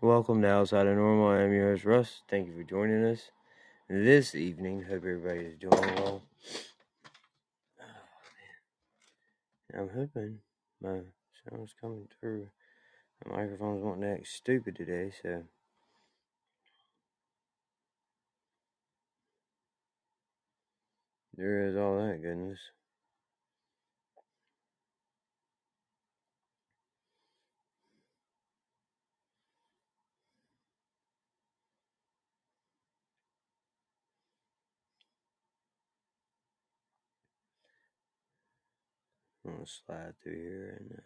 Welcome to Outside of Normal. I'm your host, Russ. Thank you for joining us this evening. Hope everybody is doing well. Oh, I'm hoping my sound's coming through. My microphone's wanting to act stupid today, so. There is all that goodness. I'm gonna slide through here and uh,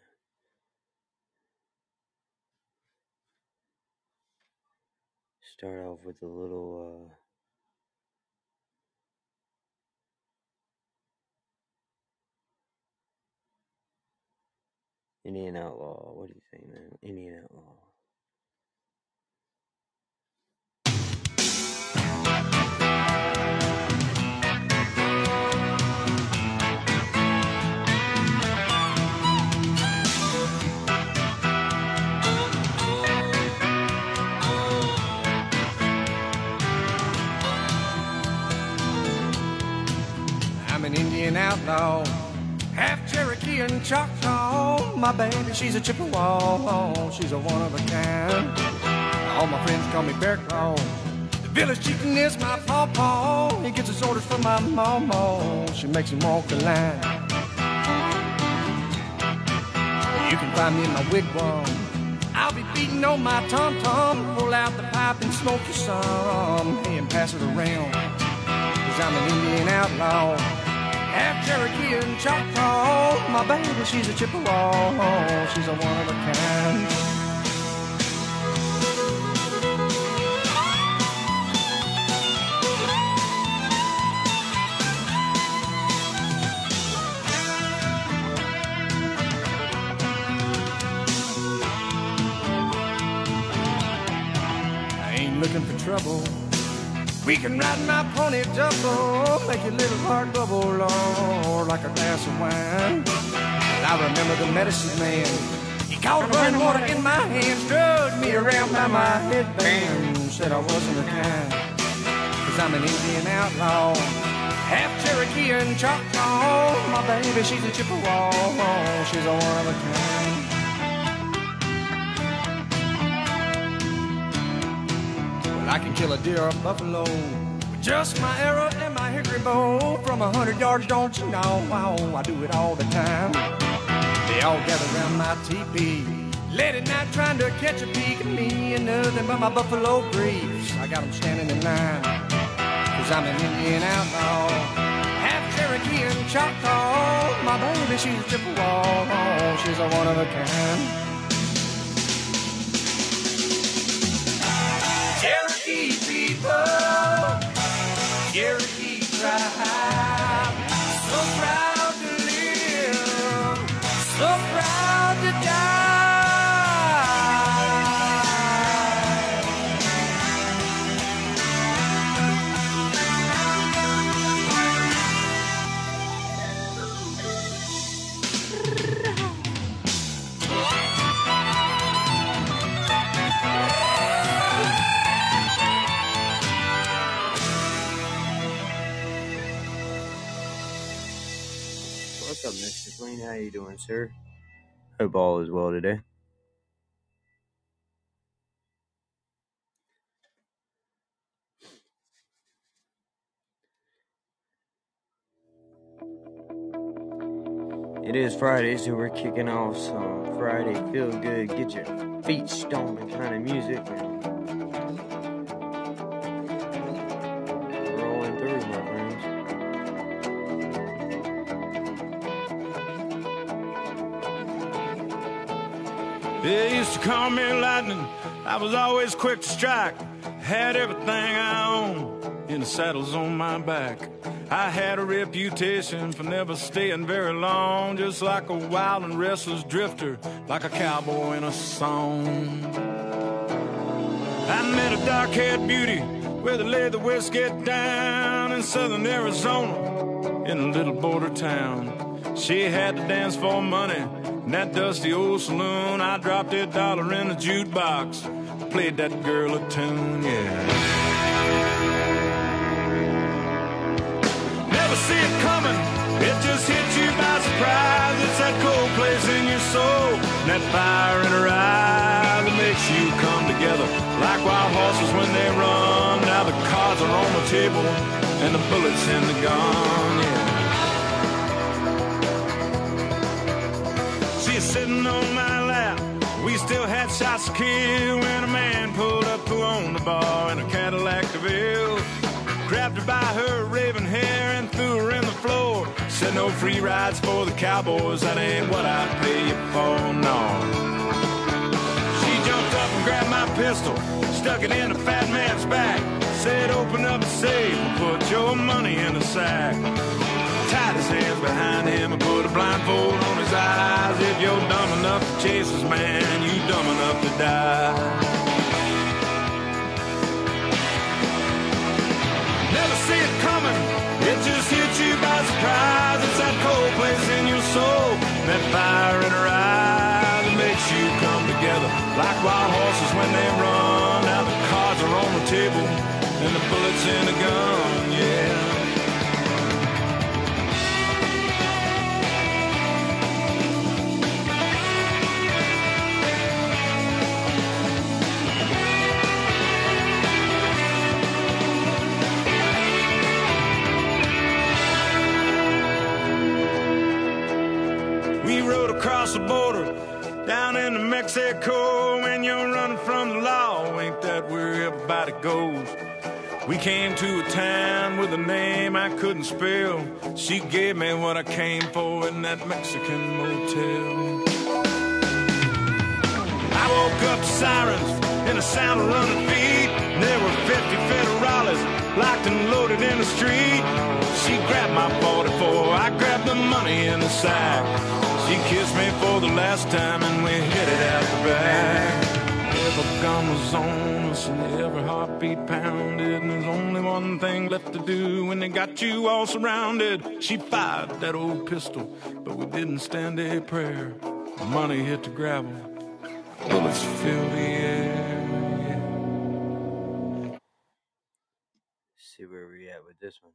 start off with a little uh, Indian Outlaw. What do you think, man? Indian Outlaw. Outlaw, half Cherokee and Choctaw. My baby, she's a Chippewa, she's a one of a kind. All my friends call me Bear Claw. The village chieftain is my pawpaw. He gets his orders from my mama. She makes him walk the line. You can find me in my wigwam. I'll be beating on my tom tom. Pull out the pipe and smoke you some. And pass it around. Cause I'm an Indian outlaw. Half Cherokee and Choctaw. Oh, my baby, she's a Chippewa. Oh, she's a one of a kind. I ain't looking for trouble. We can ride my pony double, make your little heart bubble, Lord, like a glass of wine. And I remember the medicine man. He caught running water in my hands, drugged me around by my headband, said I wasn't the kind. Cause I'm an Indian outlaw, half Cherokee and Choctaw. My baby, she's a Chippewa, she's a one of a kind. I can kill a deer or a buffalo with just my arrow and my hickory bow. From a hundred yards, don't you know? Wow, I do it all the time. They all gather around my teepee, late at night trying to catch a peek at me and nothing but my buffalo briefs. I got 'em standing in line, cause I'm an Indian outlaw. Half Cherokee and Choctaw. My baby, she's Chippewa. Oh, she's a one of a kind. How you doing, sir? Hope all is well today. It is Friday, so we're kicking off some Friday feel good, get your feet stomping kind of music. And rolling through, They used to call me lightning. I was always quick to strike. Had everything I own in the saddles on my back. I had a reputation for never staying very long, just like a wild and restless drifter, like a cowboy in a song. I met a dark haired beauty where they laid the whiskey down in southern Arizona in a little border town. She had to dance for money in that dusty old saloon. I dropped a dollar in the jukebox, played that girl a tune, yeah. Never see it coming, it just hits you by surprise. It's that cold place in your soul, that fire in her eye that makes you come together like wild horses when they run. Now the cards are on the table and the bullets in the gun, yeah. She's sitting on my lap. We still had shots to kill when a man pulled up who owned the bar in a Cadillac DeVille. Grabbed her by her raven hair and threw her in the floor. Said no free rides for the cowboys, that ain't what I pay you for, no. She jumped up and grabbed my pistol, stuck it in the fat man's back. Said open up the safe and put your money in the sack tied his hands behind him and put a blindfold on his eyes. If you're dumb enough to chase this man, you dumb enough to die. Never see it coming, it just hits you by surprise. It's that cold place in your soul, that fire in her eye that makes you come together like wild horses when they run. Now the cards are on the table and the bullets in the gun, yeah. Across the border down into Mexico. When you're running from the law, ain't that where everybody goes? We came to a town with a name I couldn't spell. She gave me what I came for in that Mexican motel. I woke up to sirens and the sound of running feet. There were 50 federales locked and loaded in the street. She grabbed my 44, I grabbed the money in the sack. She kissed me for the last time and we headed out the back. Every gun was on us and every heartbeat pounded. And there's only one thing left to do when they got you all surrounded. She fired that old pistol, but we didn't stand a prayer. Money hit the gravel, bullets filled the air. yeah. See where we at with this one.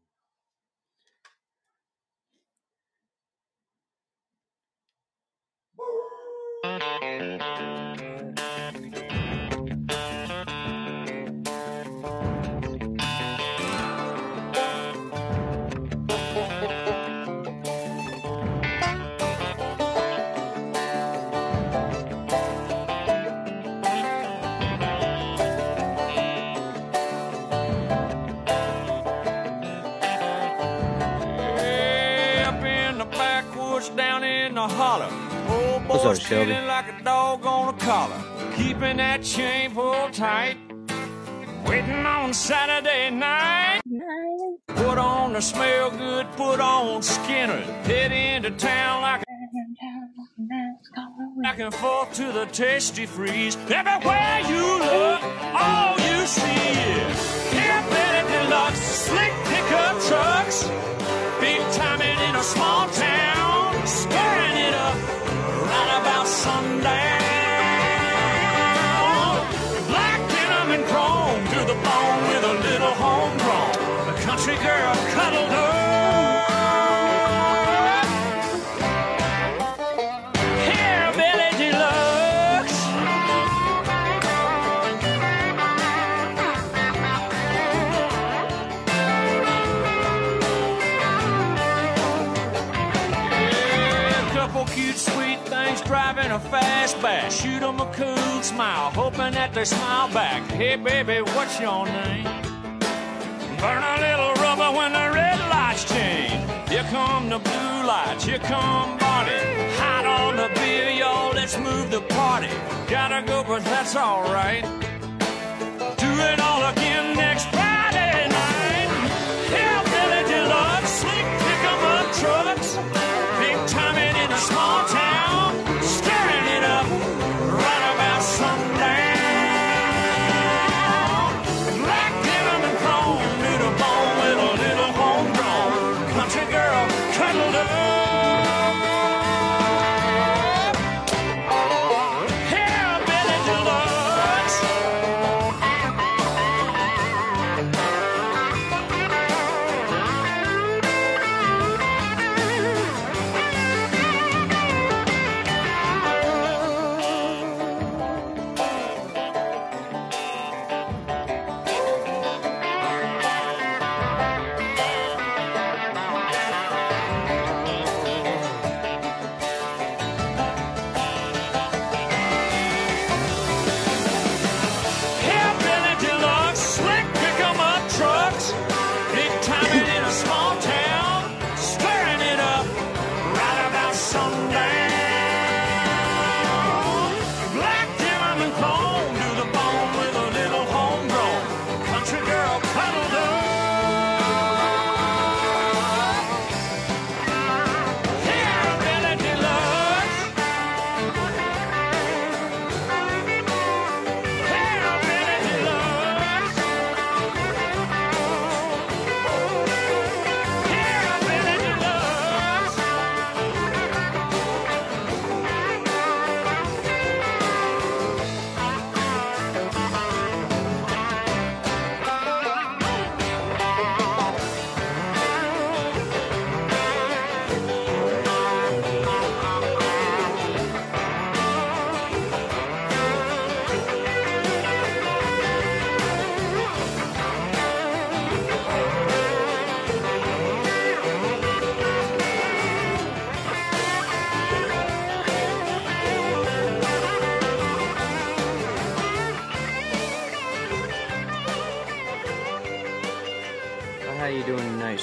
Way up in the backwoods, down in the holler. Old What's up, Shelby? like a dog on a collar, keeping that chain pulled tight. Waiting on Saturday night. Put on the smell good, put on Skinner. Head into town like a back and forth to the Tastee-Freez. Everywhere you look, all you see is hillbilly deluxe, slick pickup trucks, big timing in a small town, stirring it up right about a fastback. Shoot 'em a cool smile, hoping that they smile back. Hey, baby, what's your name? Burn a little rubber when the red lights change. Here come the blue lights, here come Barney. Hot on the beer, y'all, let's move the party. Gotta go, but that's alright. Do it all again next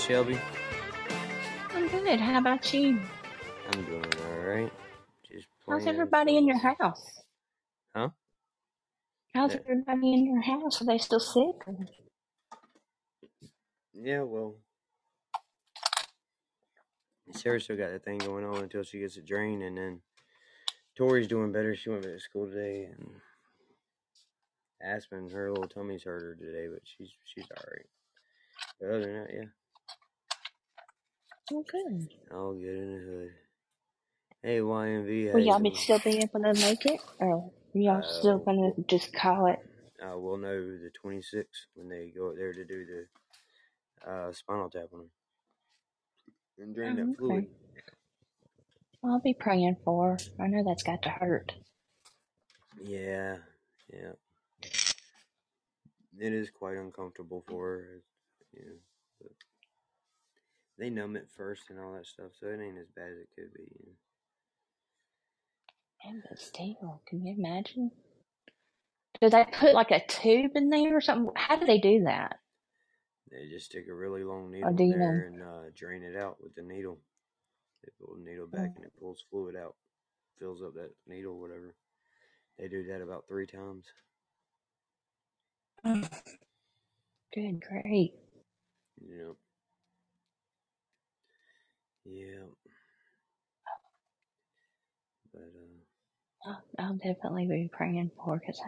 Shelby? I'm good. How about you? I'm doing alright. Just How's everybody in your house? Huh? How's Yeah, everybody in your house? Are they still sick? yeah, well, Sarah still got that thing going on until she gets a drain, and then Tori's doing better. She went back to school today, and Aspen, her little tummy's hurt her today, but she's she's alright. But other than that, yeah, Oh, good. all good in the hood. Hey, YMV, how Will you y'all be still be able to make it? Or y'all still Uh, gonna just call it? uh, we'll know the 26th when they go up there to do the uh, spinal tap on her and drain Oh, that fluid. okay. I'll be praying for her. I know that's got to hurt. Yeah, yeah. It is quite uncomfortable for her, you know. But they numb it first and all that stuff, so it ain't as bad as it could be. You know. Yeah, but still, can you imagine? Do they put like a tube in there or something? How do they do that? They just stick a really long needle in you know? there and uh, drain it out with the needle. They pull the needle back Mm. and it pulls fluid out, fills up that needle, whatever. They do that about three times. Mm. Good, great. Yep. Yeah. But uh, I'll, I'll definitely be praying for because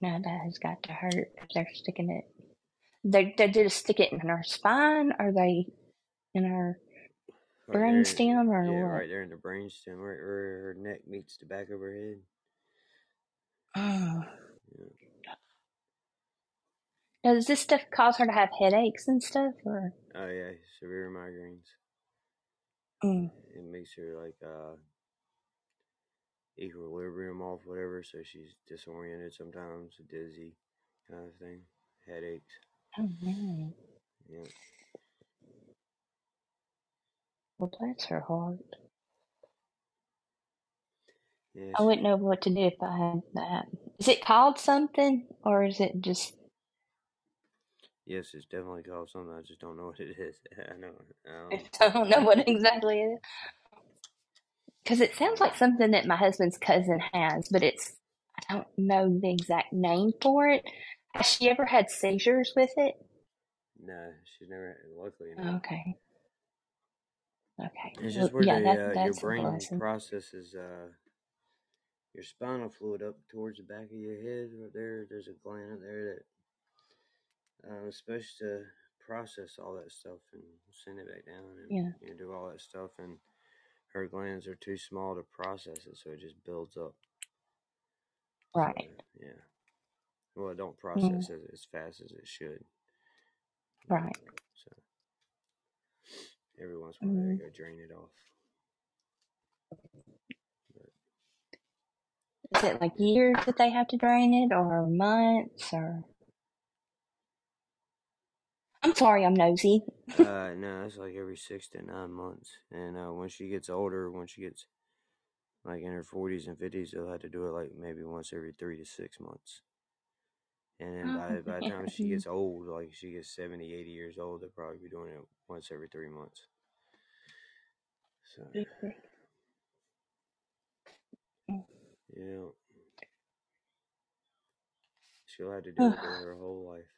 now that has got to hurt if they're sticking it. They they just stick it in our spine, or they in our right there, brainstem, or yeah, what? right there in the brainstem, right where her neck meets the back of her head. Oh. Yeah. Does this stuff cause her to have headaches and stuff, or? Oh yeah, severe migraines. Mm. It makes her like uh equilibrium off, whatever. So she's disoriented sometimes, dizzy, kind of thing, headaches. Oh man. Yeah. Well, bless her heart. Yeah. I She, wouldn't know what to do if I had that. Is it called something, or is it just? Yes, it's definitely called something. I just don't know what it is. I know. Um. I don't know what exactly it is. Because it sounds like something that my husband's cousin has, but it's I don't know the exact name for it. Has she ever had seizures with it? No, she's never. Luckily, no. Okay. Okay. It's just where yeah, the that uh, your brain processes uh your spinal fluid up towards the back of your head. Right there, there's a gland up there that uh, is supposed to process all that stuff and send it back down and Yeah. you know, do all that stuff. And her glands are too small to process it, so it just builds up. So Right. yeah, well, it don't Mm, process it as fast as it should. you know, right. So every once in a while, they Mm. go drain it off. But Is it like years that they have to drain it, or months, or? I'm sorry, I'm nosy. Uh, no, it's like every six to nine months. And uh, when she gets older, when she gets like in her forties and fifties, they'll have to do it like maybe once every three to six months. And then by by the time she gets old, like she gets 70, 80 years old, they'll probably be doing it once every three months. So yeah, she'll have to do it her whole life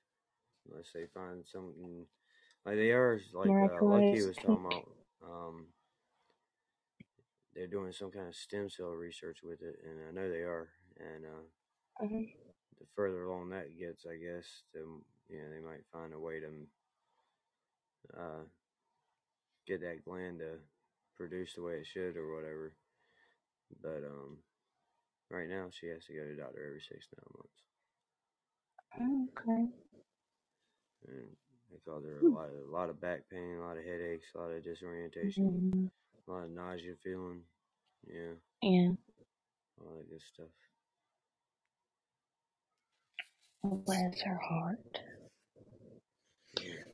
unless they find something like they are like uh, Lucky was talking about. Um, they're doing some kind of stem cell research with it, and I know they are. And uh, Mhm. the further along that gets, I guess, the you know they might find a way to uh, get that gland to produce the way it should or whatever. But um, right now she has to go to the doctor every six to nine months, Okay. And they cause her a lot, a lot of back pain, a lot of headaches, a lot of disorientation, Mhm. a lot of nausea feeling, yeah, Yeah. all that good stuff. Bless her heart. Yeah.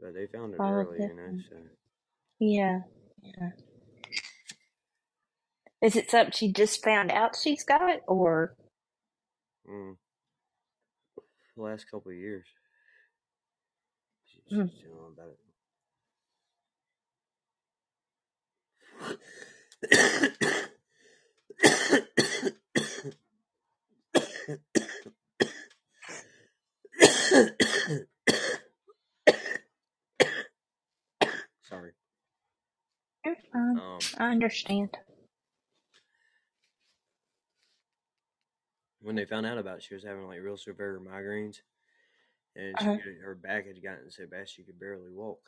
But they found it early, you know, so Yeah. Yeah. Is it something she just found out she's got, or? mm, the last couple of years. She, she's Mm. telling about it. Sorry. You're fine. Um, I understand. When they found out about it, she was having like real severe migraines, and Uh-huh. could, her back had gotten so bad she could barely walk.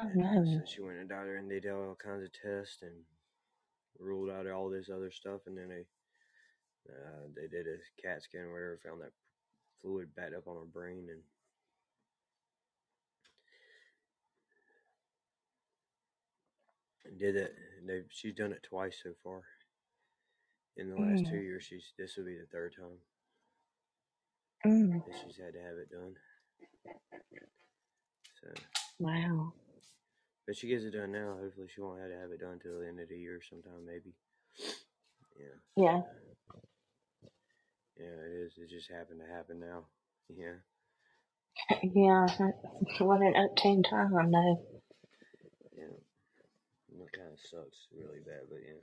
Oh no. so she went to the doctor and they did all kinds of tests and ruled out all this other stuff, and then they uh, they did a CAT scan or whatever, found that fluid backed up on her brain, and and did it. And they she's done it twice so far. In the last two Mm. years, she's this will be the third time Mm. that she's had to have it done. So, Wow. but she gets it done now. Hopefully, she won't have to have it done till the end of the year sometime, maybe. Yeah, Yeah. yeah, it is. It just happened to happen now. Yeah, Yeah. What an uptune time though. yeah. And That kind of sucks really bad, but yeah.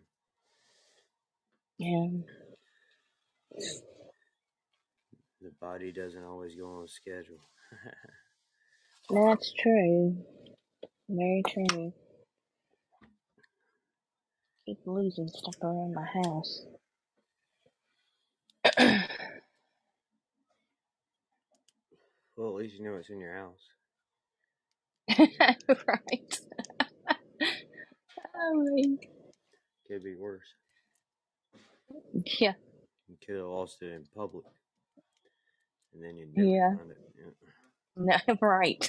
Yeah. The body doesn't always go on schedule. That's true. Very true. Keep losing stuff around my house. well, at least you know it's in your house. right. oh, my- Could be worse. Yeah. You could have lost it in public, and then you'd never Yeah. find it. Yeah. No, right.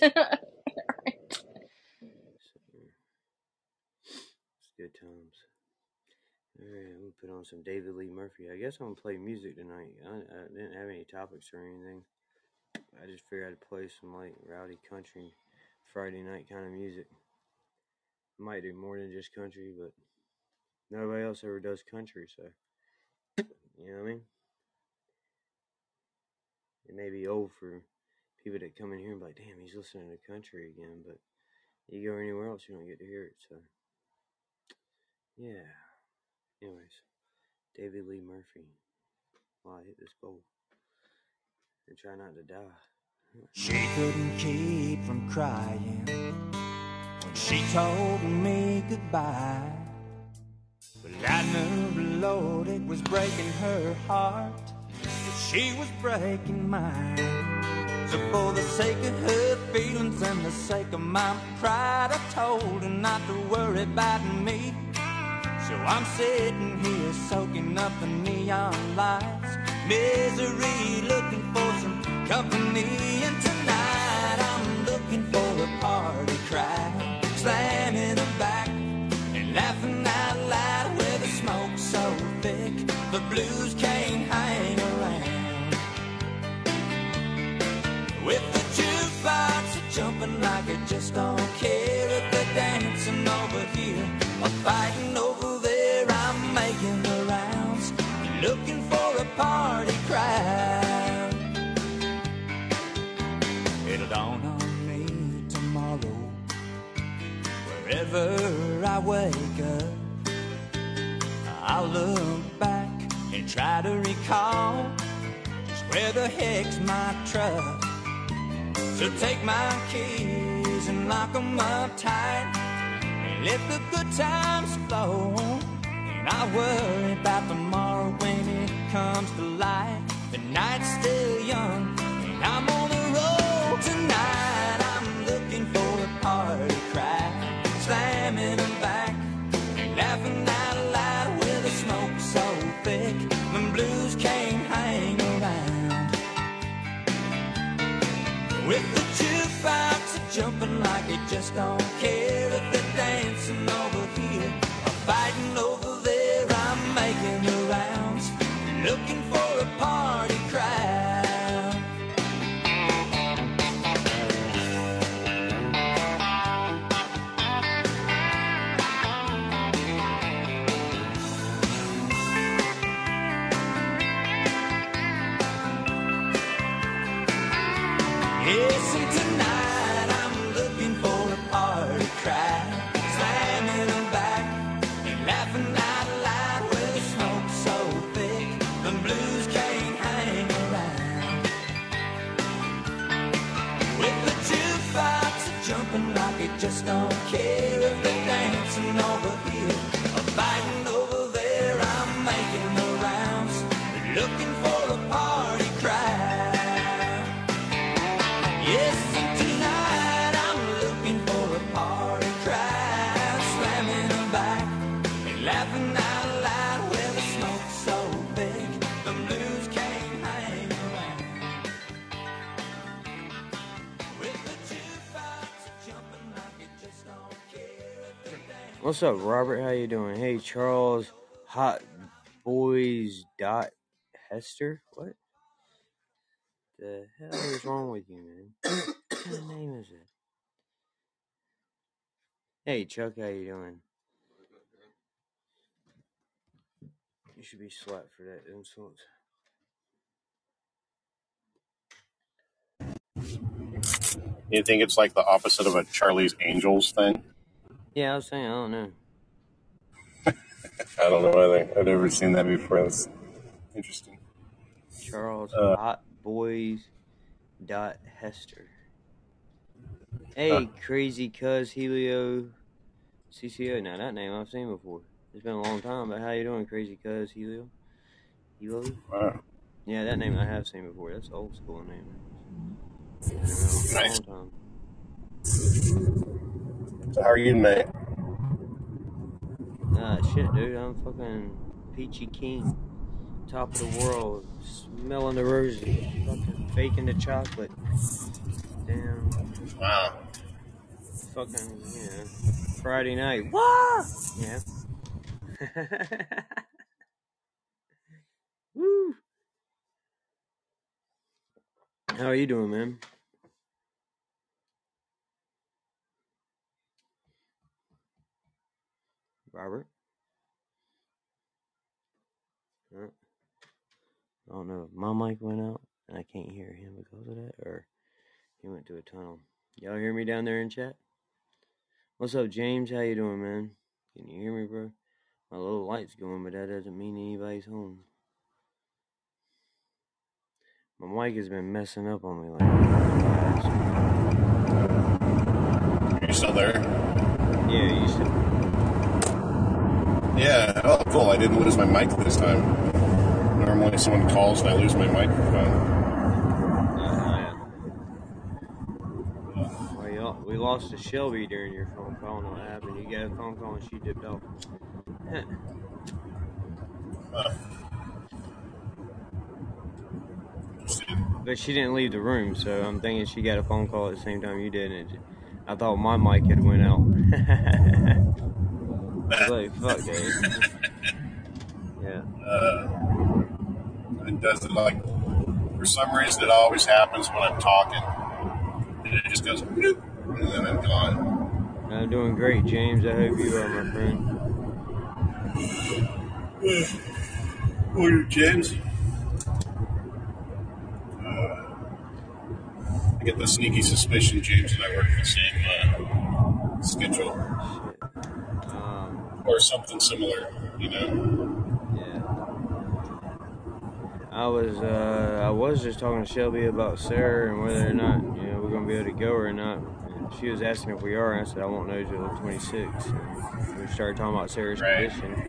So, yeah. It's good times. Alright, I'm gonna put on some David Lee Murphy. I guess I'm gonna play music tonight. I, I didn't have any topics or anything. I just figured I'd play some like rowdy country Friday night kind of music. Might do more than just country, but nobody else ever does country, so you know what I mean? It may be old for people that come in here and be like, damn, he's listening to country again, but you go anywhere else, you don't get to hear it, so yeah. Anyways, David Lee Murphy. While I hit this bowl and try not to die. She couldn't keep from crying when she told me goodbye. Lightning below it was breaking her heart, but she was breaking mine. So for the sake of her feelings and the sake of my pride, I told her not to worry about me. So I'm sitting here soaking up the neon lights, misery, looking for some company. And tonight I'm looking for fighting over there. I'm making the rounds, looking for a party crowd. It'll dawn on me tomorrow, wherever I wake up. I'll look back and try to recall just where the heck's my truck. So take my keys and lock 'em up tight let the good times flow. And I worry about tomorrow when it comes to light. The night's still young and I'm on the road tonight. I'm looking for a party cry, slamming them back laughing out loud with the smoke so thick. The blues can't hang around. With the jukebox jumping like it just don't care dancing over here fighting over care if they're dancing over What's up, Robert? How you doing? Hey, Charles, Hot Boys dot Hester. What the hell is wrong with you, man? what kind of name is it? Hey, Chuck, how you doing? You should be slapped for that insult. You think it's like the opposite of a Charlie's Angels thing? Yeah, I was saying, I don't know. I don't know either. I've never seen that before. That's interesting. Charles Uh, Hot Boys dot Hester. Hey, crazy cuz Helio CCO. Now that name I've seen before. It's been a long time, but how you doing, crazy cuz Helio? Helio? Wow. Yeah, that name I have seen before. That's an old school name. Been around for a Nice. So how are you tonight? Ah, shit, dude. I'm fucking Peachy King. Top of the world. Smelling the roses. Fucking baking the chocolate. Damn. Wow. Fucking, yeah. Friday night. What? Yeah. Woo. How are you doing, man? Robert? Huh? I don't know. My mic went out and I can't hear him because of that, or he went to a tunnel. Y'all hear me down there in chat? What's up, James? How you doing, man? Can you hear me, bro? My little light's going, but that doesn't mean anybody's home. My mic has been messing up on me like Are you still there? Yeah, you said Yeah. Oh, cool. I didn't lose my mic this time. Normally, someone calls and I lose my microphone. well, we lost to Shelby during your phone call. Know what happened. You got a phone call and she dipped off. Uh. But she didn't leave the room, so I'm thinking she got a phone call at the same time you did. And I thought my mic had went out. I was like, fuck, dude. yeah. uh, it does it like for some reason it always happens when I'm talking, and it just goes bloop, and then I'm gone. I'm doing great, James. I hope you are, my friend. Morning, James. Uh, I get the sneaky suspicion James and I work the same uh, schedule Shit. Or something similar, you know. yeah. I was uh, I was just talking to Shelby about Sarah and whether or not you know we're gonna be able to go or not. And she was asking if we are, and I said I won't know till the 26th. And we started talking about Sarah's Right. condition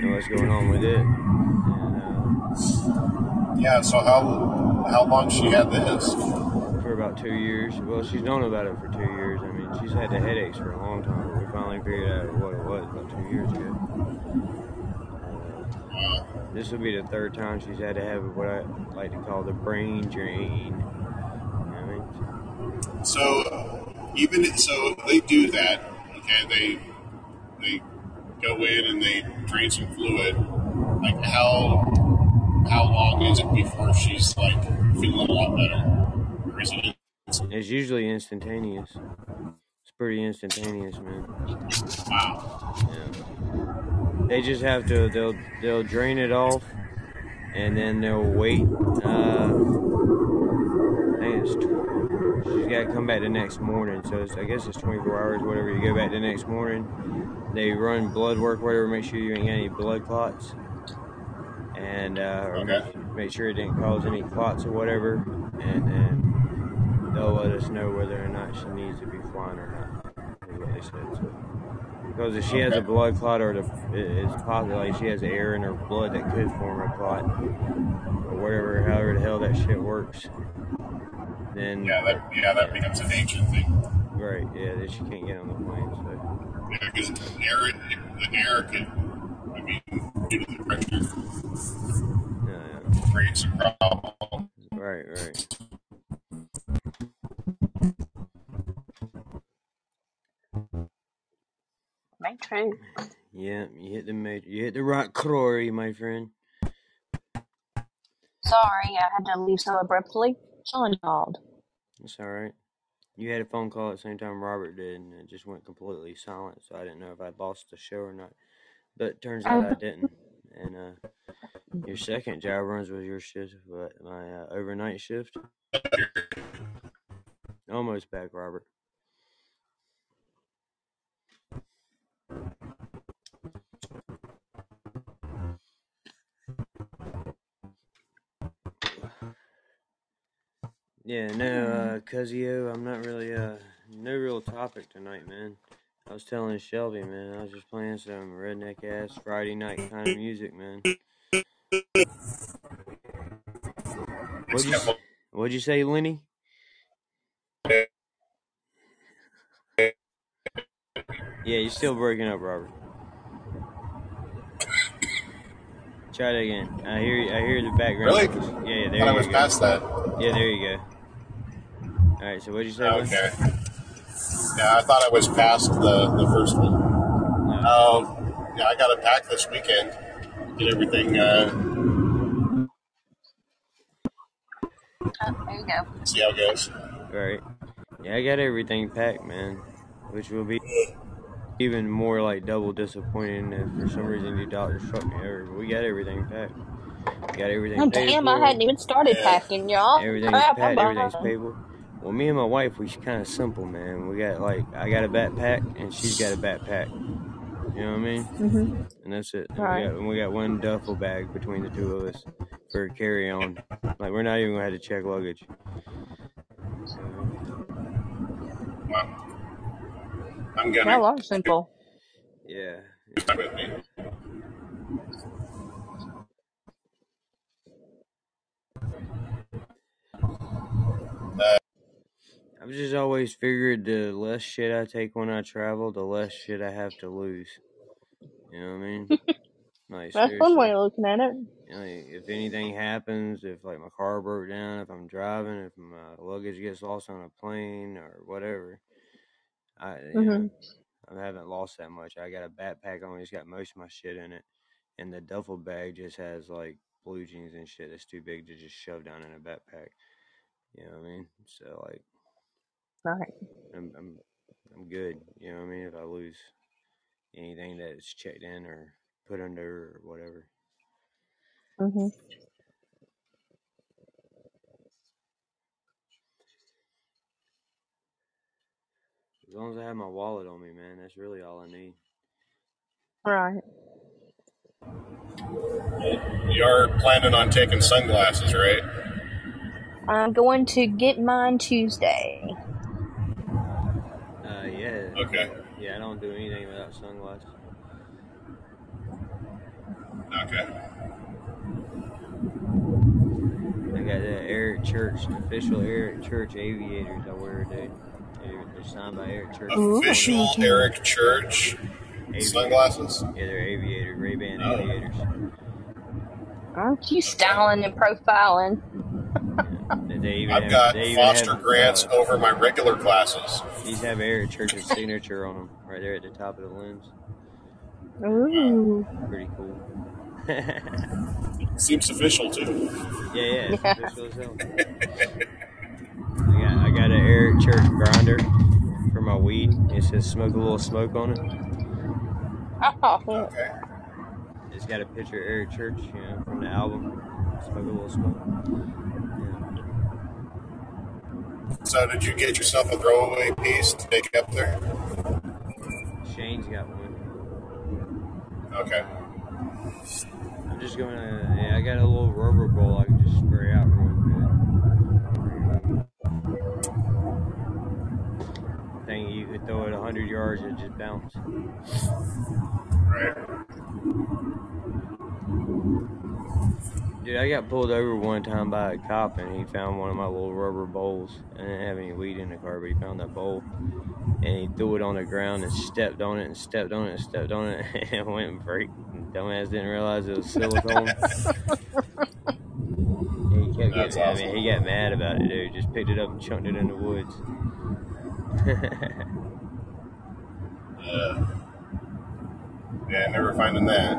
and what's going on with it. And uh, Yeah. So how how long she had this? For about two years. Well, she's known about it for two years. I mean, she's had the headaches for a long time. We finally figured out what it was about two years ago. Uh, this will be the third time she's had to have what I like to call the brain drain. You know I mean? So even so, they do that. Okay, they they go in and they drain some fluid. Like how how long is it before she's like feeling a lot better? It's usually instantaneous. It's pretty instantaneous, man. Wow. Yeah. They just have to. They'll they'll drain it off, and then they'll wait. Uh, I think it's. She's got to come back the next morning, so it's, I guess it's 24 hours, whatever. You go back the next morning. They run blood work, whatever, make sure you ain't got any blood clots, and uh, Okay. make, make sure it didn't cause any clots or whatever, and then they'll let us know whether or not she needs to be flying or not. what they said. So. Because if she has a blood clot or it's possible like she has air in her blood that could form a clot or whatever, however the hell that shit works, then Yeah, that yeah that becomes an ancient thing. right, yeah, then she can't get on the plane. So Yeah, because air the air can, I mean, due to the pressure, uh, create some problems. right, right. May. Yeah, you hit the major, you hit the right Crory, my friend. Sorry, I had to leave so abruptly. Someone called. It's all right. You had a phone call at the same time Robert did, and it just went completely silent. So I didn't know if I'd lost the show or not. But it turns out I didn't. And uh, your second job runs was your shift, but my uh, overnight shift. Almost back, Robert. Yeah, no, uh, Cuzio, I'm not really, uh, no real topic tonight, man. I was telling Shelby, man, I was just playing some redneck ass Friday night kind of music, man. What'd you, what'd you say, Lenny? Yeah, you're still breaking up, Robert. Try it again. I hear, I hear the background. Really? Yeah, yeah, there I you was go. past that. Yeah, there you go. All right, so what'd you say? Okay. Yeah, I thought I was past the, the first one. No. Um, yeah, I got to pack this weekend. Get everything. Uh, Oh, there you go. see how it goes. Right. Yeah, I got everything packed, man. Which will be even more like double disappointing if for some reason you doctor struck me over. But we got everything packed. Got everything Oh, paid damn, for. I hadn't even started Yeah. packing, y'all. Everything's Crap, packed, everything's behind. paid for. Well, me and my wife, we kind of simple, man. We got like, I got a backpack and she's got a backpack. You know what I mean? hmm And that's it. And Right. we, got, and we got one duffel bag between the two of us for carry on. Like, we're not even going to have to check luggage. So, Well, I'm gonna Well, I'm simple. yeah. come I've just always figured the less shit I take when I travel, the less shit I have to lose. You know what I mean? Like That's one way of looking at it. like, if anything happens, if like my car broke down, if I'm driving, if my luggage gets lost on a plane or whatever, I you know mm-hmm. I haven't lost that much. I got a backpack on, it's got most of my shit in it, and the duffel bag just has like blue jeans and shit that's too big to just shove down in a backpack. You know what I mean? So like. Right. I'm I'm I'm good. You know what I mean? If I lose anything that's checked in or put under or whatever. hmm As long as I have my wallet on me, man, that's really all I need. Right. You're planning on taking sunglasses, right? I'm going to get mine Tuesday. Yeah. Okay. Yeah, I don't do anything without sunglasses. Okay. I got the Eric Church, official Eric Church aviators I wear today. They're, they're signed by Eric Church. Official Ooh. Eric Church Aviators. sunglasses. Yeah, they're aviators, Ray Ban Oh. aviators. Aren't you styling and profiling? They- They even I've have, got they even Foster have, grants uh, over my regular classes. these have Eric Church's signature on them right there at the top of the lens. Ooh. Pretty cool. Seems official too. yeah, it's Yeah. official as hell. I got, I got an Eric Church grinder for my weed. It says smoke a little smoke on it. Oh, Okay. It's got a picture of Eric Church, you know, from the album. Smoke a little smoke. So did you get yourself a throwaway piece to take up there? Shane's got one. Okay. I'm just gonna, yeah, I got a little rubber bowl I can just spray out real good. thing you could throw it hundred yards and just bounce. Right. Dude, I got pulled over one time by a cop and he found one of my little rubber bowls. I didn't have any weed in the car, but he found that bowl and he threw it on the ground and stepped on it and stepped on it and stepped on it and it went and break. And dumbass didn't realize it was silicone. He kept That's getting, I mean, he got mad about it, dude. Just picked it up and chunked it in the woods. Yeah. Yeah, never finding that.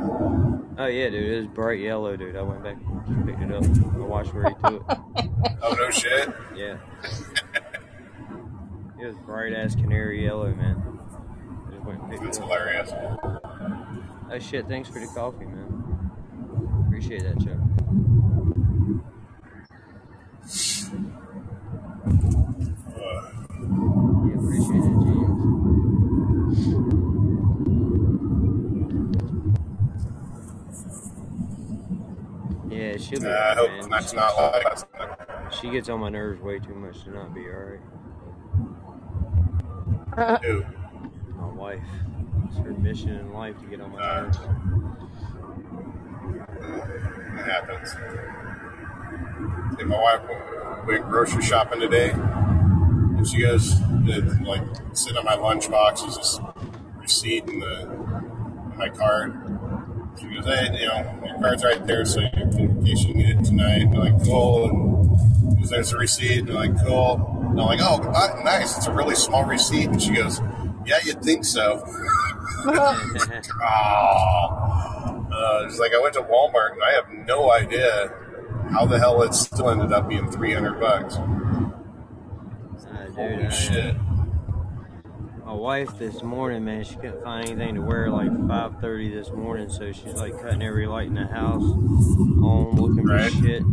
oh yeah, dude, it was bright yellow, dude. I went back and just picked it up. I watched where he threw it. Oh no shit. Yeah. it was bright ass canary yellow, man. I just went and picked That's it up. hilarious. Oh shit, thanks for the coffee, man. Appreciate that, Chuck. Uh, Yeah, appreciate it. Yeah, she'll be I hope man. that's She- not like last. She gets on my nerves way too much to not be alright. Dude, My wife. It's her mission in life to get on my Uh, nerves. it happens. Hey, my wife went grocery shopping today, and she goes, it, like, sitting on my lunchbox is this receipt in the in my card. She goes, hey, you know, your card's right there, so you, in case you need it tonight. And like, cool. And there's a receipt. And like, cool. And I'm like, oh, uh, nice. It's a really small receipt. And she goes, yeah, you'd think so. Oh. Uh, it's like I went to Walmart and I have no idea how the hell it still ended up being 300 bucks. Holy shit. My wife this morning, man, she couldn't find anything to wear like 5:30 this morning, so she's like cutting every light in the house on, looking for Right. shit.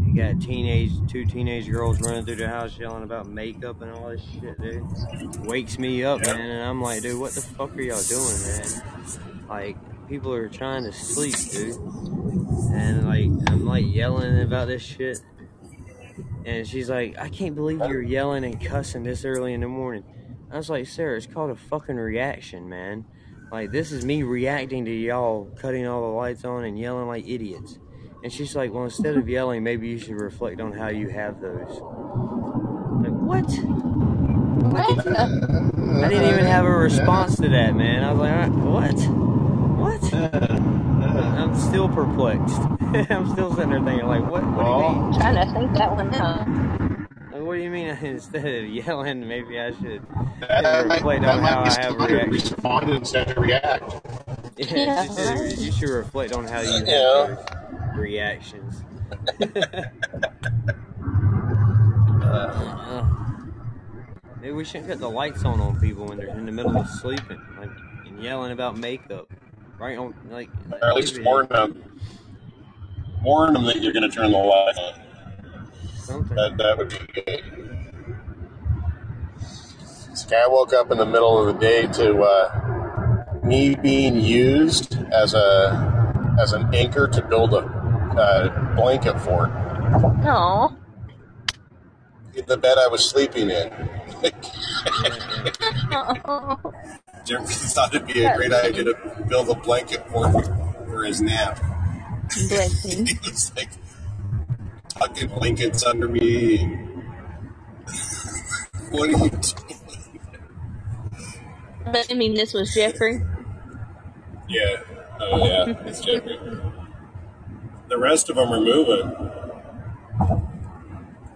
You got teenage, two teenage girls running through the house yelling about makeup and all this shit, dude. Wakes me up, Yep. man, and I'm like, dude, what the fuck are y'all doing, man? Like, people are trying to sleep, dude. And like, I'm like yelling about this shit. And she's like, I can't believe you're yelling and cussing this early in the morning. I was like, Sarah, it's called a fucking reaction, man. Like, this is me reacting to y'all cutting all the lights on and yelling like idiots. And she's like, well, instead of yelling, maybe you should reflect on how you have those. Like, what? What? I didn't even have a response to that, man. I was like, what? What? I'm still perplexed. I'm still sitting there thinking, like, what? What do you mean? Trying to think that one out. Like, what do you mean? Instead of yelling, maybe I should That might, reflect that on how I have smarter. reactions. Respond instead of react. Yeah, Yeah, she said right. you should reflect on how you have Yeah. those reactions. Uh, Maybe we shouldn't cut the lights on on people when they're in the middle of sleeping, like and yelling about makeup, right on like. Or at least warn them. Warn them that you're going to turn the light on. Something. That, that would be good. This guy woke up in the middle of the day to uh, me being used as a as an anchor to build a uh, blanket fort. No. The bed I was sleeping in. Jeffrey thought it'd be a great idea to build a blanket fort for his nap. Bless him. He was like tucking blankets under me. What are you doing? But I mean, this was Jeffrey. Yeah. Oh, yeah. It's Jeffrey. The rest of them are moving.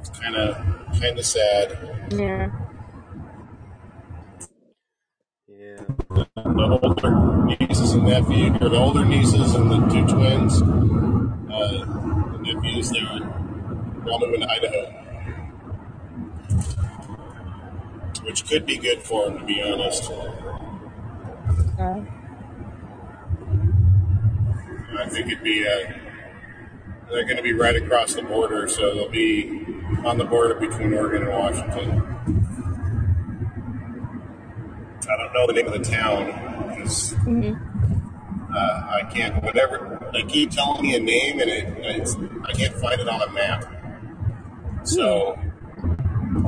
It's kind of kind of sad. Yeah. Yeah. The older nieces and nephews, or the older nieces and the two twins, uh, the nephews, they're, moving to Idaho. Which could be good for him, to be honest. I think it'd be, uh, they're going to be right across the border, so they'll be on the border between Oregon and Washington. I don't know the name of the town because uh, I can't. Whatever they keep telling me a name, and it, I can't find it on a map. So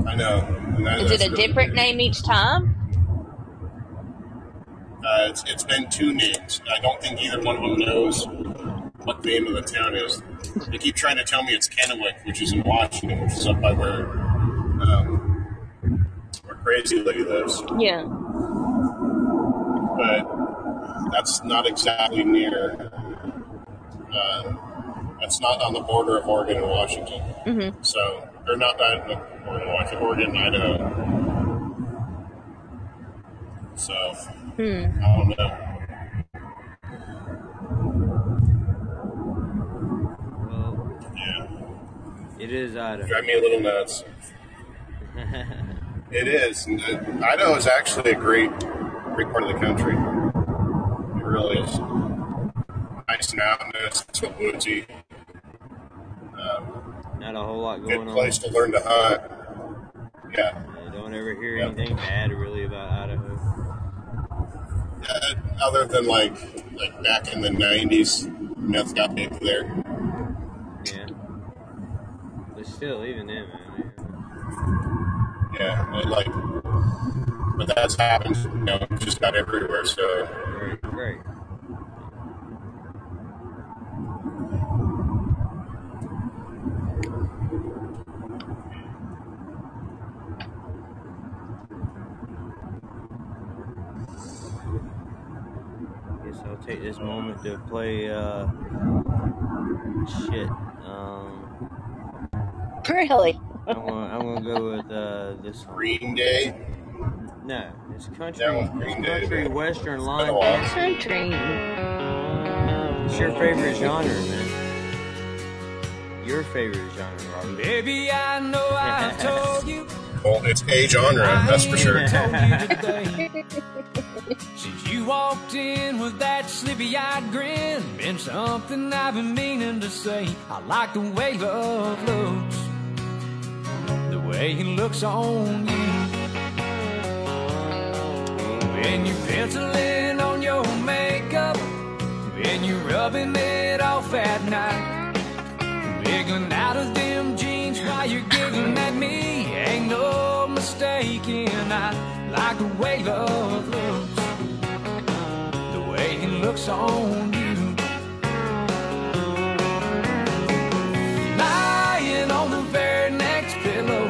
I know. Is it a really different weird. name each time? Uh, it's, it's been two names. I don't think either one of them knows what the name of the town is. They keep trying to tell me it's Kennewick, which is in Washington, which is up by where um, where Crazy Lady lives. Yeah. But that's not exactly near. Uh, that's not on the border of Oregon and Washington. Mm-hmm. So they're not on the Oregon, Washington, Oregon, and Idaho. So Hmm. I don't know. Well, Yeah. it is Idaho. drive me a little nuts. It is. Idaho is actually a great, great part of the country. It really is. Nice mountainous, it's so woodsy. Not a whole lot good going on. place to learn to hunt. Yeah. I don't ever hear Yeah. anything bad really about Idaho. Uh, other than like, like back in the '90s, meth got big there. Yeah. But still, even then, man. Yeah, like, but that's happened, you know, just about everywhere. So. Right, right. Guess I'll take this moment to play, uh, shit. Um, Really? I'm gonna, I'm gonna go with, uh, this one. Green Day. No, it's country, it's Green Day. country western line a dance. Country. It's your favorite genre, man. Your favorite genre, Robert. Baby, I know I told you. Well, it's a genre, that's for sure. I ain't told you today. Since you walked in with that sleepy-eyed grin, been something I've been meaning to say. I like the way love looks, the way it looks on you. When you're penciling on your makeup, when you're rubbing it off at night. Wiggling out of them jeans while you're giggling at me. No mistaking, I like the way love looks, the way it looks on you. Lying on the very next pillow,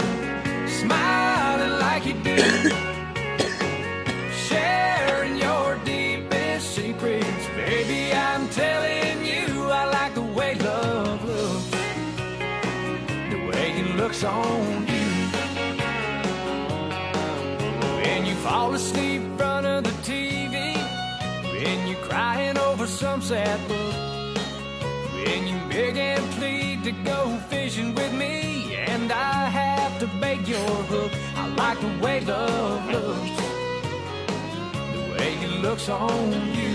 smiling like you do. Sharing your deepest secrets, baby. I'm telling you, I like the way love looks the way it looks on you. Some sad book, when you beg and plead to go fishing with me, and I have to bait your hook. I like the way love looks, the way it looks on you.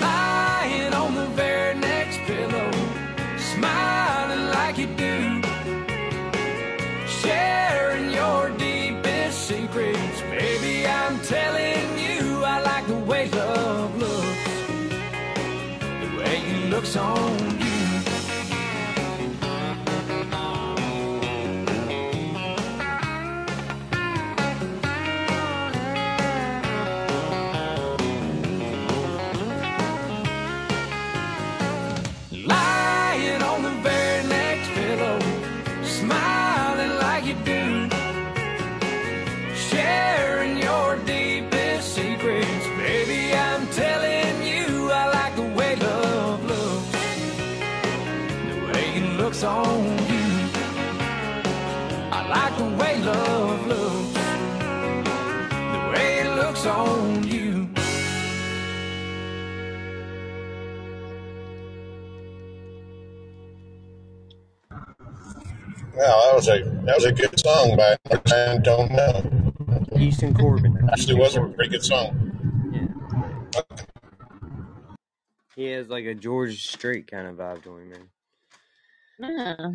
lying on the very next pillow, smiling like you do, sharing your deepest secrets. Baby, I'm telling looks on Well, that was a that was a good song by I don't know. Easton Corbin. Actually, was a pretty good song. Yeah. He has like a George Strait kind of vibe to him, man. Ah.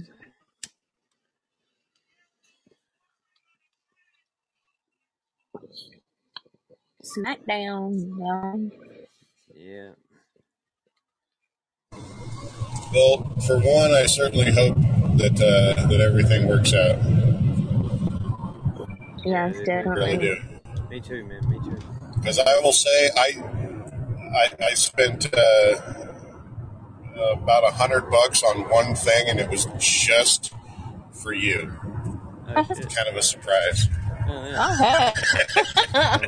Smackdown. No. Yeah. Well, for one, I certainly hope that uh, that everything works out. Yes, It- it I really do. Me too, man. Me too. Because I will say, I I, I spent uh, about a hundred bucks on one thing, and it was just for you. Oh. Kind of a surprise. Oh, yeah. Okay.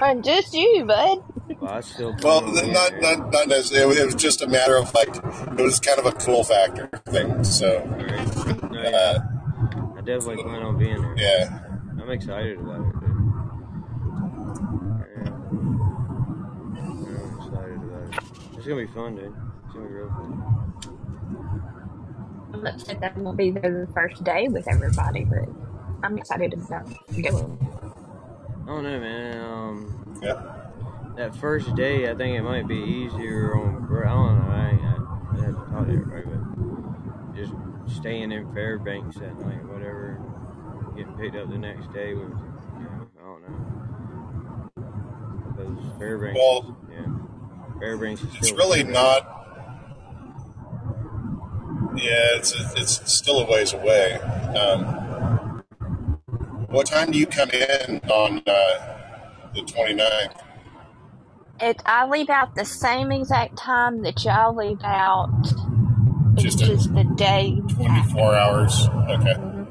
On just you, bud. Well, I still. Well, plan not not not necessarily. It was just a matter of like it was kind of a cool factor thing. So Alright. No, uh. I definitely plan on being there. yeah, I'm excited about it. Yeah. I'm excited about it. It's gonna be fun, dude. It's gonna be real fun. I'm upset that I won't be there the first day with everybody, but I'm excited about going. I don't know, man. Um, yeah. That first day, I think it might be easier on. I don't know. I, ain't, I, I have to talk to everybody, but just staying in Fairbanks that night, whatever, getting picked up the next day was, you know, I don't know. Because Fairbanks, Well, yeah, Fairbanks is it's really not. Yeah, it's it's still a ways away. Um, what time do you come in on uh, the 29th? It, I leave out the same exact time that y'all leave out. It's Just a- just the day. 24 hours. Okay. Mm-hmm.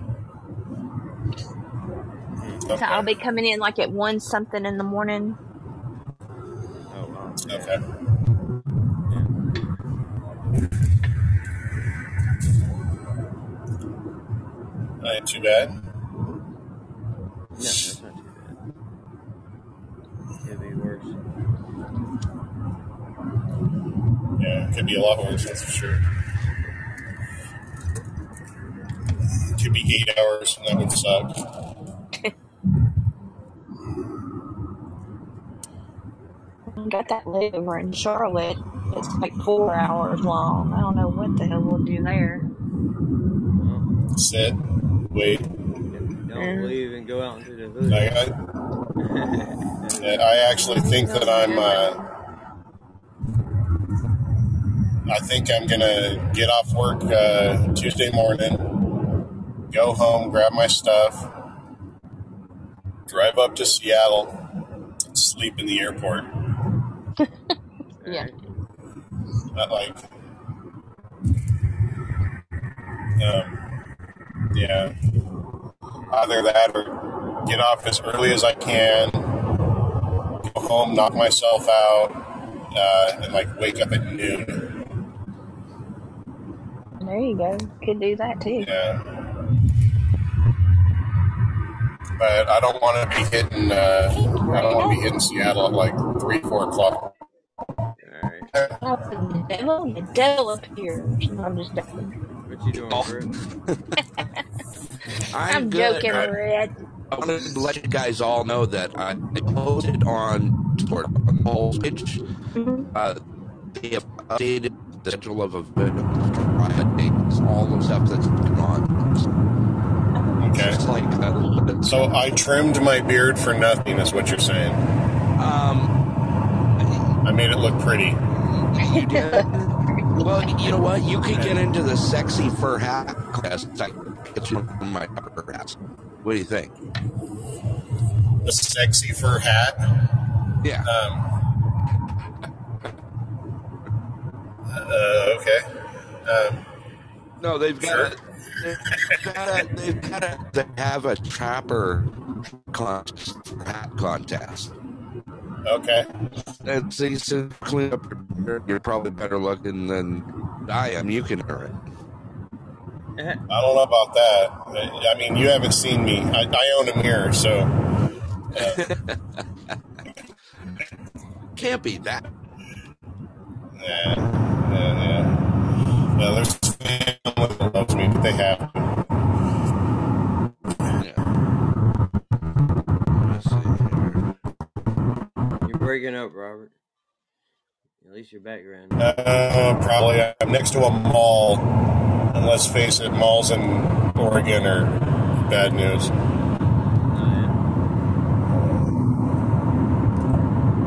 So I'll be coming in like at one something in the morning. Oh wow. Okay. Ain't too bad. No, that's not too bad. Could be worse. Yeah, it could be a lot worse, that's for sure. It Could be eight hours, and that would suck. I got that layover in Charlotte. It's like four hours long. I don't know what the hell we'll do there. Well, Sit, wait. don't leave and go out into the hood. I, I, I actually think that I'm. Uh, I think I'm gonna get off work uh, Tuesday morning, go home, grab my stuff, drive up to Seattle, and sleep in the airport. Yeah. Not like, um, yeah, either that or get off as early as I can, go home, knock myself out, uh, and like wake up at noon. There you go. Could do that too. Yeah. But I don't want to be hitting. Uh, I don't want to be hitting Seattle at like three, four o'clock. Alright. Oh, the devil, the devil appears. I'm just joking. What you doing. Britt? I'm, I'm good. joking, I, Red. I wanted to let you guys all know that I posted on Discord on the whole page. Uh, they have updated the schedule of a events, all the stuff that's going on. Okay. Like little bit. So I trimmed my beard for nothing, is what you're saying. Um, I made it look pretty. you did. Well, you know what? You could get into the sexy fur hat class. I get you in my upper hats. What do you think? The sexy fur hat. Yeah. Um, uh, okay. Um, No, they've got Sure. a, they've got a, they've got a, they have a trapper contest, hat contest. okay. And so you said clean up your you're probably better looking than I am. You can earn it. I don't know about that. I mean, you haven't seen me. I, I own a mirror, so Can't be that. Yeah, yeah, yeah. No, there's family that loves me, but they have to. Yeah. Let's see here. You're breaking up, Robert. At least your background. Uh, probably. I'm next to a mall, and let's face it, malls in Oregon are bad news.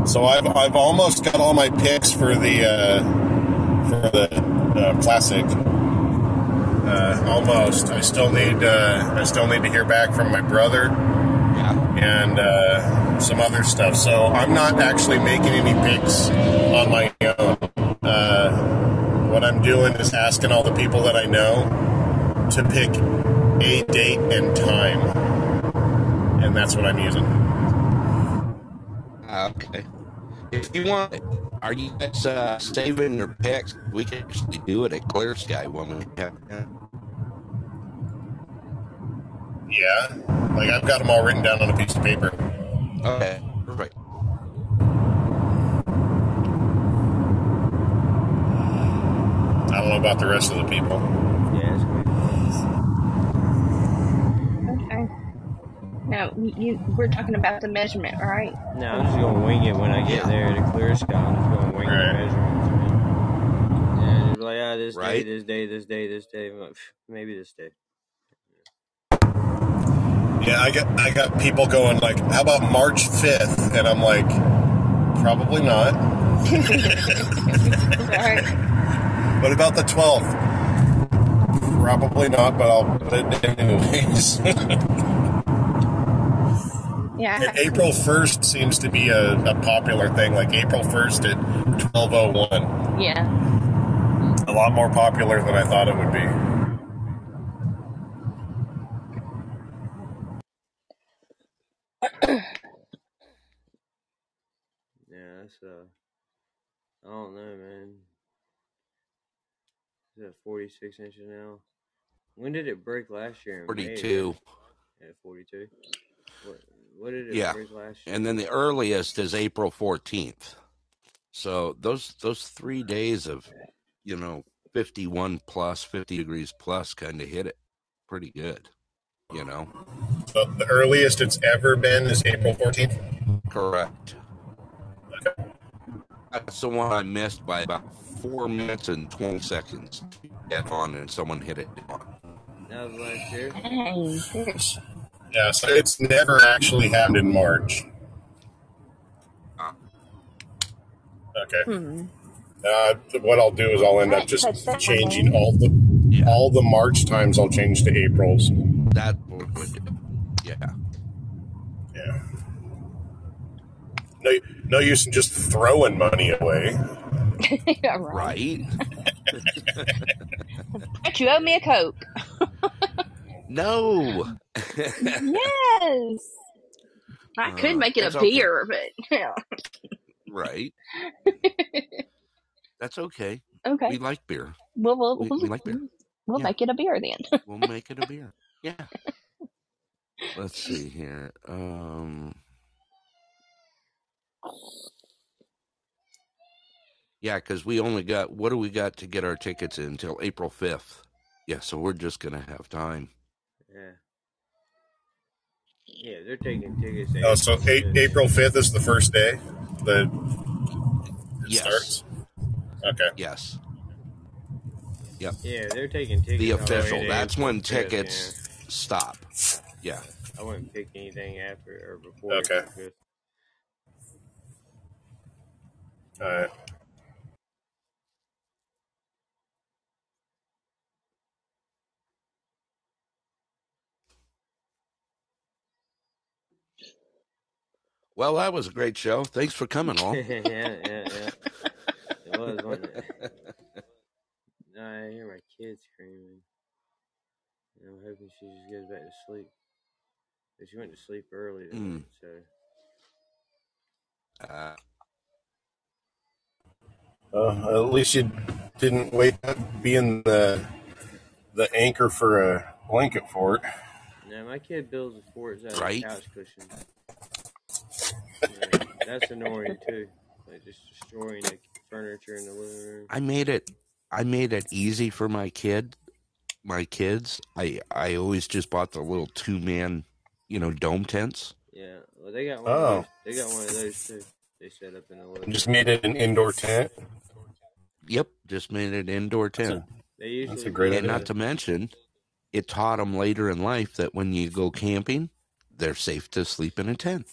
So I've I've almost got all my picks for the uh, for the uh, classic. Uh, almost. I still need. Uh, I still need to hear back from my brother Yeah. and uh, some other stuff. So I'm not actually making any picks on my own. Uh, what I'm doing is asking all the people that I know to pick a date and time, and that's what I'm using. Ah, Okay. If you want, are you guys uh, saving your picks? We can actually do it at Clear Sky when we have. Yeah, like I've got them all written down on a piece of paper. Okay, perfect. I don't know about the rest of the people. Yeah, it's gonna be fun. Okay. Now, you, you, we're talking about the measurement, right? No, I'm just gonna wing it when I get Yeah. there to clear sky. I'm just gonna wing Right. the measurements. Man. And it's like, ah, this day, Right. this day, this day, this day. I'm like, "Pff, Maybe this day. Yeah, I got I got people going like, "How about March 5th?" And I'm like, "Probably not." Right. What about the 12th? Probably not, but I'll put it in anyways. Yeah. April 1st seems to be a, a popular thing, like April 1st at 1201. Yeah. A lot more popular than I thought it would be. Yeah, that's uh, I don't know, man. Is that 46 inches now? When did it break last year? In May, Forty-two, right? Yeah, 42. What, what did it Yeah. last year? and then the earliest is April fourteenth. So those those three days of, you know, fifty-one plus, fifty degrees plus, kind of hit it pretty good. You know, So the earliest it's ever been is April 14th. correct. That's the one I missed by about four minutes and twenty seconds. Get on, and someone hit it on. That was last year. Dang. Yeah, so it's never actually happened in March. Okay. Hmm. Uh, what I'll do is I'll end up just changing all the Yeah. all the March times. I'll change to April's. That would do. Yeah. Yeah. No, no use in just throwing money away. yeah, right. Right? But you owe me a Coke. No. yes. I Uh, could make it a okay. beer, but yeah. right. That's okay. Okay. We like beer. We'll we'll, we- we like beer. we'll Yeah. make it a beer then. We'll make it a beer. Yeah. Let's see here. Um Yeah, because we only got what do we got to get our tickets in until April fifth? Yeah, so we're just gonna have time. Yeah. Yeah, they're taking tickets. Oh, so April eight, April fifth is the first day that it Yes. starts. Okay. Yes. Yep. Yeah, they're taking tickets. The official. to That's when 5th, tickets stop. Yeah. yeah. I wouldn't pick anything after or before. Okay. All right. Well, that was a great show. Thanks for coming, all. yeah, yeah, yeah. It was, wasn't it? I hear my kids screaming. And I'm hoping she just goes back to sleep. But she went to sleep early, Mm. so Uh, Uh, at least you didn't wake up being the the anchor for a blanket fort. now my kid builds the forts out Right. of couch cushions. Yeah, that's annoying too. Like just destroying the furniture in the living room. I made it. I made it easy for my kid, my kids. I I always just bought the little two man, you know, dome tents. Yeah, well they got one. Oh. Of those. They got one of those too. They set up in the living. Just room. made it an indoor tent. Yep, just made it an indoor tent. They usually That's a great do and idea. not to mention, it taught them later in life that when you go camping, they're safe to sleep in a tent.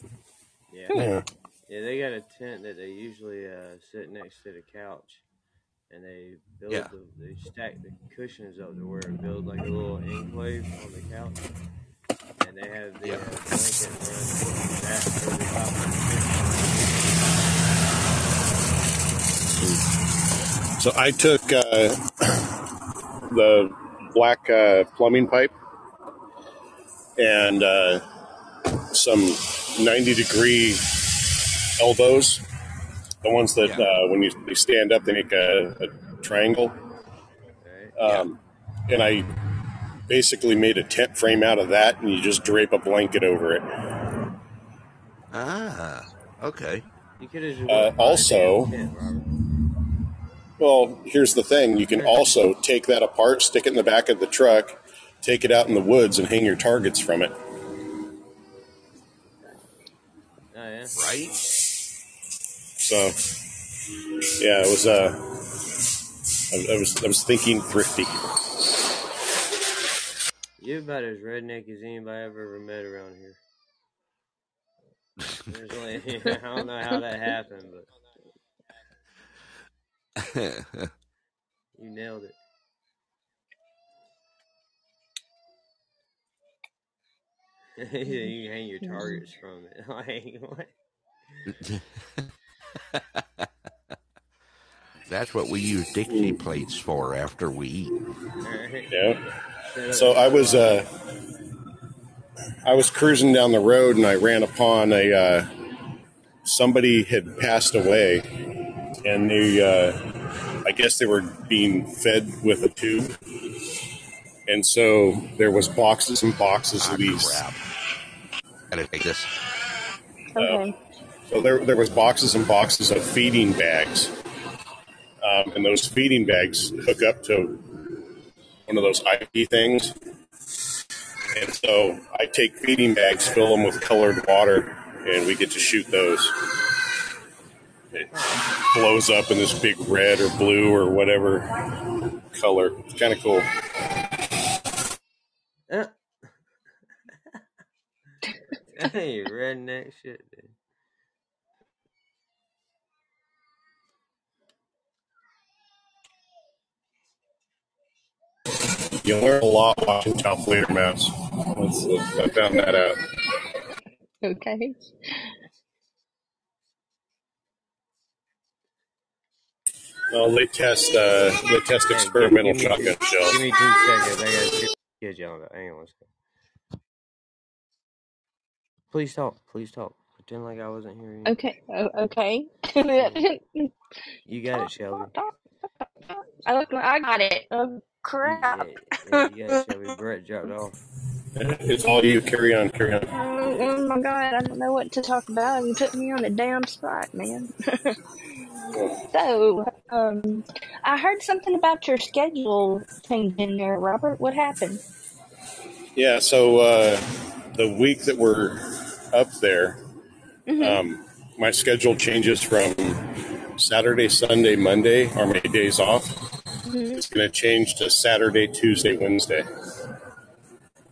Yeah. Yeah. Yeah, they got a tent that they usually uh, sit next to the couch, and they build Yeah. the, they stack the cushions up to where it builds like a little enclave on the couch, and they have the Yeah. uh, blanket run that over the top of the So I took uh, the black uh, plumbing pipe and uh, some 90 degree elbows, the ones that Yeah. uh, when you they stand up they make a, a triangle. right? Um, And I basically made a tent frame out of that, and you just drape a blanket over it. Ah, okay. You could have Uh, went by a also- tent, Well, here's the thing: you can also take that apart, stick it in the back of the truck, take it out in the woods, and hang your targets from it. Oh yeah. Right? So, yeah, it was. Uh, I, I was I was thinking thrifty. You're about as redneck as anybody I've ever met around here. There's only, I don't know how that happened, but you nailed it. you hang your targets from it. Like, what? That's what we use Dixie plates for after we eat. Yeah. So I was uh, I was cruising down the road, and I ran upon a uh, somebody had passed away, and they uh, I guess they were being fed with a tube, and so there was boxes and boxes Ah, of these. crap. Gotta take this. Okay. So there, there was boxes and boxes of feeding bags, um, and those feeding bags hook up to one of those IP things. And so I take feeding bags, fill them with colored water, and we get to shoot those. It blows up in this big red or blue or whatever color. It's kind of cool. Hey, redneck shit, dude. You learn a lot watching Taofledermaus. That's, I found that out. Okay. Well, they test uh, they test Hey, experimental give me- shotgun Give shells. me two seconds. I got two kids yelling about. Hang on one second. Please talk. Please talk. Pretend like I wasn't hearing you. Okay. Oh, okay. You got it, Shelby. I look. I got it. You, crap. yeah, yeah, you got it, Shelby. Brett dropped off. It's all you. Carry on, carry on. Oh, oh my god, I don't know what to talk about. You put me on the damn spot, man. so, um, I heard something about your schedule changing there, Robert. What happened? Yeah. So uh, the week that we're up there, um, my schedule changes from Saturday, Sunday, Monday are my days off. It's going to change to Saturday, Tuesday, Wednesday.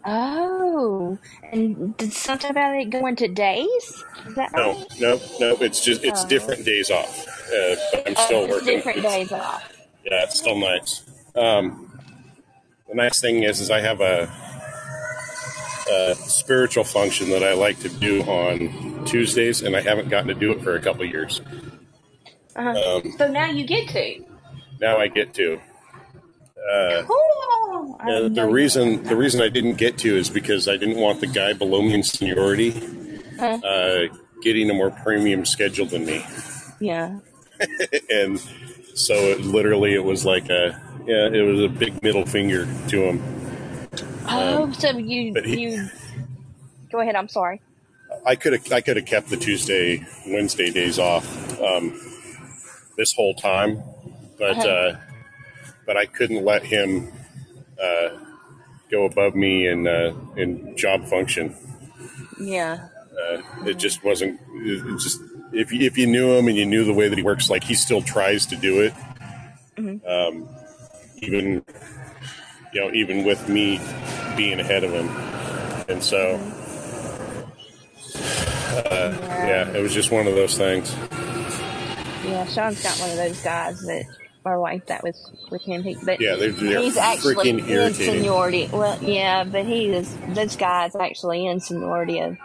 Oh, and did something about it go into days? No, right? no, no. It's just it's Oh. different days off. Uh, but I'm Oh, still it's working. different days off. Yeah, it's still nice. Um, the nice thing is, is I have a, a spiritual function that I like to do on Tuesdays, and I haven't gotten to do it for a couple years. Uh-huh. Um, so now you get to. Now I get to. Uh, Cool. The know reason the reason I didn't get to is because I didn't want the guy below me in seniority that. Uh, getting a more premium schedule than me, yeah. and so it literally it was like a yeah it was a big middle finger to him. Oh, so you Um, he- you. Go ahead. I'm sorry. I could have I could have kept the Tuesday Wednesday days off um, this whole time, but uh, but I couldn't let him uh, go above me in uh, in job function. Yeah. Uh, it just wasn't. It just if you, if you knew him and you knew the way that he works, like he still tries to do it, um, even you know even with me being ahead of him, and so. Uh, yeah, it was just one of those things. Yeah, Sean's got one of those guys that or wife that was with him. He, but Yeah, they're, they're he's actually freaking in irritating. seniority. Well, yeah, but he is. This guy's actually in seniority of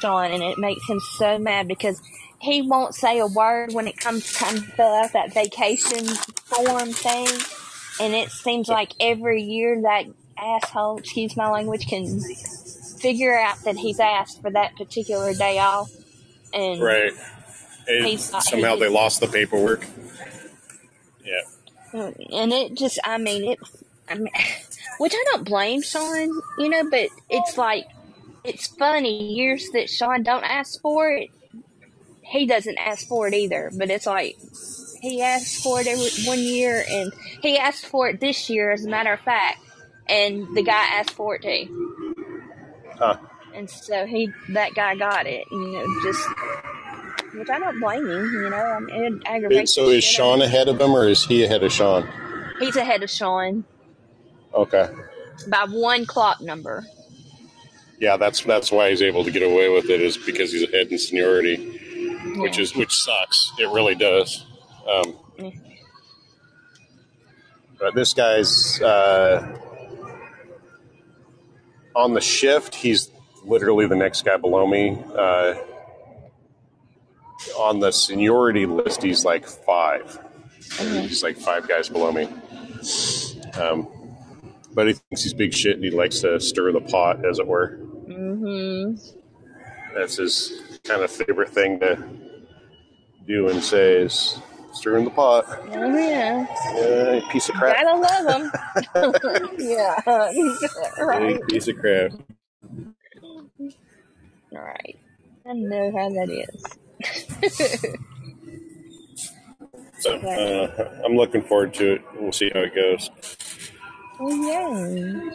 Sean, and it makes him so mad because he won't say a word when it comes time to fill out that vacation form thing. And it seems like every year that asshole, excuse my language, can figure out that he's asked for that particular day off. And Right. And somehow he- they lost the paperwork. Yeah. Um, and it just i mean it I mean, which i don't blame sean you know but it's like it's funny years that sean don't ask for it he doesn't ask for it either but it's like he asked for it every one year and he asked for it this year as a matter of fact and the guy asked for it too Huh. and so he that guy got it you know just which i don't blame him you know I mean, it aggravates So is shit out of Sean ahead of him or is he ahead of Sean? he's ahead of sean Okay. by one clock number. Yeah, that's that's why he's able to get away with it is because he's ahead in seniority, which is which sucks. It really does. Um, Yeah. but this guy's uh, on the shift. He's literally the next guy below me. Uh, on the seniority list, he's like 5 He's like five guys below me. Um, but he thinks he's big shit and he likes to stir the pot, as it were. Mm-hmm. That's his kind of favorite thing to do and say is stir in the pot. Oh yeah, Yeah, piece of crap. gotta love him. yeah, right, You piece of crap. All right. I know how that is. So uh, I'm looking forward to it. We'll see how it goes. Oh yeah.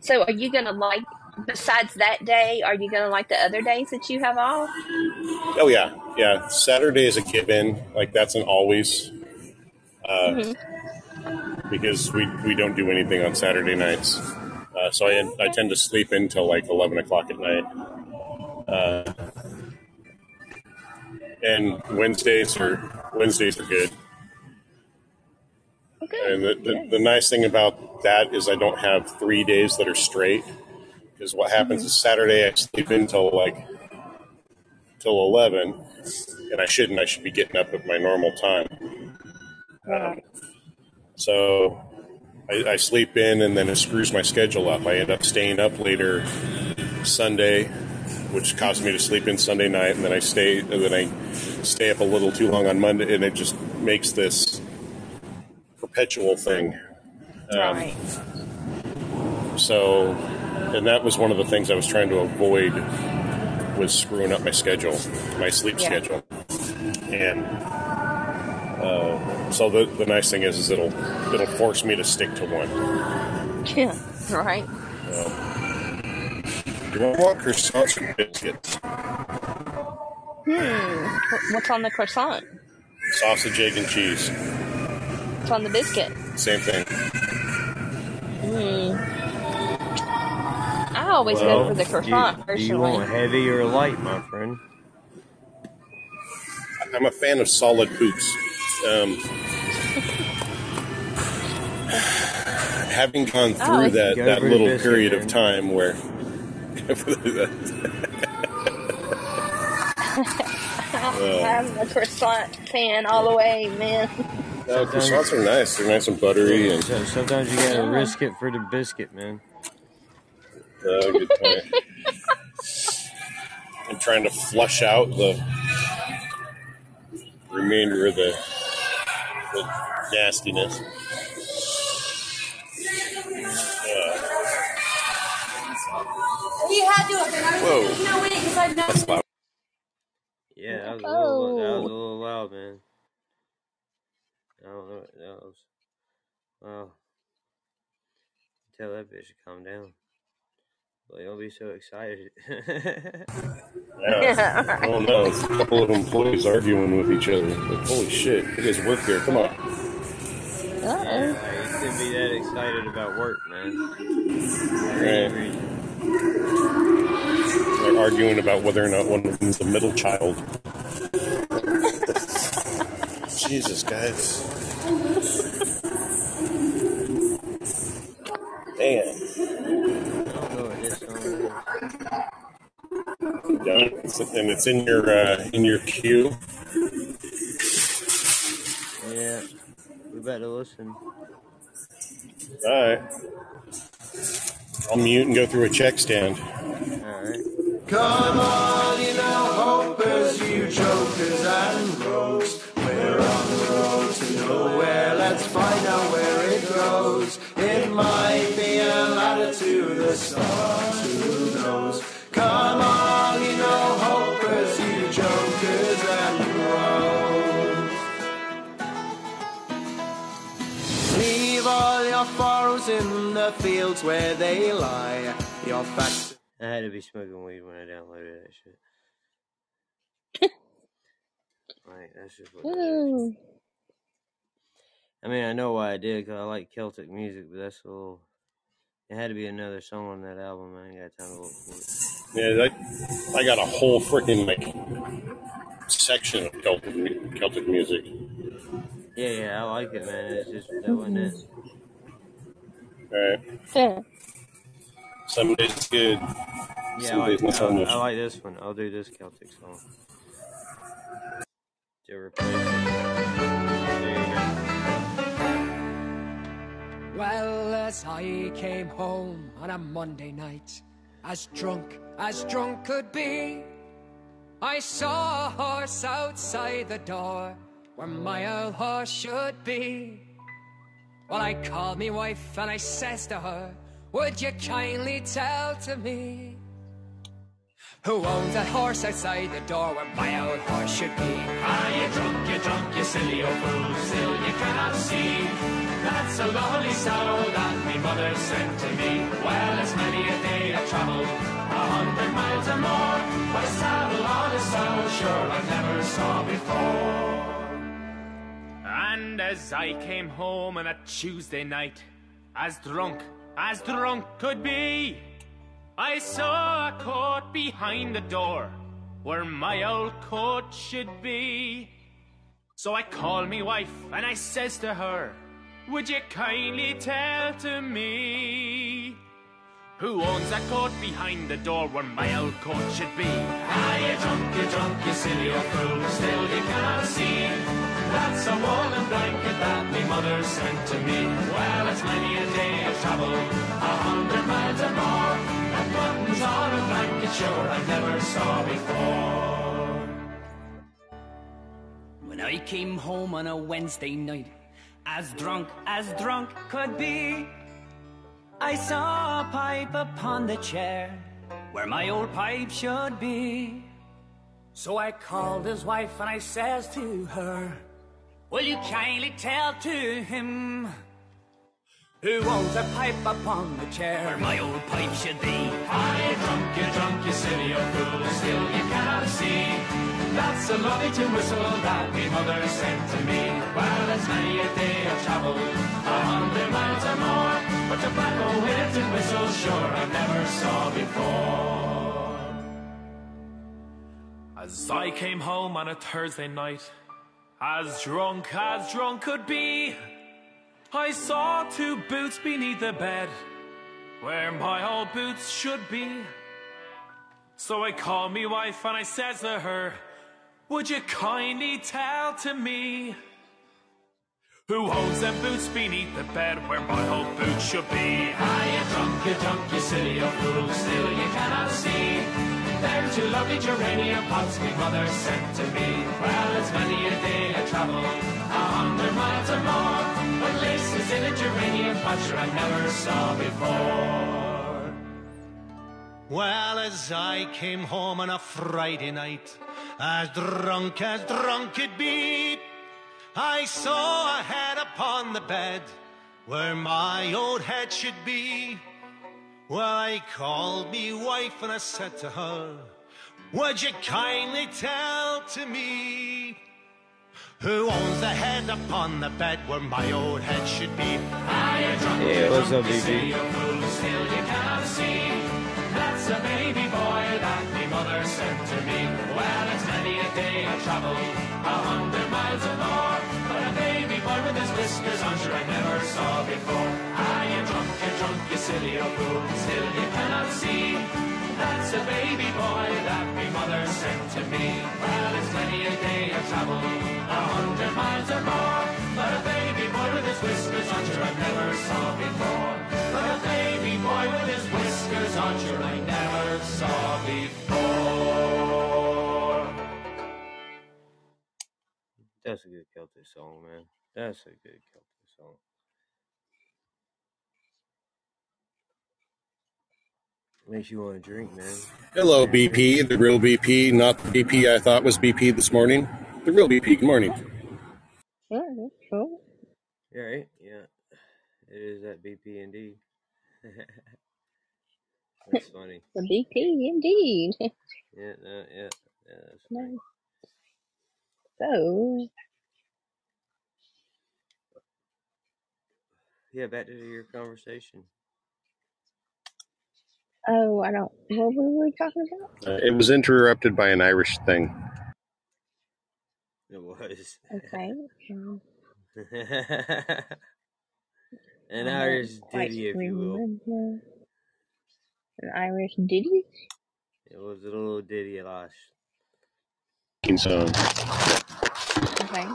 So, are you gonna like? Besides that day, are you gonna like the other days that you have off? Oh yeah, yeah. Saturday is a given. Like that's an always. Uh, Because we, we don't do anything on Saturday nights, uh, so I I tend to sleep until like eleven o'clock at night. Uh, and Wednesdays are Wednesdays are good. Okay. And the, the, the nice thing about that is I don't have three days that are straight. Because what happens mm-hmm. is Saturday I sleep until like till eleven, and I shouldn't. I should be getting up at my normal time. Right. So I, I sleep in, and then it screws my schedule up. I end up staying up later Sunday, which causes me to sleep in Sunday night, and then I stay, and then I stay up a little too long on Monday, and it just makes this perpetual thing. Um, right. So, and that was one of the things I was trying to avoid was screwing up my schedule, my sleep Yeah. schedule. And uh, so the, the nice thing is, is it'll it'll force me to stick to one. Yeah. Right. Do I want croissants and biscuits? Hmm. What's on the croissant? Sausage, egg, and cheese. What's on the biscuit? Same thing. Hmm. I always go for the do, croissant you, do personally. you want heavy or light, my friend? I'm a fan of solid poops. Um, having gone through Oh, that, that little period man. of time where I'm a croissant fan all the way, man. No, croissants are nice. They're nice and buttery and So sometimes you gotta Yeah. risk it for the biscuit, man. uh, good point. I'm trying to flush out the remainder of the, the nastiness. Uh, You had to have been. I was Whoa. like, no way, because I've never. that's loud. Yeah, that was a little, that was a Oh. little loud, man. I don't know. That was, wow. Tell that bitch to calm down. Like, don't be so excited. Yeah. Yeah, right. Oh no, it's a couple of employees arguing with each other. Like, holy shit, you guys work here. Come on. Uh-oh. Yeah, like, you shouldn't be that excited about work, man. Right. They're arguing about whether or not one of them's is the middle child. Jesus, guys. Damn. I don't know what this song is. Yeah, it's- and it's in your uh, in your queue. Yeah, we better listen. All right. I'll mute and go through a check stand. All right. Come on, you know, hopers, you jokers and rogues. We're on the road to nowhere. Let's find out where it goes. It might be a ladder to the stars. Who knows? Come on, you know, hopers, you jokers and rogues. Leave all your furrows in the fields where they lie. Your facts. I had to be smoking weed when I downloaded that shit. like, that's just what it is. Hmm. I mean, I know why I did, because I like Celtic music, but that's a little. It had to be another song on that album. I ain't got time to look for it. Yeah, that, I got a whole freaking like section of Celtic Celtic music. Yeah, yeah, I like it, man. It's just that wasn't it. All right, Yeah. some days good. Yeah, I like, days not so I, much. I like this one. I'll do this Celtic song. To replace it. Well, as I came home on a Monday night, as drunk as drunk could be, I saw a horse outside the door where my old horse should be. Well, I called me wife and I says to her, Would you kindly tell to me who owns that horse outside the door where my old horse should be? Are you drunk, you drunk, you silly old fool, still you cannot see. That's a lovely sow that me mother sent to me. Well, it's many a day of travelled a hundred miles or more a saddle on a sow, sure I never saw before. And as I came home on a Tuesday night As drunk, as drunk could be I saw a coat behind the door where my old coat should be. So I called me wife and I says to her, Would you kindly tell to me who owns that coat behind the door where my old coat should be? Ah, you drunk, you drunk, you silly old fool, still you cannot see. That's a woolen blanket that me mother sent to me. Well, it's many a day of travel, a hundred miles or more. Buttons on a blanket sure I never saw before. When I came home on a Wednesday night, as drunk as drunk could be, I saw a pipe upon the chair where my old pipe should be. So I called his wife and I says to her, Will you kindly tell to him who owns a pipe upon the chair Where my old pipe should be. You drunk, you drunk, you silly old fool, still you cannot see. That's a lovely to whistle that me mother sent to me. Well, it's many a day of travel, a hundred miles or more. But tobacco hits and whistles, sure I never saw before. As I came home on a Thursday night, as drunk as drunk could be, I saw two boots beneath the bed where my old boots should be. So I called me wife and I says to her, Would you kindly tell to me who owns them boots beneath the bed where my old boots should be? Ah, you drunk, you drunk, you silly old fool, still you cannot see. They're two lovely geranium pots my mother sent to me. Well, it's many a day I travel, a hundred miles or more. But laces in a geranium pot I never saw before. Well, as I came home on a Friday night, as drunk as drunk could be, I saw a head upon the bed where my old head should be. Well, I called me wife and I said to her, Would you kindly tell to me who owns the head upon the bed where my old head should be? Ah, you drunk, you what's up, BB? silly old fool, still you cannot see. That's a baby boy that me mother sent to me. Well, it's many a day I travel, a hundred miles or more. But a baby boy with his whiskers on, sure I never saw before. Ah, you drunk, you drunk, you silly old fool, still you cannot see. That's a baby boy that me mother sent to me. Well, it's many a day of travel, a hundred miles or more. But a baby boy with his whiskers on, sure I never saw before. But a baby boy with his whiskers on, sure I never saw before. That's a good Celtic song, man. That's a good Celtic song. Makes you want to drink, man. Hello, BP, the real BP, not the BP I thought was BP this morning. The real BP. Good morning. Yeah, that's cool. Yeah, right? Yeah. It is that BP indeed. That's funny. The BP, indeed. Yeah, no, yeah, yeah. That's No. So, Yeah, back to your conversation. Oh, I don't. What were we talking about? Uh, it was interrupted by an Irish thing. It was. Okay. um, An I Irish don't ditty, if you will. An Irish ditty? It was a little ditty lash. Song Okay.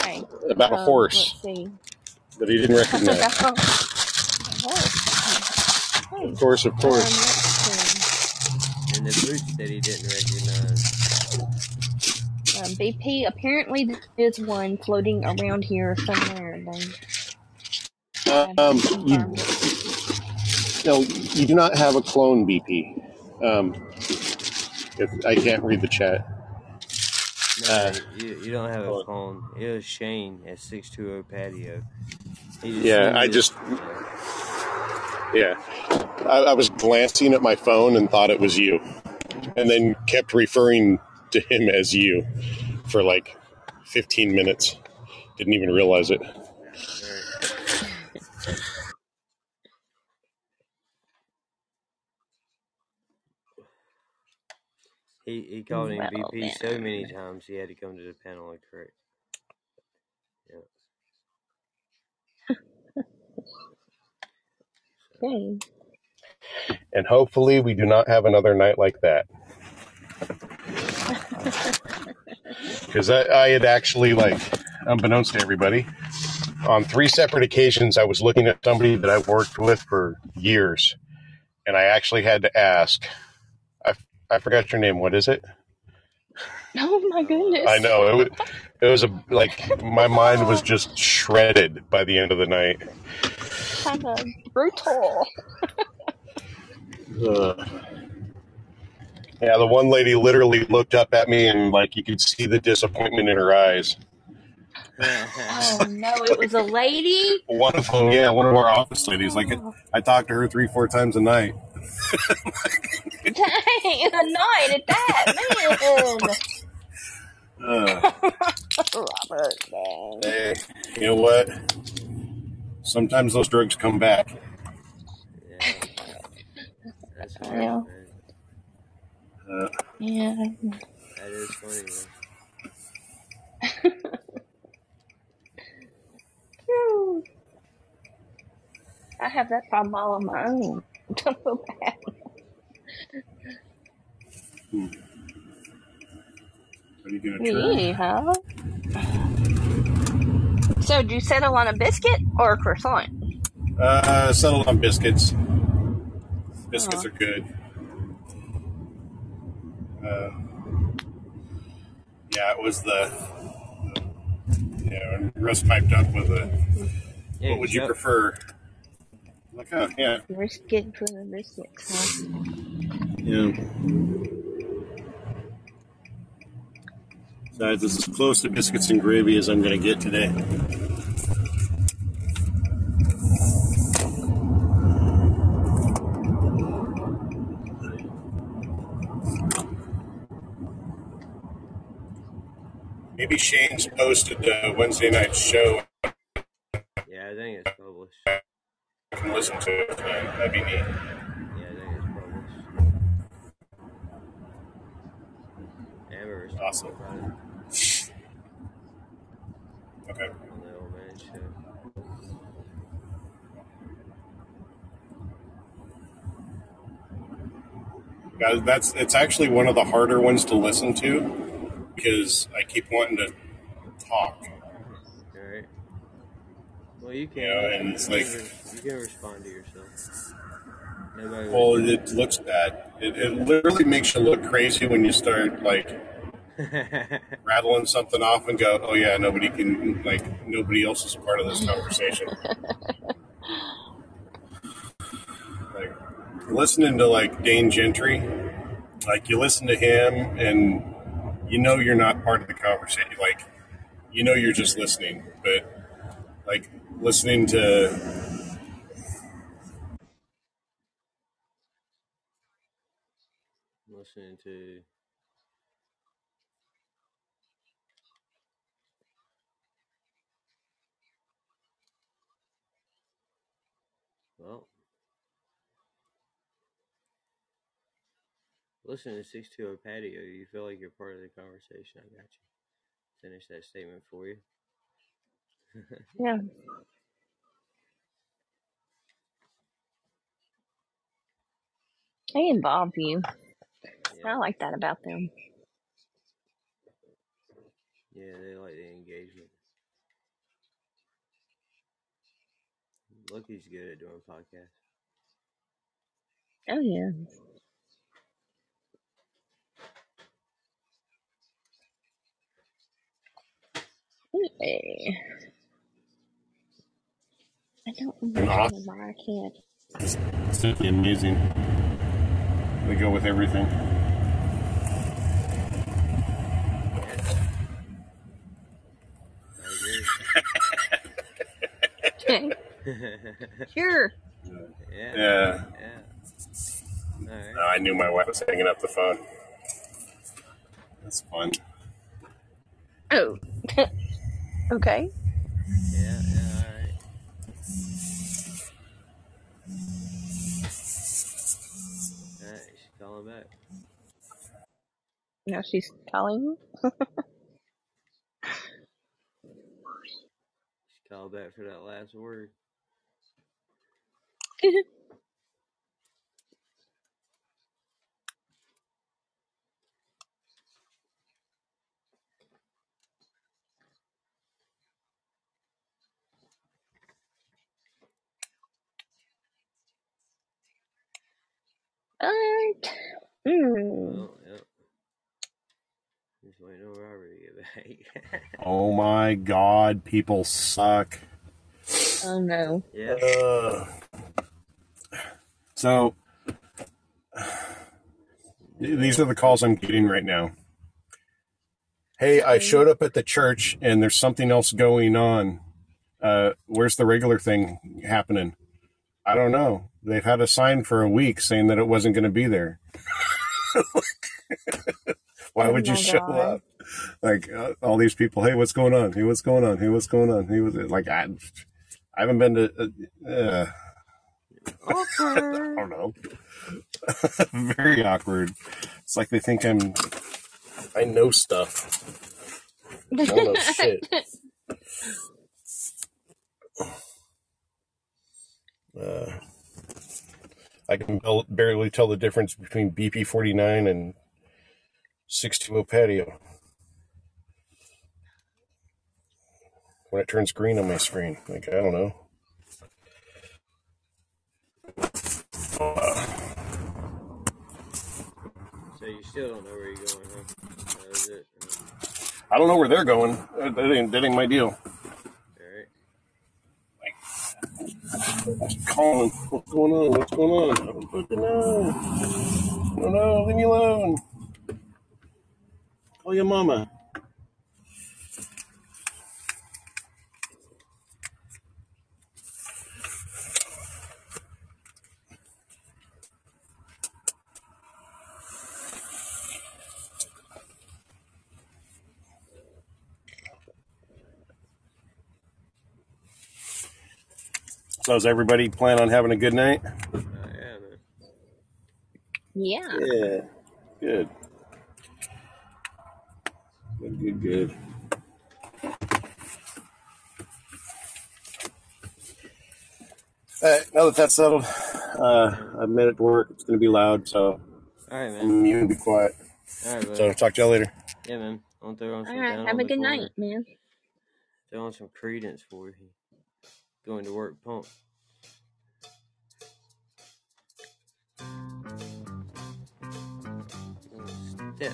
Okay. about a Um, horse let's see. that he didn't recognize. Oh, Of course, of course. let's And the boots that he didn't recognize. Um, BP, apparently there is one floating around here somewhere. They Um, you, no, you do not have a clone BP. Um, if, I can't read the chat. No, Uh, you, you don't have a clone. It was Shane at 620 Patio. Yeah, I just, yeah. I, I was glancing at my phone and thought it was you, and then kept referring to him as you for like 15 minutes. Didn't even realize it. He, he called him Well, BP so many times he had to come to the panel and correct. Yeah. Okay. And hopefully, we do not have another night like that. Because I, I had actually, like, unbeknownst to everybody, on three separate occasions, I was looking at somebody that I've worked with for years, and I actually had to ask. I, I forgot your name. What is it? Oh my goodness. I know it was. It was a like my mind was just shredded by the end of the night. Kind of brutal. Ugh. Yeah, the one lady literally looked up at me and like you could see the disappointment in her eyes. Oh no, it was a lady. One of them, yeah, one of our office ladies. Like oh. I talked to her three, four times a night. Dang, a night at that, man. Ugh. Robert, dang. Hey, you know what? Sometimes those drugs come back. That's Yeah. Uh, Yeah. That is funny, man. I have that problem all on my own. Don't feel bad. are you gonna Me, try? anyhow. So, do you settle on a biscuit or a croissant? Uh, settled on biscuits. Biscuits Aw. are good. Uh, yeah, it was the, the you know, Russ piped up with a. Yeah, what would you so- prefer? Like, oh, yeah, Brisket for the biscuits, huh? yeah. Besides, it's as close to biscuits and gravy as I'm going to get today. maybe Shane's posted the Wednesday night show. Yeah, I think it's published. I can listen to it. That'd be neat. Yeah, I think it's published. Amber is awesome. Okay. Guys, that's it's actually one of the harder ones to listen to because I keep wanting to talk. All right. Well, you can. Yeah, and it's you like- can, you can respond to yourself. Nobody Well, was- it looks bad. It, it literally makes you look crazy when you start like rattling something off and go, "Oh yeah, nobody can like nobody else is part of this conversation." like listening to like Dane Gentry, like you listen to him and you know you're not part of the conversation. Like you know you're just listening, but like listening to listening to. Well, listening to 620 patio, you feel like you're part of the conversation. I got you. Finish that statement for you. Yeah. They involve you. I like that about them. Yeah, they like the engagement. Lucky's good at doing podcasts. Oh yeah. Hey. I don't understand why I can't. It's simply amazing. They go with everything. okay. sure. Yeah. Yeah. Yeah. All right. No, I knew my wife was hanging up the phone. That's fun. Oh. okay. Yeah, yeah, all right. All right, she's calling back. Now she's calling. She called back for that last word. Alright. Hmm. Well, yep. Just waiting on Robert to get back. Oh my god, people suck. Oh no. yeah. Uh, so these are the calls I'm getting right now. Hey, I showed up at the church and there's something else going on. Uh, where's the regular thing happening? I don't know. They've had a sign for a week saying that it wasn't going to be there. Why Oh would you show God. up? Like uh, all these people. Hey, what's going on? Hey, what's going on? Hey, what's going on? Hey, what's like I, I haven't been to. Uh, uh, I don't know. Very awkward. It's like they think I'm. I know stuff. I don't know shit. Uh, I can barely tell the difference between BP 49 and 620 patio when it turns green on my screen. Like, I don't know. So you still don't know where you're going, huh? I don't know where they're going. That ain't, that ain't my deal. All right. Just calling. What's going on? What's going on? I don't fucking know. I don't know. Leave me alone. Call your mama. So, does everybody plan on having a good night? Uh, yeah, man. Yeah. Yeah. Good. Good, good, good. All right, now that that's settled, uh, I've made it to work. It's going to be loud, so All right, man. I'm mute and be quiet. All right, bud. So talk to y'all later. Yeah, man. I'll throw on some All right. Have a good corner. night, man. Throw on some Creedence for you. Going to work pump. Step.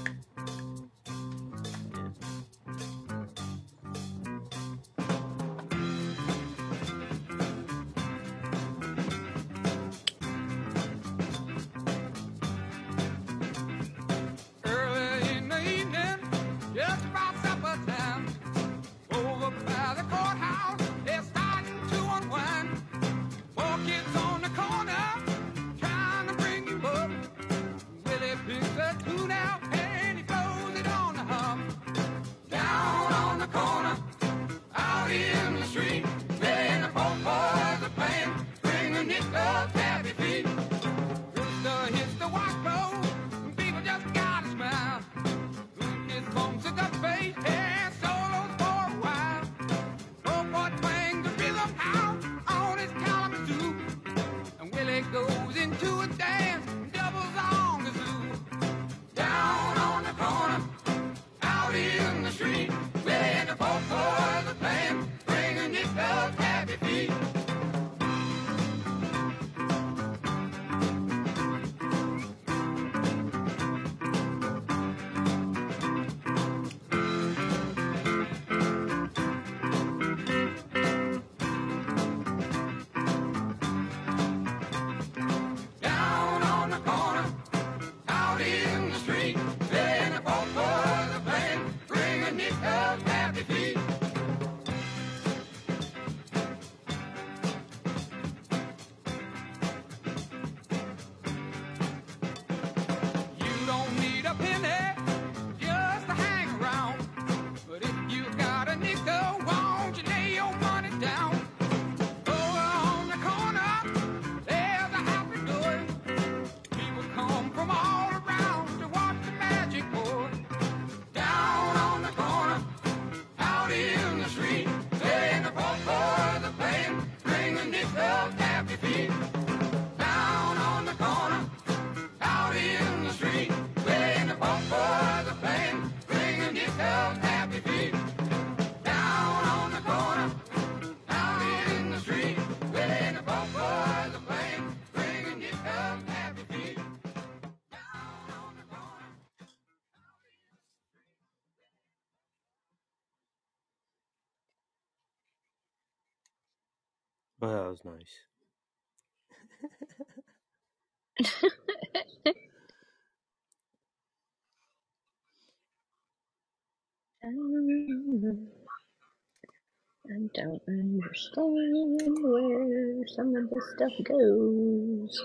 Don't understand where some of this stuff goes.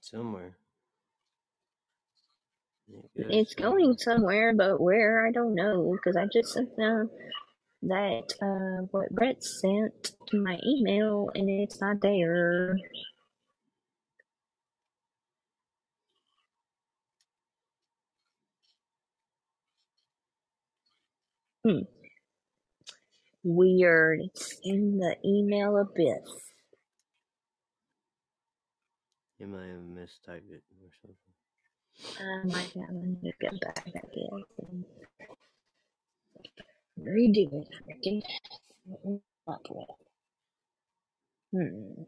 Somewhere. It It's going somewhere, but where I don't know because I just sent them that uh, what Brett sent to my email and it's not there. Hmm. Weird. It's in the email abyss. You might have mistyped it or something. I might have to go back, I guess, and redo it. With.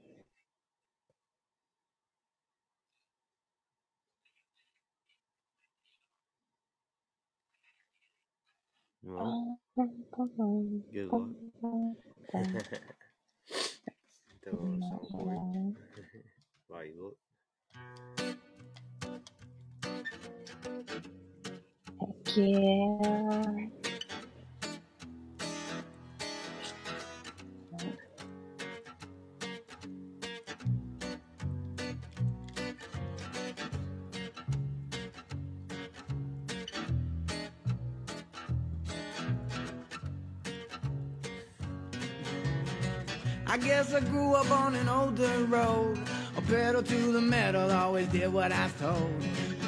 Well, good luck. You. While you look. Heck yeah. I guess I grew up on an older road. A pedal to the metal, always did what I was told.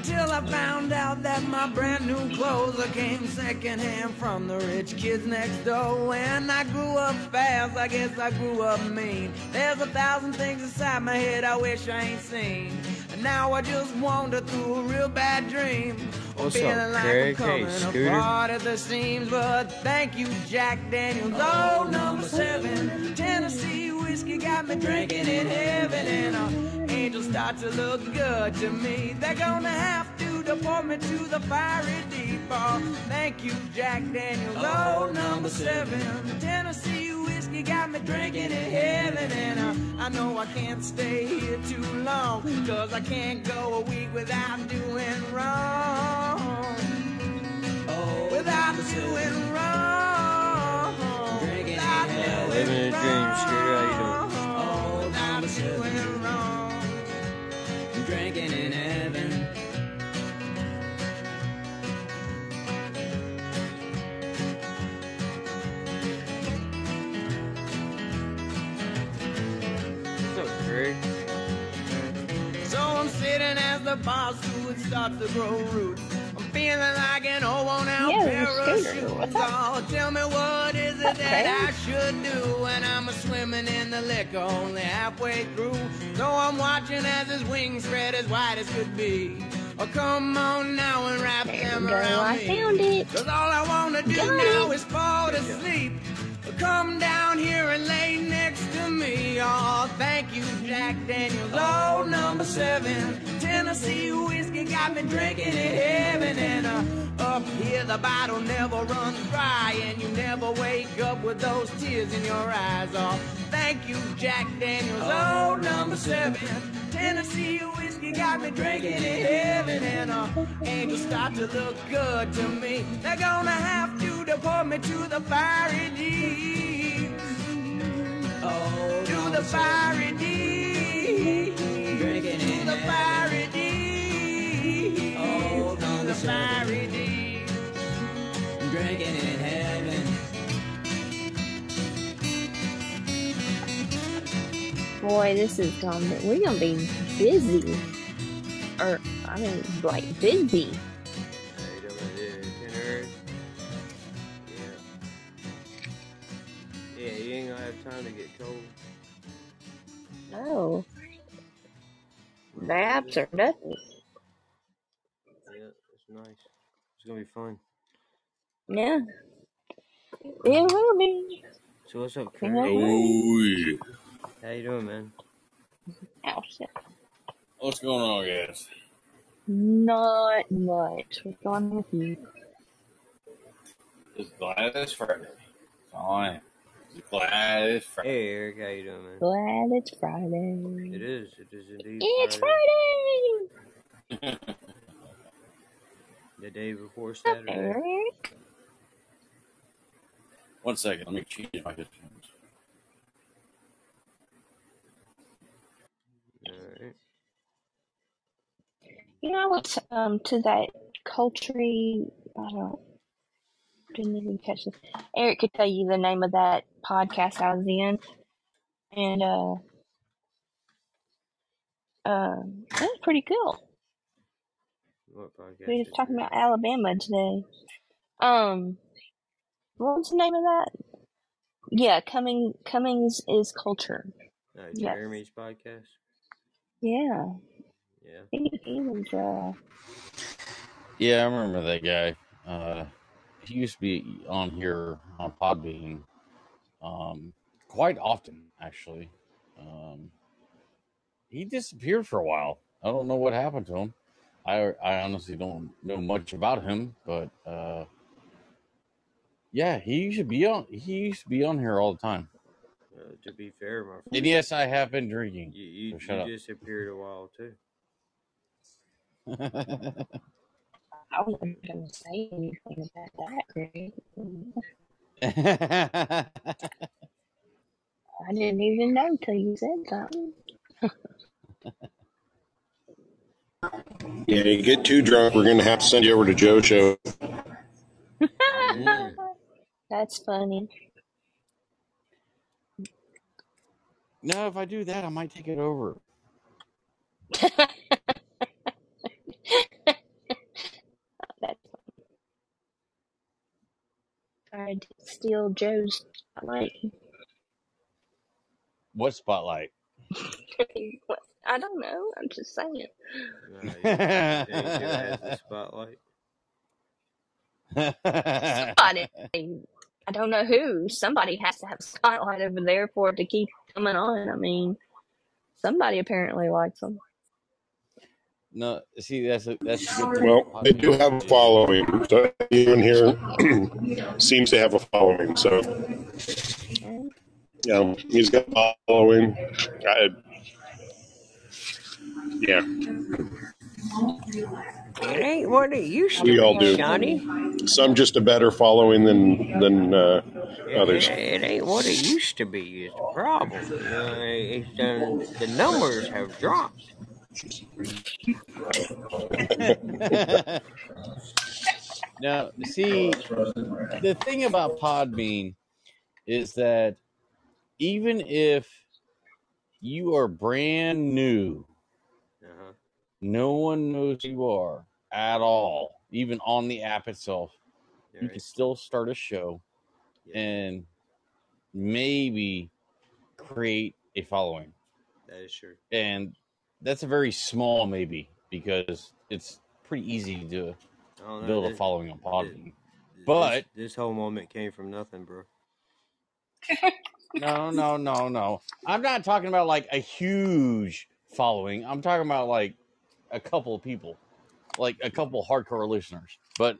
Till I found out that my brand new clothes I came secondhand from the rich kids next door. When I grew up fast, I guess I grew up mean. There's a thousand things inside my head I wish I ain't seen. And now I just wander through a real bad dream. What's feeling up, like Craig? I'm Hey, coming Scooter. apart at the seams. But thank you, Jack Daniels. Oh, number seven. Tennessee whiskey got me drinking in heaven. And uh, angels start to look good to me. They're gonna have to deport me to the fiery deep. Oh, thank you, Jack Daniels. Oh, number seven. Tennessee whiskey got me drinking in heaven. And uh, I know I can't stay here too long. Cause I can't go a week without doing wrong. Oh, without doing wrong. Without doing Living a dream, Scooter. How I'm as the boss food starts to grow roots. I'm feeling like an old worn out Yeah, pair of Scooter, shoes. what's? Oh, tell me what is it Okay. that I should do when I'm a swimming in the liquor only halfway through? So I'm watching as his wings spread as wide as could be. Oh, come on now and wrap There them around I me. found it. Cause all I wanna do Got now it. is fall to sleep. Come down here and lay next to me. Oh, thank you, Jack Daniels. Oh, number seven. Tennessee whiskey got me drinking in heaven. And uh, up here, the bottle never runs dry. And you never wake up with those tears in your eyes. Oh, thank you, Jack Daniels. Oh, number seven. Tennessee whiskey got me drinking in heaven. And uh, angels start to look good to me. They're gonna have to deport me to the fiery deep. Oh, to the fiery deep. Drinking To in the heaven. fiery. Oh, the fiery deep. Drinking in heaven. Boy, this is gonna be, we're gonna be busy. Or, I mean, like, busy. How yeah, Kenner? Yeah. Yeah, you ain't gonna have time to get cold. Oh. No. Naps or nothing. Yeah, it's nice. It's gonna be fun. Yeah. It will be. So what's up, Yeah. Oh yeah. How you doing, man? Ow, shit. What's going on, guys? Not much. What's going on with you? Just glad it's Friday. That's all I am. Just glad it's Friday. Hey, Eric, how you doing, man? Glad it's Friday. It is. It is indeed It's Friday. Friday! The day before What's up, Saturday. Eric? One second, let me change my headphones. Alright. You know, I went um, to that Culture. I don't. Didn't even catch this. Eric could tell you the name of that podcast I was in, and uh, um, it was pretty cool. What podcast? We is was talking it? about Alabama today. Um, what was the name of that? Yeah, coming Cummings is culture. Uh, Yes. Podcast. Yeah, Yeah. he, he was. Uh, Yeah, I remember that guy. Uh, he used to be on here on Podbean um, quite often, actually. Um, he disappeared for a while. I don't know what happened to him. I I honestly don't know much about him, but uh, yeah, he used to be on. He used to be on here all the time. Uh, to be fair, my friend, And yes, I have been drinking. you you, So you disappeared a while too. I wasn't gonna say anything about that, Greg. I didn't even know till you said something. Yeah, you get too drunk, we're gonna have to send you over to Joe Show. That's funny. no, if I do that, I might take it over. That's tried to steal Joe's spotlight. What spotlight? I don't know. I'm just saying. No, you, you it spotlight? Somebody, I don't know who. Somebody has to have a spotlight over there for it to keep coming on. I mean, somebody apparently likes them. no, see, that's a, that's a good thing. Well, they do have a following. So anyone here seems to have a following. So, yeah, he's got a following. I, yeah, It ain't what it used to we all be, do. Johnny. Some just a better following than than uh, others. It, it ain't what it used to be. Is the problem? You know, it's done, the numbers have dropped. now, see, the thing about Podbean is that even if you are brand new. No one knows who you are at all, even on the app itself, you can still start a show and maybe create a following. That is true. And that's a very small maybe because it's pretty easy to know, oh, build a following on this- Podbean. this- But this whole moment came from nothing, bro. no, no, no, no. I'm not talking about like a huge following. I'm talking about like a couple of people, like a couple hardcore listeners. But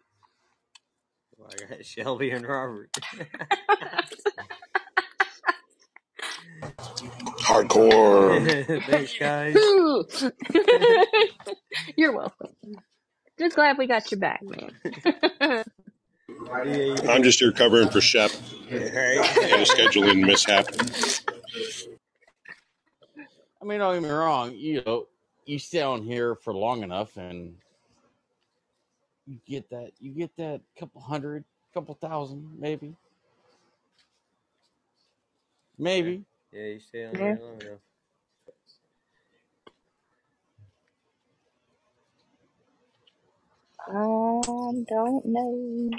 Well, I got Shelby and Robert. Hardcore. Thanks, guys. You're welcome. Just glad we got your back, man. I'm just here covering for Shep. Right. Had a scheduling mishap. I mean, don't get me wrong. You know, you stay on here for long enough, and you get that. You get that couple hundred, couple thousand, maybe, maybe. Yeah, you stay on Yeah. there long enough. Um, don't know.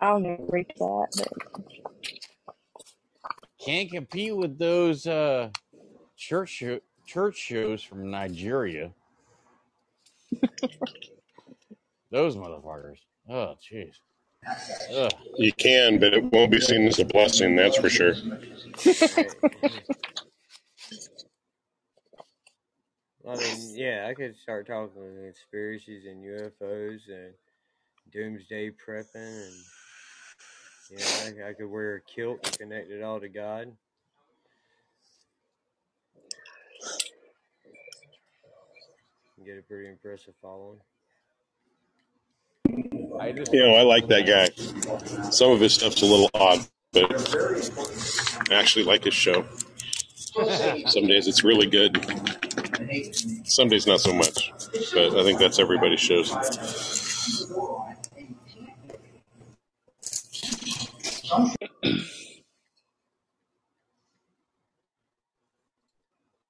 I'll never reach that, but Can't compete with those uh, church sho- church shows from Nigeria. those motherfuckers. Oh, jeez. Ugh. You can, but it won't be seen as a blessing. That's for sure. I mean, yeah, I could start talking conspiracies and UFOs and doomsday prepping, and you know, I, I could wear a kilt and connect it all to God. Get a pretty impressive following. I just You know, I like that guy. Some of his stuff's a little odd, but I actually like his show. Some days it's really good. Some days not so much. But I think that's everybody's shows.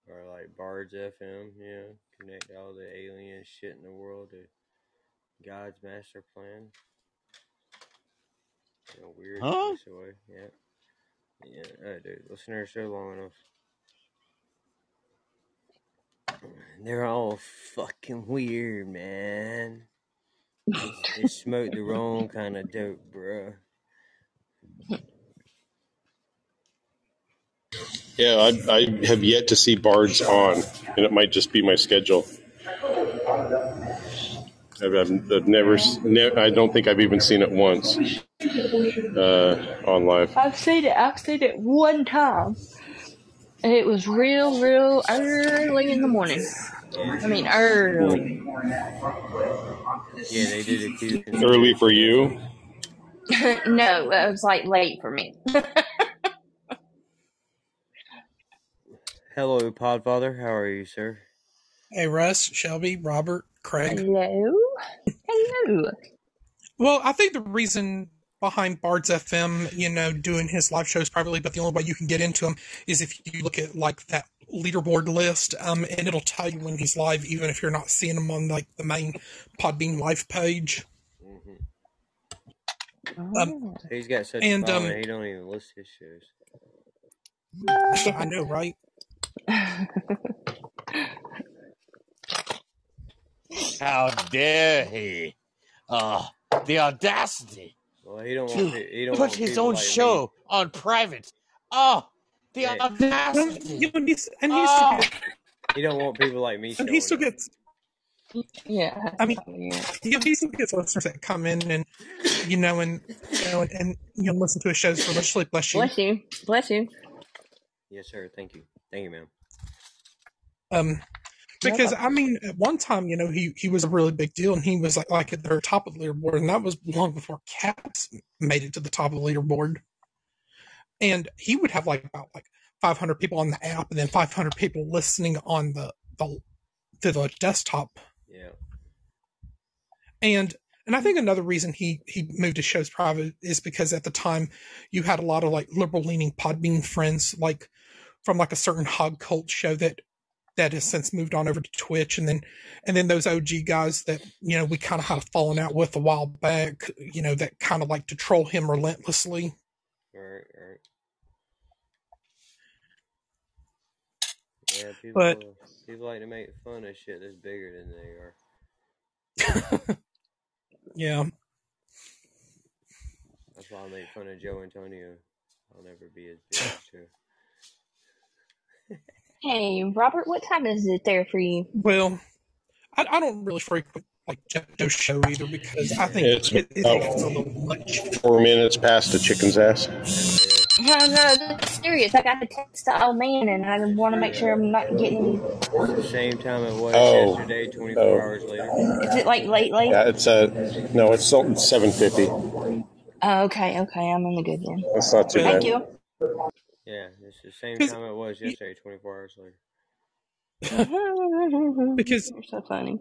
Or like Bards FM, you know, connect all the alien shit in the world to God's master plan. A weird Huh? twist way. Yeah. Yeah, uh, dude, listen to our show long enough. They're all fucking weird, man. They, they smoke the wrong kind of dope, bruh. Yeah, I, I have yet to see Bards on, and it might just be my schedule. I've, I've, I've never, ne- I don't think I've even seen it once uh, on live. I've seen it. I've seen it one time. And it was real, real early in the morning. I mean, early. Yeah, they did a few. Early for you. no, it was like late for me. Hello, Podfather. How are you, sir? Hey, Russ, Shelby, Robert, Craig. Hello. Hello. Well, I think the reason behind Bards FM, you know, doing his live shows privately, but the only way you can get into him is if you look at like that leaderboard list, um, and it'll tell you when he's live, even if you're not seeing him on like the main Podbean live page. Um, He's got such and, a following, um, he don't even list his shows. I know, right? How dare he? Oh, the audacity Well, he don't to want pe- he don't put want his people own like me. show on private. Oh, the Hey. audacity! and he's, and he Oh. still ah. He don't want people like me. and he still gets. Yeah. I mean, you know, he still gets listeners that come in and you know and you know and, and you know listen to his shows religiously. Bless you. Bless you. Bless you. Yes, sir. Thank you. Thank you, ma'am. Um, because I mean, at one time, you know, he he was a really big deal, and he was like like at the top of the leaderboard, and that was long before Cats made it to the top of the leaderboard. And he would have like about like 500 people on the app, and then 500 people listening on the the to the desktop. Yeah. And and I think another reason he he moved his shows private is because at the time you had a lot of like liberal leaning Podbean friends, like from like a certain hog cult show that that has since moved on over to Twitch, and then and then those OG guys that you know we kind of had a falling out with a while back, you know that kind of like to troll him relentlessly. All right. All right. Yeah, people. But- people like to make fun of shit that's bigger than they are. Yeah, That's why I make fun of Joe Antonio. I'll never be as big as Joe. Hey, Robert, what time is it there for you? well, I, I don't really frequent like Jeff Joe's show either because I think It's it, it, about it's a little much. four minutes past the chicken's ass. No, no, that's serious. I got to text the old man, and I want to make sure I'm not getting. It's the same time it was Oh. yesterday, 24 Oh. hours later. Is it like late, late? Yeah, it's uh no, it's seven fifty. Oh, okay, okay, I'm in the good then. That's not too Thank bad. you. Yeah, it's the same time it was yesterday, 24 hours later. Because You're so funny.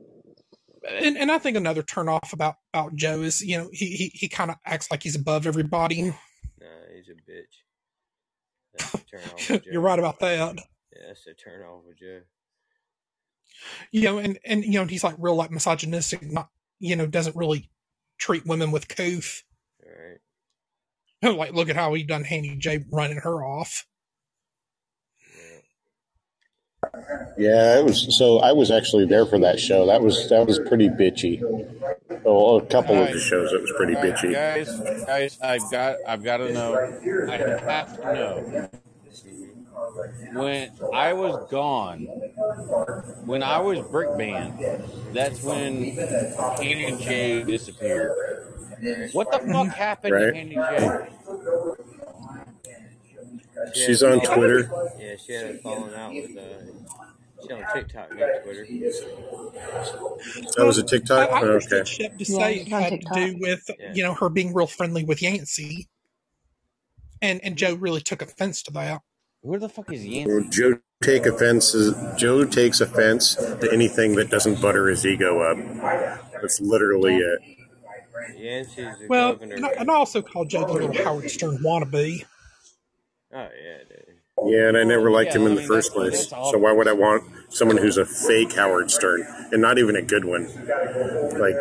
and, and I think another turn off about about Joe is you know he he, he kind of acts like he's above everybody. Nah, he's a bitch. Turn off with Joe. You're right about that. Yeah, that's a turn off with Joe. You know, and and you know he's like real like misogynistic, not you know doesn't really treat women with couth. Alright. Like look at how he done Handy J running her off. Yeah, it was. So I was actually there for that show. That was that was pretty bitchy. Oh, a couple of the shows that was pretty Alright, bitchy. guys, guys, I've got, I've got to know. I have to know. When I was gone, when I was brick band, that's when Handy J disappeared. What the fuck happened Right. to Handy J? She's on Twitter. Yeah, she had a falling out with, uh, she's on TikTok, not Twitter. That was a TikTok. I, I Okay. understood Shep to Yeah, say it she's on had to do with Yeah. you know her being real friendly with Yancey, and and Joe really took offense to that. Who the fuck is Well, Yancey? Joe take offense. Joe takes offense to anything that doesn't butter his ego up. That's literally it. Yancey's the Well, governor. and I, and I also called Joe the little Howard Stern wannabe. Oh, yeah, dude. Yeah, and I never liked Yeah, him in I the mean, first place. So why would I want someone who's a fake Howard Stern and not even a good one? Like,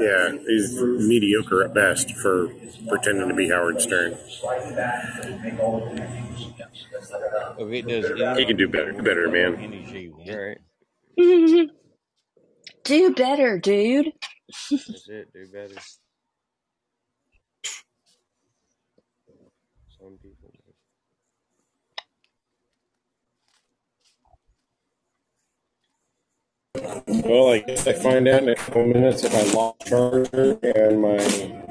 yeah, he's mediocre at best for pretending to be Howard Stern. Okay, does He can do better, better, man. Handy J win? Do better, dude. That's it. Do better. Some people. Well, I guess I find out in a couple minutes if I lost charger and my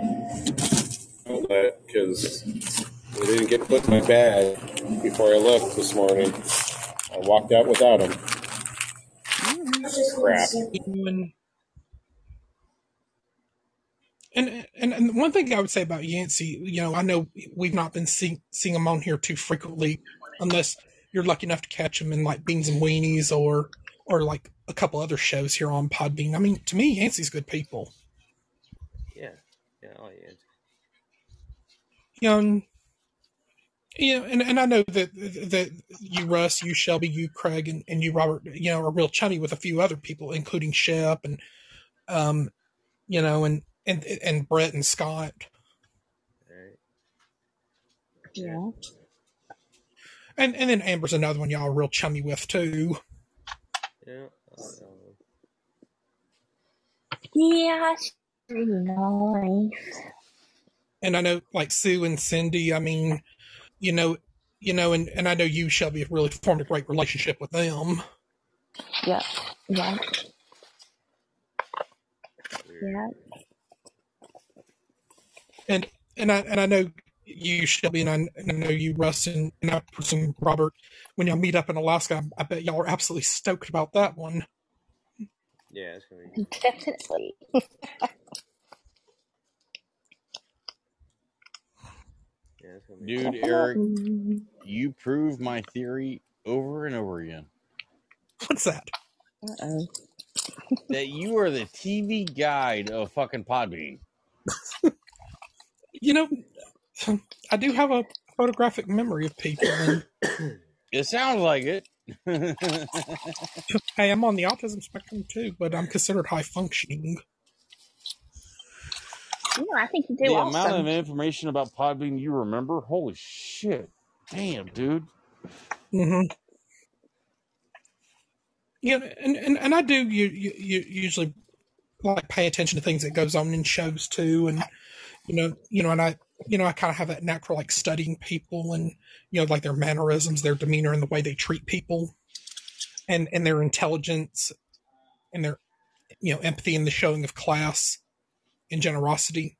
outlet because they didn't get put in my bag before I left this morning. I walked out without them. Crap. And, and and one thing I would say about Yancey, you know, I know we've not been seeing seeing him on here too frequently, unless you're lucky enough to catch him in like Beans and Weenies or or like a couple other shows here on Podbean. I mean, to me, Yancey's good people. Yeah. Yeah, I like Yancey. You know, and, and, and I know that that you Russ, you Shelby, you Craig, and, and you Robert, you know, are real chummy with a few other people, including Shep and um, you know, and and and Brett and Scott. Right. Yeah. And and then Amber's another one y'all are real chummy with too. Yeah. I like all of them. Yeah, she's nice. And I know, like Sue and Cindy. I mean, you know, you know, and and I know you, Shelby, have really formed a great relationship with them. Yeah, yeah, yeah. And and I and I know you, Shelby, and I, and I know you, Russ, and, and I presume Robert. When y'all meet up in Alaska, I, I bet y'all are absolutely stoked about that one. Yeah, it's gonna be. Definitely. Yeah, it's gonna be. Dude, Eric, um, you prove my theory over and over again What's that? Uh-oh. that you are the TV guide of fucking Podbean. You know, I do have a photographic memory of people. And It sounds like it. hey, I'm on the autism spectrum too, but I'm considered high functioning. You know, I think you do the amount awesome. of information about Podbean you remember, holy shit. Damn, dude. hmm Yeah, and, and, and I do you, you, you usually like pay attention to things that goes on in shows too, and you know you know, and I you know I kind of have that knack for like studying people and you know like their mannerisms, their demeanor, and the way they treat people, and and their intelligence, and their you know empathy and the showing of class and generosity.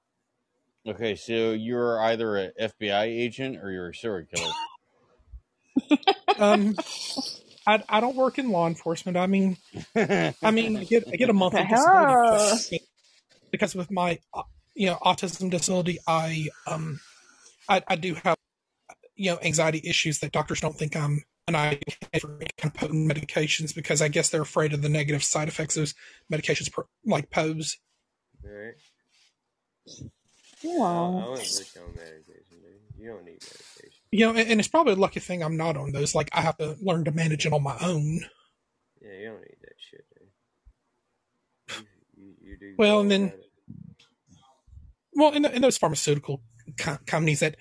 Okay, so you're either an FBI agent or you're a serial killer. Um, I I don't work in law enforcement. I mean, I mean, I get I get a monthly Oh. disability because, because with my uh, you know autism disability, I um I, I do have you know anxiety issues that doctors don't think I'm an idea for any kind of potent medications because I guess they're afraid of the negative side effects those medications pro- like pose. Right. I, I Aw. wouldn't put you on medication, dude. You don't need medication. You know, and, and it's probably a lucky thing I'm not on those. Like I have to learn to manage it on my own. Yeah, you don't need that shit, dude. You, you, you do. Well, and then at it. Well, in, in those pharmaceutical co- companies that,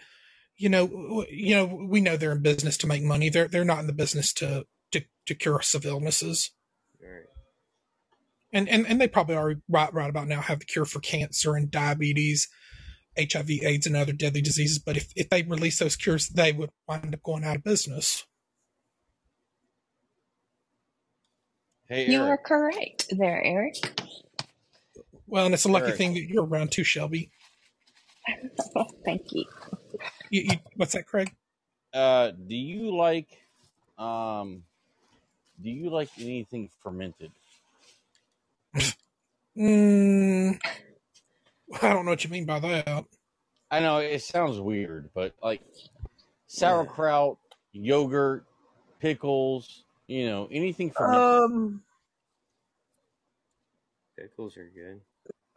you know, you know, we know they're in business to make money. They're they're not in the business to to, to cure us of illnesses. Alright. And, and and they probably already right right about now have the cure for cancer and diabetes, HIV, AIDS, and other deadly diseases. But if if they release those cures, they would wind up going out of business. Hey, You are correct there, Eric. Well, and it's a lucky Eric. thing that you're around too, Shelby. Thank you. You, you, what's that, Craig? Uh, do you like, um, do you like anything fermented? Mm, I don't know what you mean by that. I know it sounds weird, but like sauerkraut, yogurt, pickles, you know, anything fermented. Um, Pickles are good.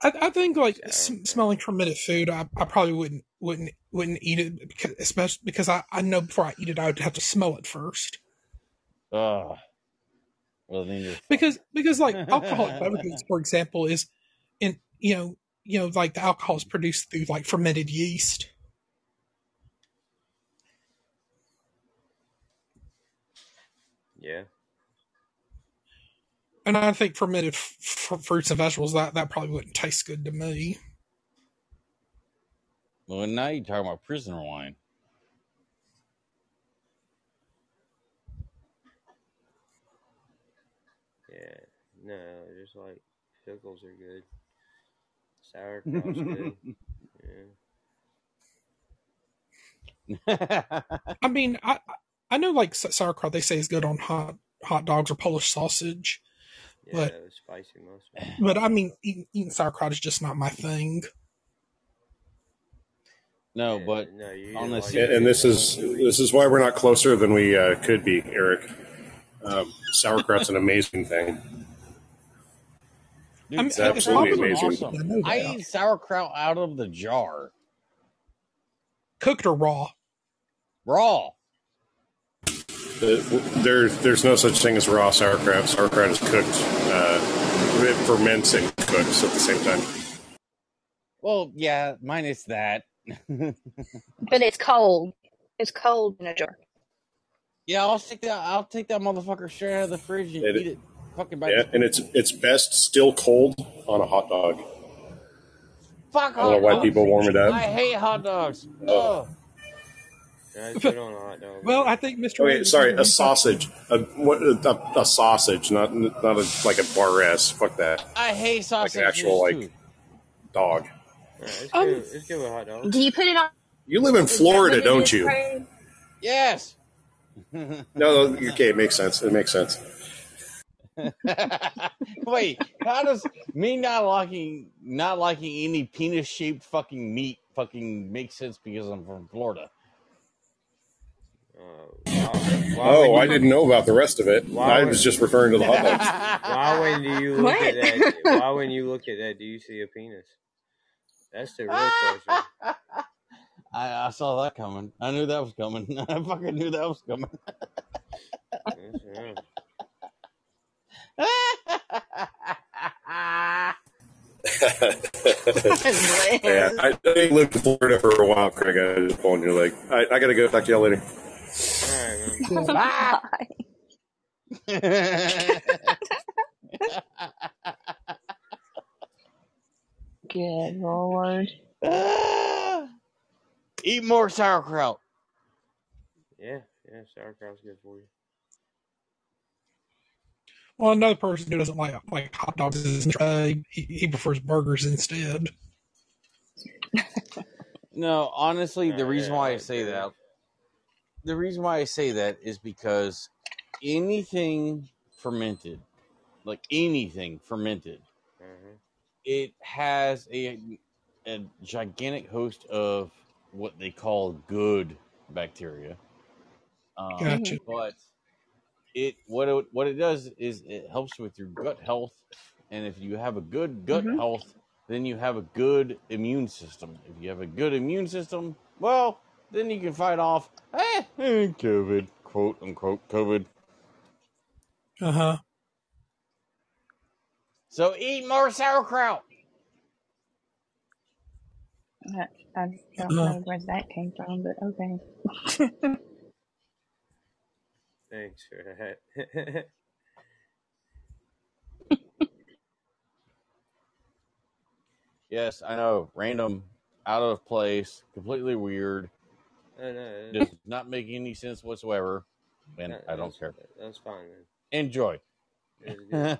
I, I think like s- smelling fermented food, I, I probably wouldn't wouldn't wouldn't eat it because especially because I, I know before I eat it I would have to smell it first Ugh. Well, then because because like alcoholic beverages for example is in you know you know like the alcohol is produced through like fermented yeast Yeah. And I think fermented f- f- fruits and vegetables that that probably wouldn't taste good to me. well. Now you're talking about prisoner wine. Yeah. No, just like pickles are good. Sauerkraut's good. Yeah. I mean I I- I know like sauerkraut they say is good on hot hot dogs or Polish sausage, Yeah, but it was spicy mustard. but I mean eating, eating sauerkraut is just not my thing. No, but No, you on eat like And, and this is this is why we're not closer than we uh, could be, Eric. Um, sauerkraut's an amazing thing. Dude, I mean, It's absolutely amazing. I awesome. know I eat sauerkraut out of the jar, Cooked or raw? raw. The, there, there's no such thing as raw sauerkraut. Sauerkraut is cooked. Uh, it ferments and cooks at the same time. Well, yeah, minus that. But it's cold. It's cold in a jar. yeah, I'll take that. I'll take that motherfucker straight out of the fridge and It- eat it. Fucking by Yeah, and it's it's best still cold on a hot dog. Fuck I don't know why dogs. people warm it up. I hate hot dogs. Oh. Put on a hot dog. Well, I think Mr. Okay, Randy- sorry, a sausage. A, what, a, a sausage, not not a, like a bar S. Fuck that. I hate sausage. Like an actual like too. dog. Yeah, it's, Um, good. it's good with hot dogs. Do you put it on? You live in Florida, don't you? Craig? Yes. No, okay, it makes sense. It makes sense. Wait, how does me not liking not liking any penis shaped fucking meat fucking make sense because I'm from Florida? Uh, oh, why Oh, I didn't know about the rest of it. Why I would- was just referring to the hot dogs. Why when do you look What? at that? Why when you look at that do you see a penis? That's the real question. I, I saw that coming. I knew that was coming. I fucking knew that was coming. That's right. yeah, I, I lived in Florida for a while, Craig. I just pulling your leg. I, I gotta go. Talk to y'all later. All right. Bye. Good lord. Eat more sauerkraut. Yeah, yeah, sauerkraut's good for you. Well, another person who doesn't like like hot dogs is uh, he, he prefers burgers instead. No, honestly, the reason yeah, why I like say that. That, the reason why I say that is because anything fermented, like anything fermented, Mhm. it has a a gigantic host of what they call good bacteria. Um, Gotcha. But it what it what it does is it helps with your gut health, and if you have a good gut Mhm. health, then you have a good immune system. If you have a good immune system, well, then you can fight off eh, eh, COVID, quote unquote COVID. Uh huh. So eat more sauerkraut. I, I don't Uh. know where that came from, but okay. Thanks for that. Yes, I know, random, out of place, completely weird, I know. does not make any sense whatsoever, and that- I don't care. That's fine, man. Enjoy. Okay.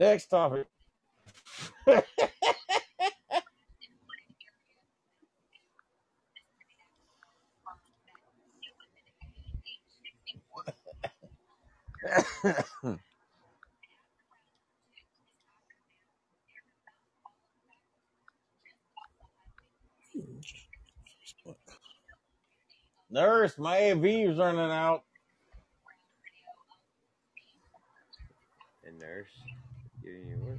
Next topic. Hmm. Nurse, my IV's running out. A nurse giving you what?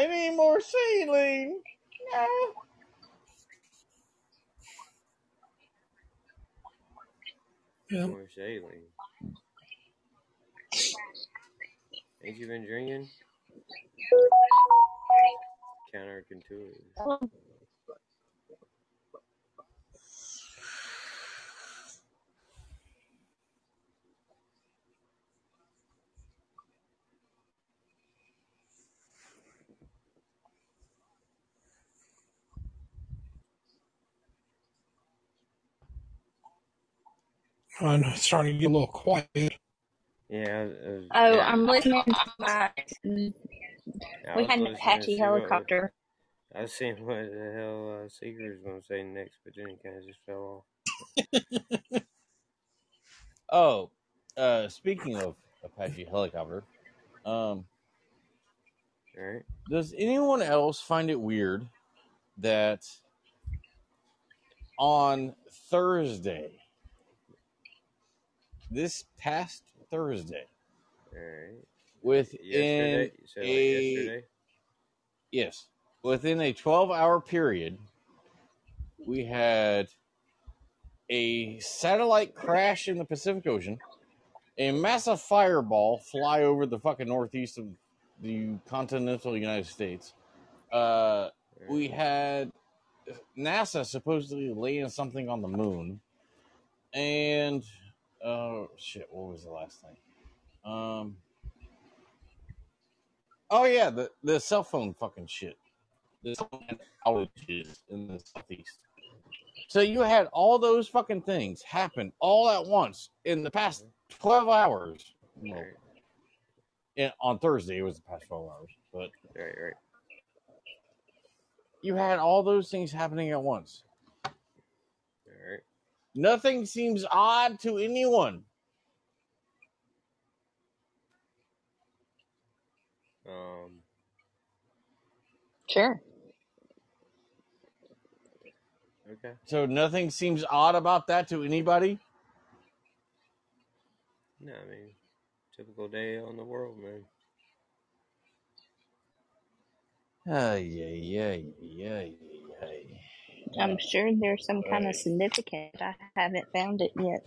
I need more saline. No. Yeah. More saline. Ain't you been drinking? Counterintuitive. I'm starting to get a little quiet. Yeah. Was- Oh, yeah. I'm listening to my. We had an Apache see what- helicopter. I was seeing what the hell uh, Seeker was going to say next, but then it kind of just fell off. Oh, uh, speaking of Apache helicopter, um, Right. does anyone else find it weird that on Thursday, this past Thursday, All right. within Yesterday? You said like a yesterday? yes, within a twelve-hour period, we had a satellite crash in the Pacific Ocean. a massive fireball fly over the fucking northeast of the continental United States. Uh, we had NASA supposedly laying something on the moon, and oh shit, what was the last thing? Um, oh yeah, the the cell phone fucking shit. The cell phone outages in the southeast. So you had all those fucking things happen all at once in the past twelve hours. Well, in, on Thursday, it was the past twelve hours, but Right, right. you had all those things happening at once. All right. Nothing seems odd to anyone. Um, Sure. okay. So nothing seems odd about that to anybody. No, I mean, typical day on the world, man. Ay, ay, ay, ay, ay. I'm sure there's some kind of significance. I haven't found it yet.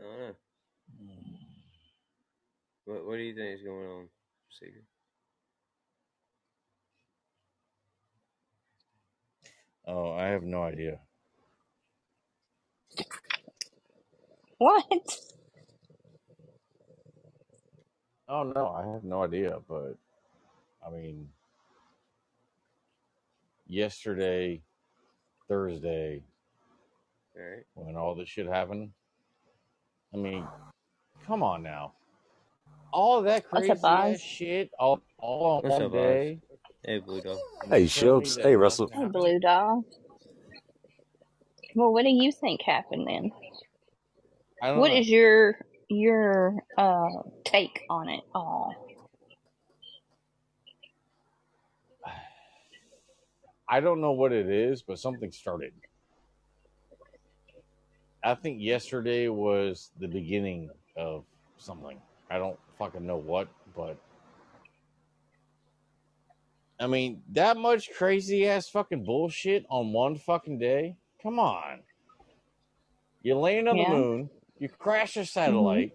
I don't know. What What do you think is going on, Seeger? Oh, I have no idea. What? Oh no, I have no idea. But I mean, yesterday, Thursday, All right. when all this shit happened. I mean, come on now. All that What's crazy up, Oz? shit all all on What's one up, Oz? day. Hey, Blue Dog. and Hey, you tell me that Hey, Russell. Hey, happened. Blue Dog. Well, what do you think happened then? I don't What know. is your your uh take on it all? I don't know what it is, but something started. I think yesterday was the beginning of something. I don't fucking know what, but I mean, that much crazy ass fucking bullshit on one fucking day? Come on. You land on the moon, you crash a hmm satellite,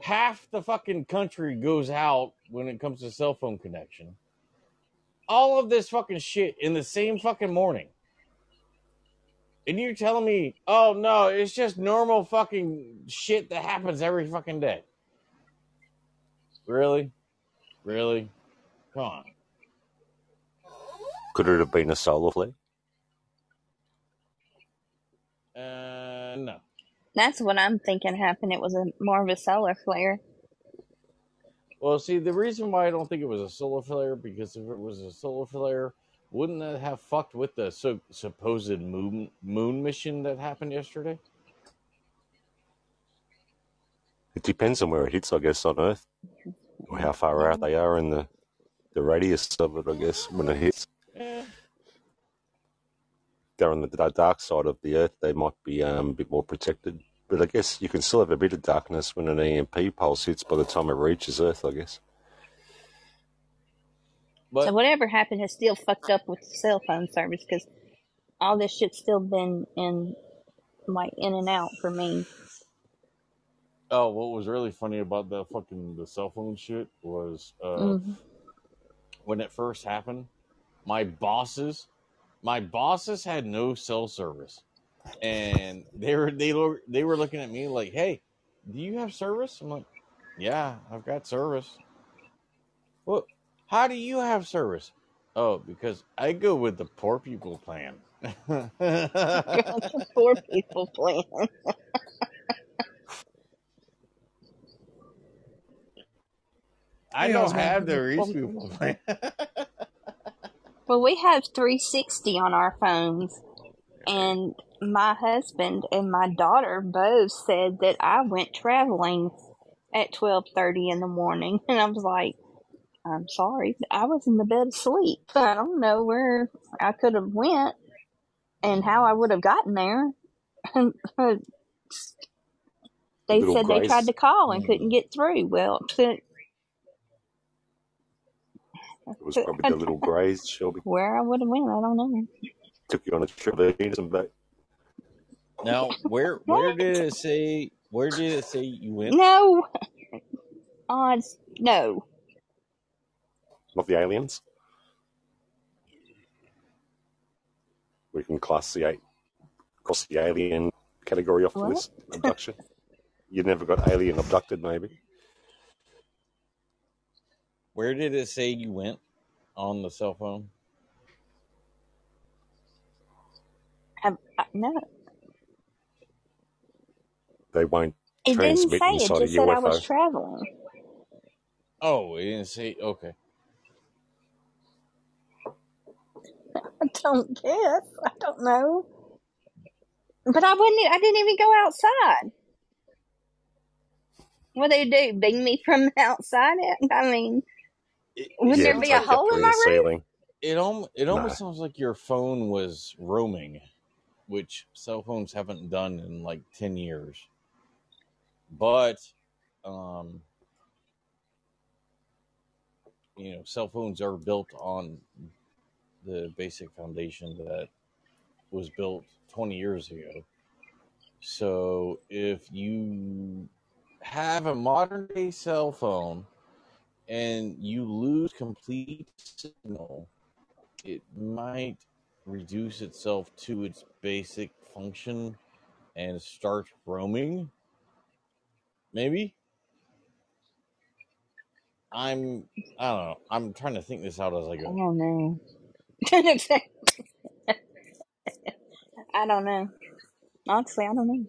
half the fucking country goes out when it comes to cell phone connection. All of this fucking shit in the same fucking morning. And you're telling me, oh no, it's just normal fucking shit that happens every fucking day. Really? Really? Come on. Could it have been a solar flare? Uh, no. That's what I'm thinking happened. It was a more of a solar flare. Well, see, the reason why I don't think it was a solar flare because if it was a solar flare, wouldn't that have fucked with the so, supposed moon moon mission that happened yesterday? It depends on where it hits, I guess, on Earth, or how far out they are in the, the radius of it, I guess, when it hits. They're on the dark side of the Earth, they might be um, a bit more protected. But I guess you can still have a bit of darkness when an EMP pulse hits by the time it reaches Earth, I guess. So whatever happened has still fucked up with the cell phone service because all this shit's still been in like in and out for me. oh, what was really funny about the fucking the cell phone shit was uh hmm when it first happened, my bosses, my bosses had no cell service, and they were they were they were looking at me like, "Hey, do you have service?" I'm like, "Yeah, I've got service." Well, how do you have service? Oh, because I go with the poor people plan. Gotcha, poor people plan. I don't have the rich people plan. Well, we have 360 on our phones, and my husband and my daughter both said that I went traveling at 12:30 in the morning, and I was like, "I'm sorry, I was in the bed asleep. I don't know where I could have went and how I would have gotten there." they Little said they tried to call and mm. couldn't get through. Well, It was probably the little greys, Shelby. Where I would have went, I don't know. Took you on a trip to Venus and back. Now, where where did it say? Where did it say you went? No. Odds. No. Not the aliens. We can class the eight, cross the alien category off the What? list. Abduction. you never got alien abducted, maybe. Where did it say you went on the cell phone? Have, uh, no. They won't It didn't say. It inside just a said I was traveling. Oh, it didn't say. Okay. I don't guess. I don't know. But I wouldn't. I didn't even go outside. What do they do? Beam me from outside? I mean, would Yeah, there be a take hole in my roof? ceiling. It almost it almost Nah. sounds like your phone was roaming, which cell phones haven't done in like ten years. But, um, you know, cell phones are built on the basic foundation that was built twenty years ago. So if you have a modern day cell phone and you lose complete signal, it might reduce itself to its basic function and start roaming. Maybe. I'm I don't know. I'm trying to think this out as I I go. don't know. I don't know. Honestly, I don't know.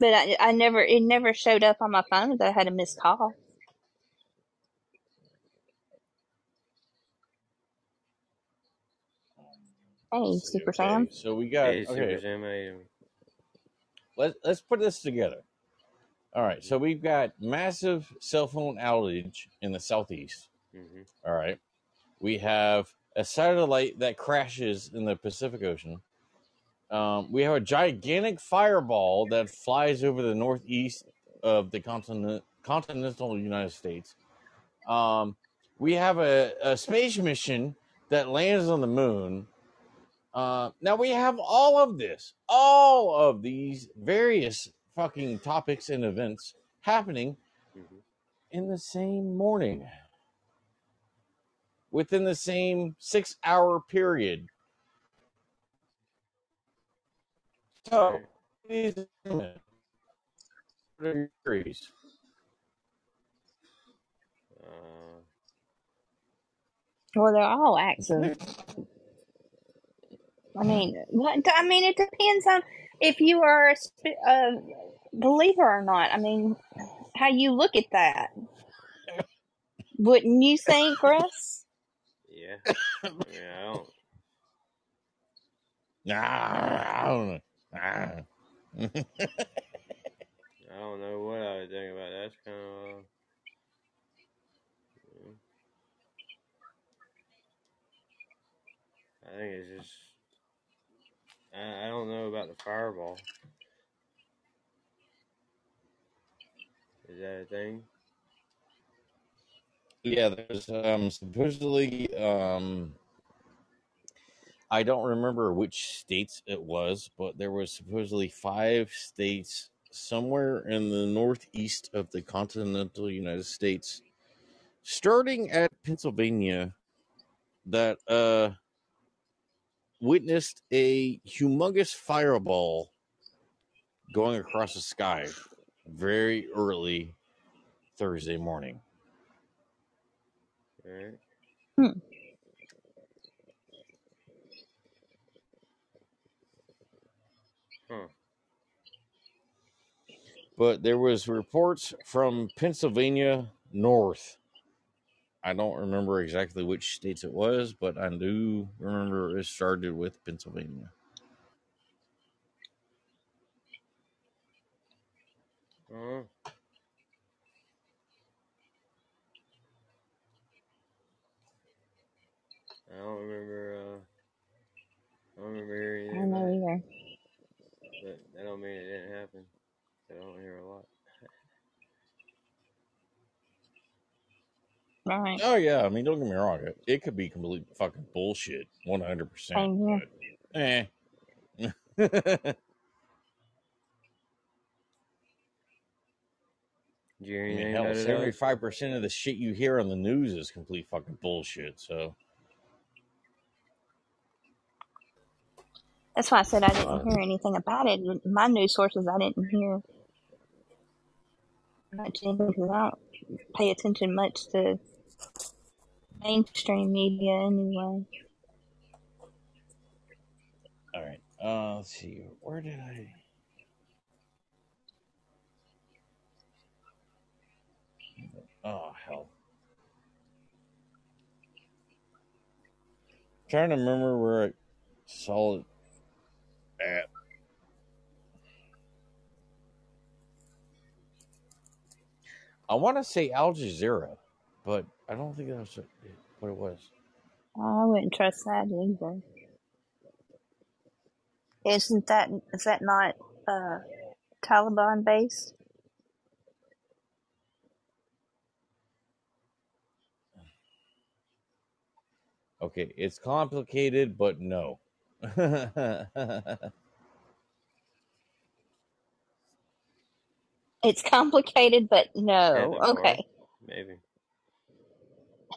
But I, I never. It never showed up on my phone that I had a missed call. Hey, Super Sam. So we got Hey, Super okay. Sam, how you doing? Let let's put this together. All right, so we've got massive cell phone outage in the southeast. hmm All right. We have a satellite that crashes in the Pacific Ocean. Um, we have a gigantic fireball that flies over the northeast of the continent, continental United States. Um, we have a, a space mission that lands on the moon. Uh, now we have all of this, all of these various fucking topics and events happening hmm in the same morning within the same six hour period. So, Right. ladies and gentlemen, what are your theories? Uh, Well, they're all accidents. I mean, what? I mean, it depends on if you are a, a believer or not. I mean, how you look at that. Wouldn't you think, Russ? yeah. Yeah, I don't. Nah, I don't know. Nah. I don't know what I would think about that. That's kind of. Uh, yeah. I think it's just. I, I don't know about the fireball. Is that a thing? yeah, there's um, supposedly um, I don't remember which states it was, but there was supposedly five states somewhere in the northeast of the continental United States, starting at Pennsylvania, that uh, witnessed a humongous fireball going across the sky very early Thursday morning. Alright. Hmm. But there was reports from Pennsylvania north. I don't remember exactly which states it was, but I do remember it started with Pennsylvania. Uh-huh. I don't remember. Uh, I don't remember hearing I don't know either. but that don't mean it didn't happen. I don't hear a lot. Right. Oh yeah, I mean, don't get me wrong. It, it could be complete fucking bullshit, one hundred percent. Same here. Eh. Did you hear I mean, hell, out of that? seventy-five percent of the shit you hear on the news is complete fucking bullshit. So That's why I said I Uh, didn't hear anything about it. My news sources, I didn't hear much anything because I don't pay attention much to mainstream media anyway. all right, uh, let's see, where did I? Oh hell! trying to remember where I saw it at. I want to say Al Jazeera, but I don't think that's what it was. I wouldn't trust that either. Isn't that is that not uh, Taliban based? Okay, it's complicated, but no. It's complicated, but At no. the bar, Okay, maybe.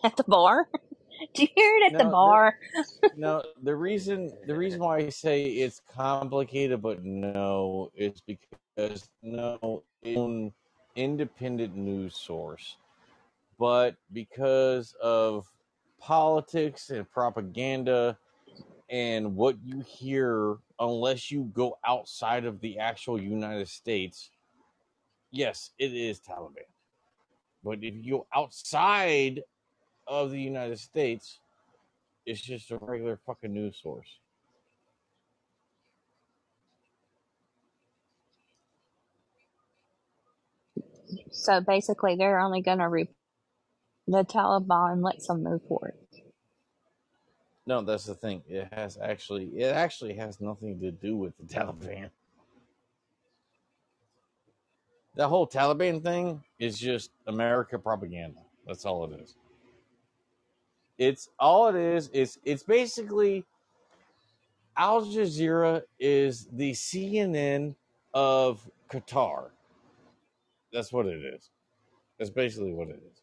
at the bar. Do you hear it at the No, the, bar? no. The reason the reason why I say it's complicated, but no, is because no it's an independent news source, but because of politics and propaganda and what you hear, unless you go outside of the actual United States, yes, it is Taliban. But if you go outside of the United States, it's just a regular fucking news source. So basically, they're only going to re- the Taliban lets them move forward. No, that's the thing. It has actually it actually has nothing to do with the Taliban. The whole Taliban thing is just America propaganda. That's all it is. It's all it is is it's basically Al Jazeera is the CNN of Qatar. That's what it is. That's basically what it is.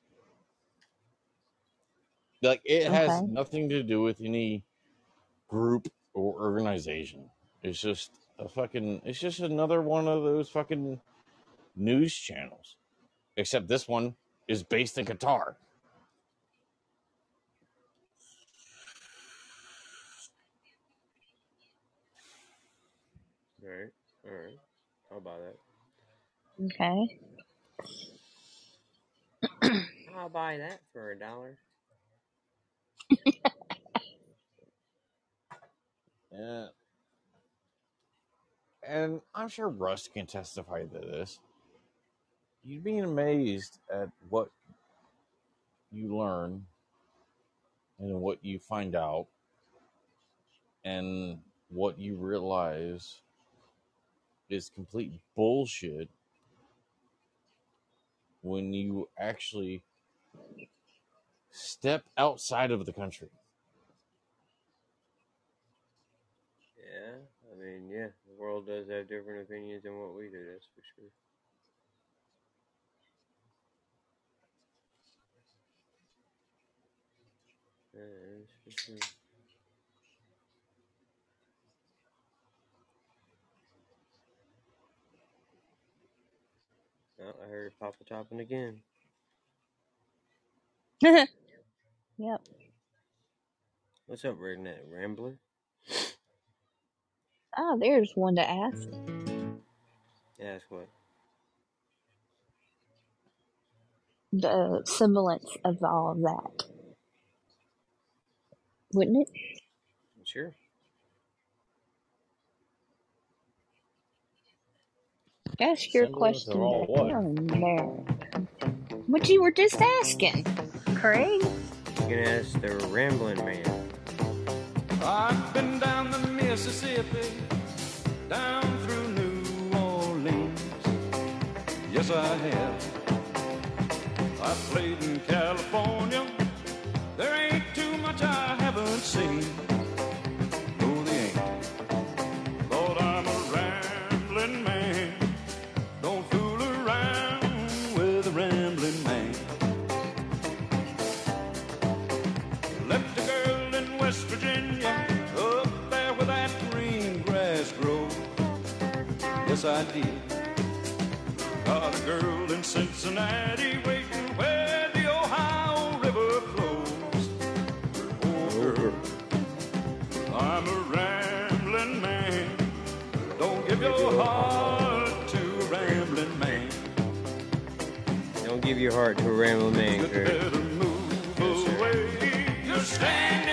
Like it has nothing to do with any group or organization. It's just a fucking it's just another one of those fucking news channels. Except this one is based in Qatar. All right, all right. I'll buy that. Okay. I'll buy that for a dollar. Yeah. And I'm sure Rust can testify to this. You'd be amazed at what you learn and what you find out and what you realize is complete bullshit when you actually step outside of the country. Yeah, I mean, yeah, the world does have different opinions than what we do. That's for sure. Yeah, that's for sure. Oh, I heard Papa chopping again. yep. What's up, Redneck Rambler? Oh, there's one to ask. That's what. The semblance of all that, wouldn't it? Sure. Ask your Semblance question. What? you were just asking, Craig. You can ask the rambling man. I've been down the Mississippi, down through New Orleans. Yes, I have. I played in California. There ain't too much I see. No, they ain't. Lord, I'm a rambling man. Don't fool around with a rambling man. Left a girl in West Virginia up there where that green grass grows. Yes, I did. Got a girl in Cincinnati. heart to a rambling man. Don't give your heart to a rambling man. You better move away. You're.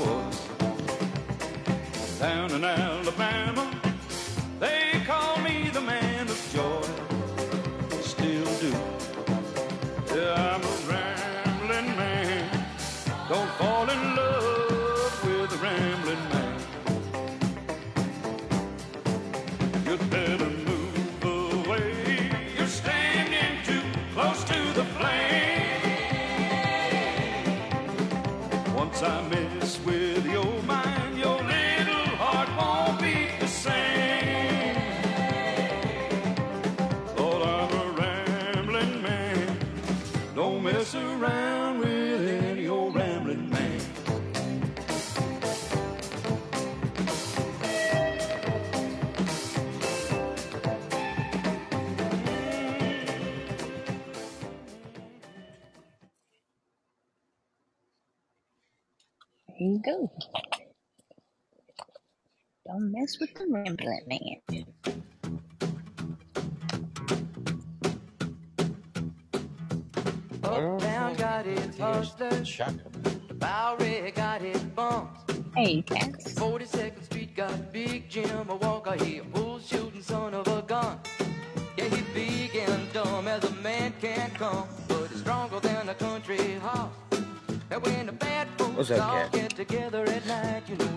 was down in Alabama. remember that name. Uptown got hustlers. Bowery got bumps. Hey, Cass. 42nd Street got Big Jim Walker. He a bull shooting son of a gun. Yeah, he big and dumb as a man can come, but he's stronger than a country horse. And when the bad folks all get together at night, you know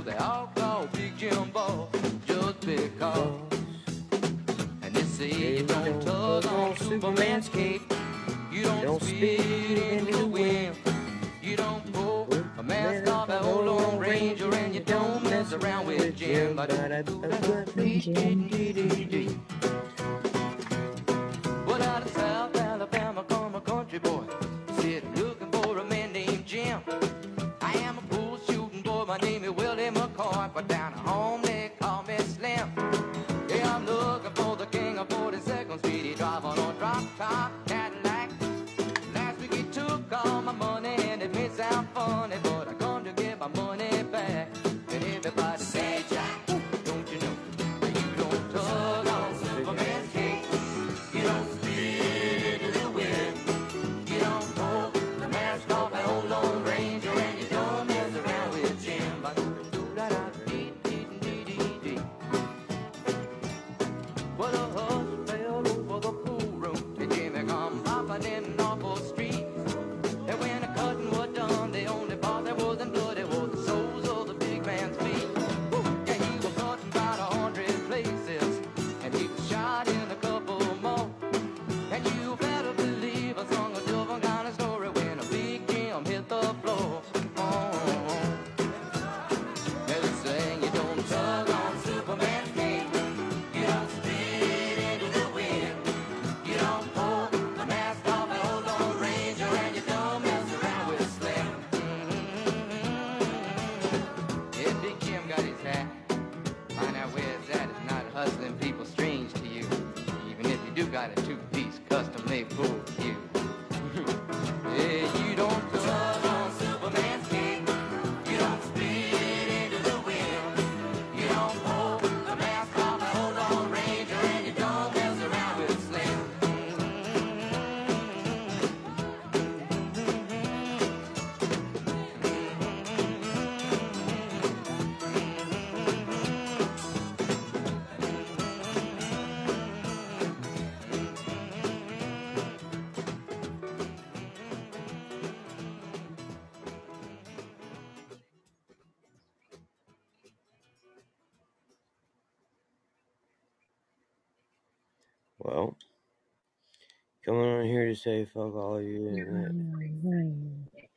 coming on here to say fuck all of you and that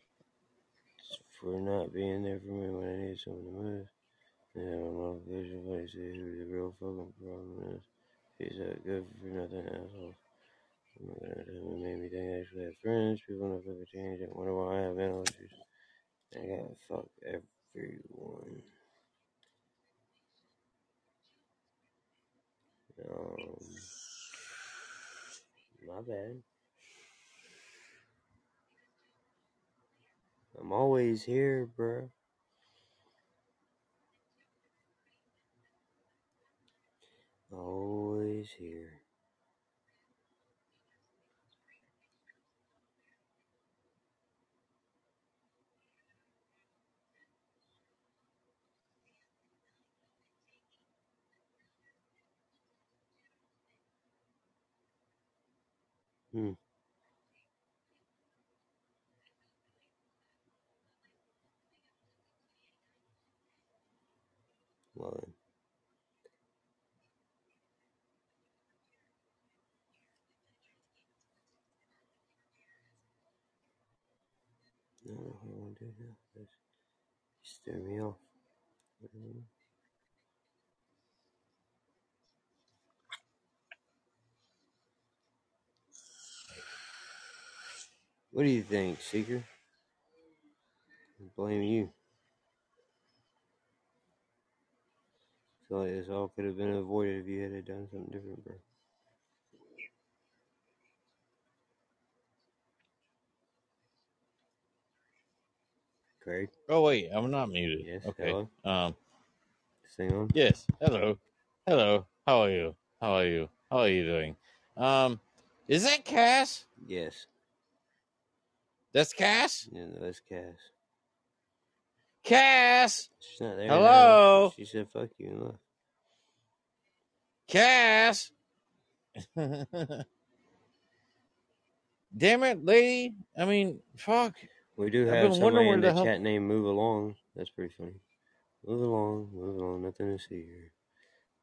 for not being there for me when I need someone to move. I don't know if there's somebody see who the real fucking problem is. He's a good for nothing asshole. I'm not gonna tell him it made me think I actually have friends. People don't fucking change. I wonder why I have mental issues. I gotta fuck everyone. Um, my bad. I'm always here, bruh. Always here. Hmm. Then. I don't know what I want to do now. Me off. Mhm. What do you think, Seeker? I blame you. Like this all could have been avoided if you had done something different, bro. Craig? Oh wait, I'm not muted. Yes, Okay. hello? Um. Sing on. Yes. Hello. Hello. How are you? How are you? How are you doing? Um. Is that Cass? Yes. That's Cass. Yeah, no, that's Cass. Cass. She's not there. now. Hello. She said fuck you and left. Cass. Damn it, lady. I mean, fuck. We do have somebody in the the chat named Move Along. That's pretty funny. Move along, move along. Nothing to see here.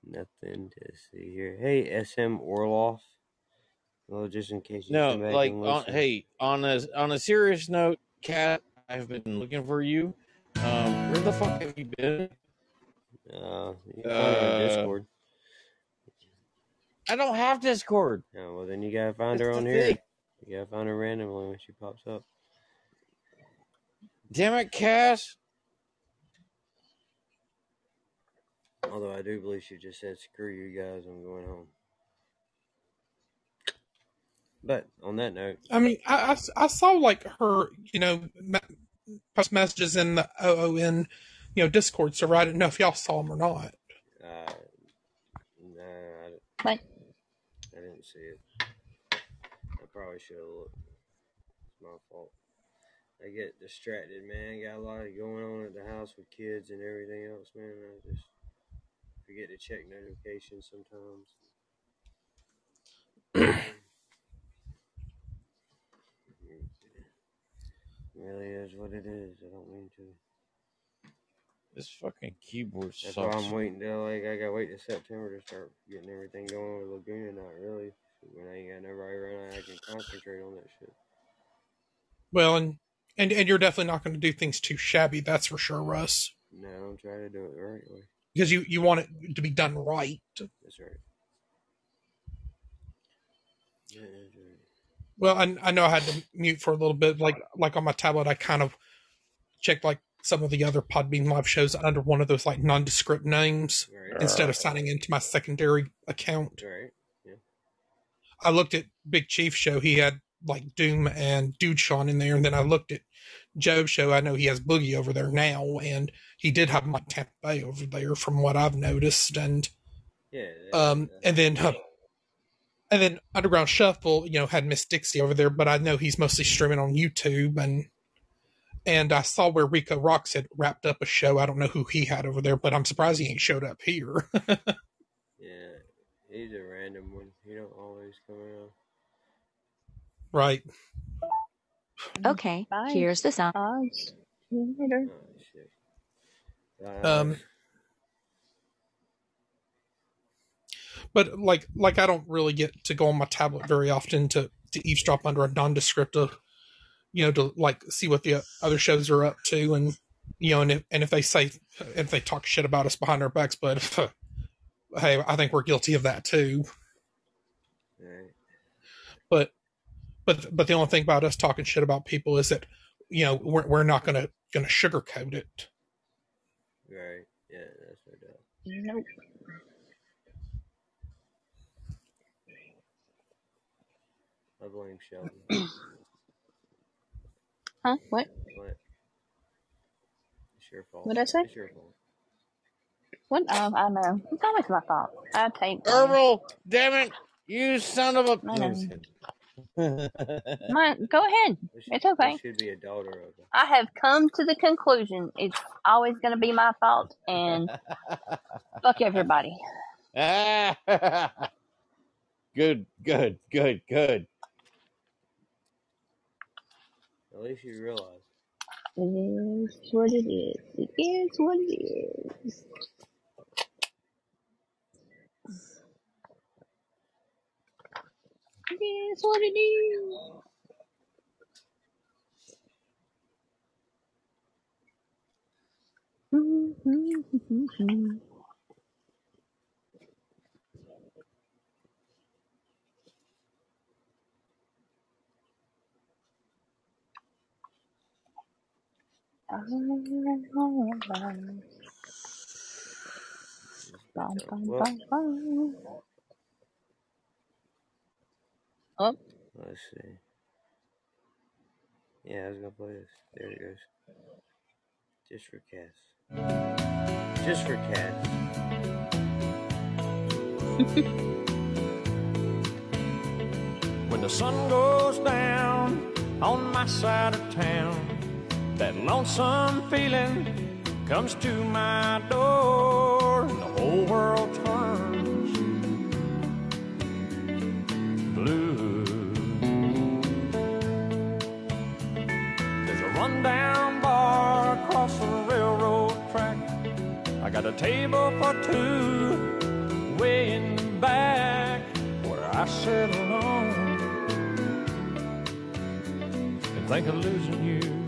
Nothing to see here. Hey, SM Orloff. Well, just in case you No, like on, hey, on a on a serious note, Cat, I've been looking for you. Where the fuck have you been? Uh, you can find her on Uh, Discord. I don't have Discord. Oh, well, then you gotta find That's her on here. thing. You gotta find her randomly when she pops up. Damn it, Cass. Although I do believe she just said, "Screw you guys, I'm going home." But on that note, I mean, I, I, I saw like her, you know, ma- post messages in the OON, you know, Discord server. I didn't know if y'all saw them or not. uh, no, I, di- What? I didn't see it. I probably should have looked. It's my fault. I get distracted, man. Got a lot going on at the house with kids and everything else, man. I just forget to check notifications sometimes. really is what it is. I don't mean to. This fucking keyboard That's why sucks. I'm waiting till like I gotta wait till September to start getting everything going with Laguna. Not really. When I ain't got nobody around, I can concentrate on that shit. Well, and and and you're definitely not going to do things too shabby. That's for sure, Russ, No, I'm trying to do it the right way. because you you want it to be done right. That's right. Yeah, right. Well, I, I know I had to mute for a little bit. Like like on my tablet, I kind of checked like some of the other Podbean live shows under one of those like nondescript names Right. instead of signing into my secondary account. Right. Yeah. I looked at Big Chief show. He had like Doom and Dude Sean in there, and then I looked at Joe's show. I know he has Boogie over there now, and he did have Mike Tampa Bay over there, from what I've noticed. And Yeah. that- um, and then uh, and then Underground Shuffle, you know, had Miss Dixie over there, but I know he's mostly streaming on YouTube. And and I saw where Rico Rocks had wrapped up a show. I don't know who he had over there, but I'm surprised he ain't showed up here. Yeah. He's a random one. He don't always come around. right. Okay, here's the sound. Later. Oh shit. Uh, Um, but like like I don't really get to go on my tablet very often to to eavesdrop under a nondescript of you know to like see what the other shows are up to and you know and if and if they say if they talk shit about us behind our backs, but hey, I think we're guilty of that too. Right. But but but the only thing about us talking shit about people is that you know we're we're not gonna gonna sugarcoat it. Right. Yeah, that's no doubt. Nope. I blame Sheldon. Huh? What? What? It's your fault. What'd I say? It's your fault. What? Um, I know. It's always my fault. I take. Herbal, damn it, you son of a. I know. My, go ahead. It's okay. There should be a daughter of it. I have come to the conclusion it's always going to be my fault, and fuck everybody. good, good, good, good. At least you realize. It is what it is. It is what it is. It is what it is. Oh, Let's see. Yeah, I was gonna play this. There it goes. Just for Cass. Just for Cass. When the sun goes down on my side of town, that lonesome feeling comes to my door, and the whole world turns blue. There's a rundown bar across the railroad track. I got a table for two way in the back where I sit alone and think of losing you.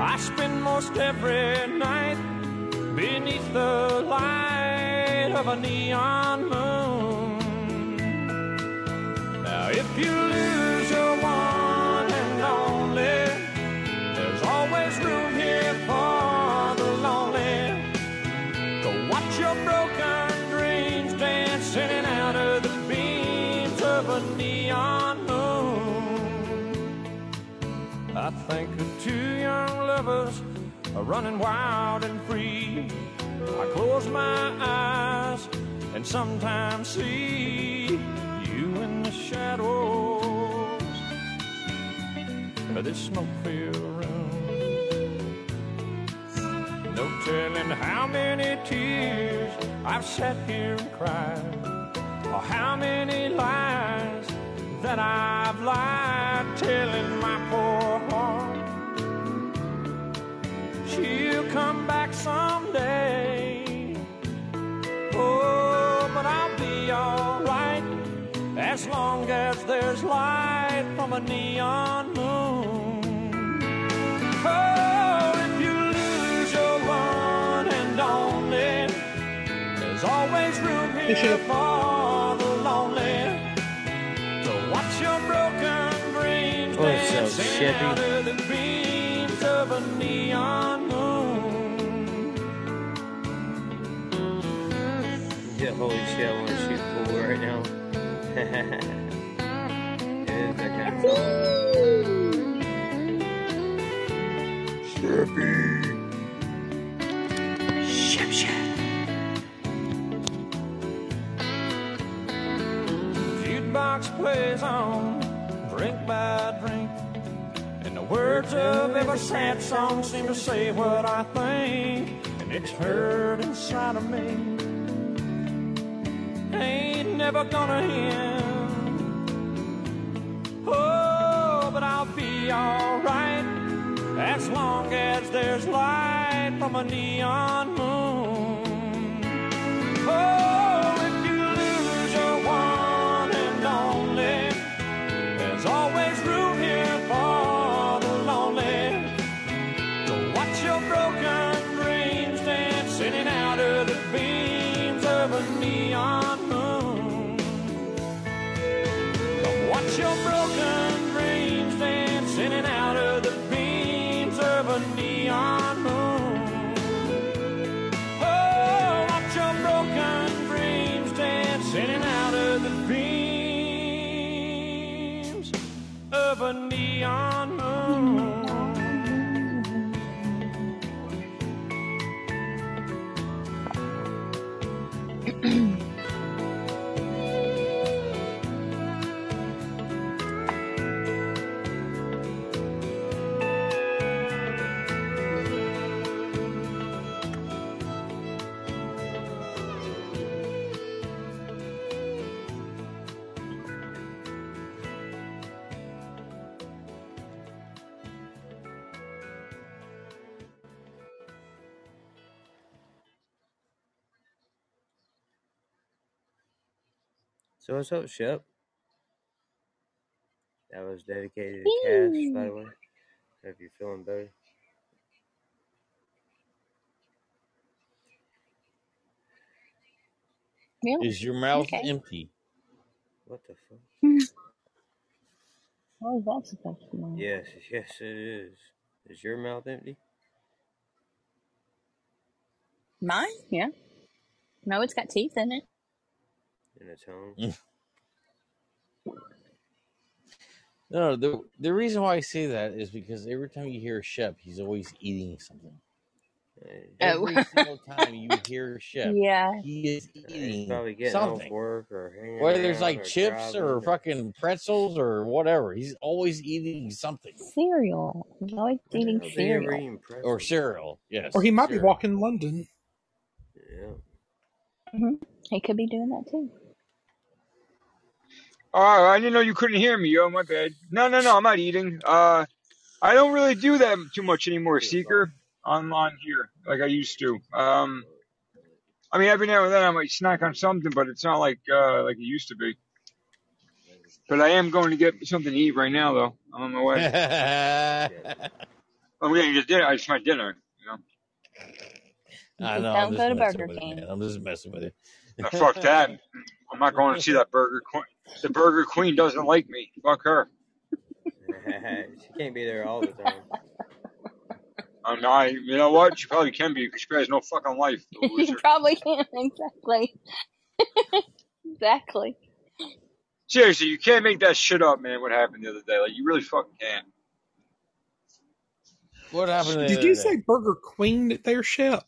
I spend most every night beneath the light of a neon moon. Now, if you lose your one and only, there's always room here for the lonely. Go watch your broken dreams dance in out of the beams of a neon moon. I think of two young lovers are running wild and free. I close my eyes and sometimes see you in the shadows of this smoke-filled room. No telling how many tears I've sat here and cried, or how many lies that I've lied, telling my poor someday. Oh, but I'll be alright as long as there's light from a neon moon. Oh, if you lose your one and only, there's always room here for the lonely. To watch your broken dreams Oh, so out of the beams of a neon holy shit, I want to shoot pool right now. it is that kind of song. Shippy. Ship, ship. Jukebox plays on, drink by drink. And the words of every sad song seem to say what I think. And it's heard inside of me. Ain't never gonna end. Oh, but I'll be alright as long as there's light from a neon moon. Watch your broken So what's up, Shep? That was dedicated to Cash, by the way. Hope you're feeling better. Is your mouth Okay. empty? What the fuck? What was that supposed to mean? Yes, yes, it is. Is your mouth empty? Mine? Yeah. No, it's got teeth in it. In its home? No, the the reason why I say that is because every time you hear a Shep, he's always eating something. Every Oh. single time you hear Shep, Yeah. he is He's eating probably getting off something. work or hanging Whether there's like or chips or or fucking pretzels or whatever, he's always eating something. Cereal. He's always eating hell cereal. eating? Or cereal, yes. Or he might be walking London. Yeah. hmm He could be doing that too. Oh, I didn't know you couldn't hear me. Oh, my bad. No, no, no. I'm not eating. Uh, I don't really do that too much anymore, Seeker, on on here like I used to. Um, I mean, every now and then I might snack on something, but it's not like uh like it used to be. But I am going to get something to eat right now, though. I'm on my way. I'm getting to dinner. I just my dinner. You know. I Just know. don't I'm go just to messing Burger with you, King. I'm just messing with you. Now, fuck that. I'm not going to see that Burger Queen. The Burger Queen doesn't like me. Fuck her. she can't be there all the time. I'm not. You know what? She probably can be because she has no fucking life. the you probably can. Exactly. exactly. Seriously, you can't make that shit up, man. What happened the other day? Like, you really fucking can't. What happened Did you say Burger Queen at their Shep?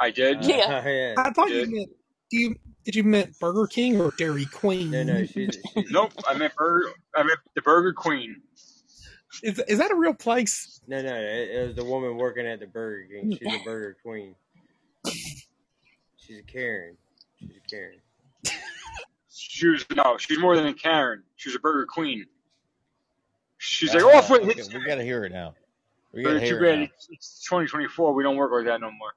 I did. Yeah. yeah. I thought Did. you meant do you did you meant Burger King or Dairy Queen? No, no, she's, she's Nope. I meant Burger. I meant the Burger Queen. Is is that a real place? no, no. It, it was the woman working at the Burger King. She's a Burger Queen. She's a Karen. She's a Karen. She was no. She's more than a Karen. She's a Burger Queen. She's like, oh, wait, okay, it's, we gotta hear it now. We gotta too hear bad it now. it's, it's 2024. We don't work like that no more.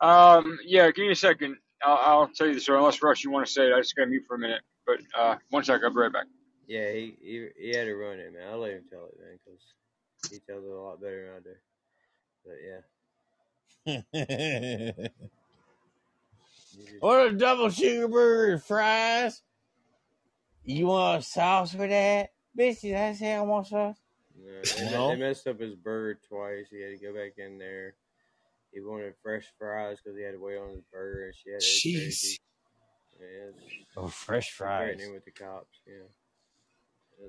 Um, yeah. Give me a second. I'll, I'll tell you this. Or unless Rush, you want to say it, I just got to mute for a minute. But uh, one sec. I'll be right back. Yeah, he, he he had to run it, man. I'll let him tell it, man, because he tells it a lot better than I do. But yeah, you what a double sugar burger and fries. You want sauce for that? Bitch, did I say I want sauce? you know, they, No. they messed up his burger twice. He had to go back in there. He wanted fresh fries because he had to wait on his burger, and she had it Jeez. crazy. Yeah, Oh, fresh fries. threatening with the cops. Yeah.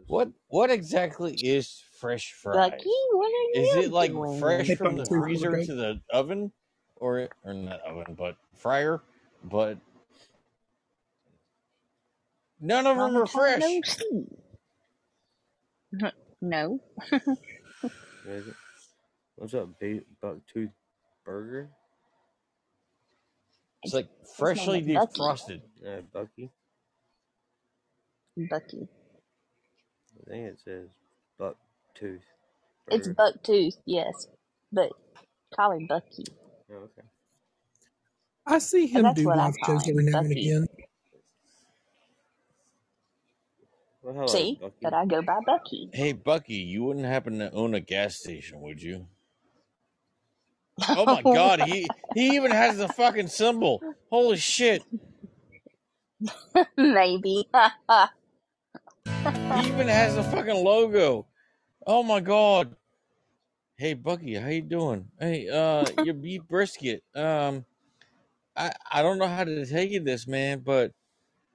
What what exactly is fresh fries? Lucky, what are Is it like doing? fresh from the two for the freezer to the oven, or or not oven, but fryer? But none of them are fresh. no what is it? What's up, big bucktooth burger? It's like His name freshly is Bucky. defrosted. Uh, Bucky. Bucky. I think it says bucktooth It's buck tooth, yes. But call him Bucky. Oh, okay. I see him do what I live shows every now and again. Well, hello, See? Bucky. But I go by Bucky. Hey Bucky, you wouldn't happen to own a gas station, would you? Oh my god, he he even has the fucking symbol. Holy shit. Maybe. He even has the fucking logo. Oh my god. Hey Bucky, how you doing? Hey, uh your beef brisket. Um I I don't know how to tell you this, man, but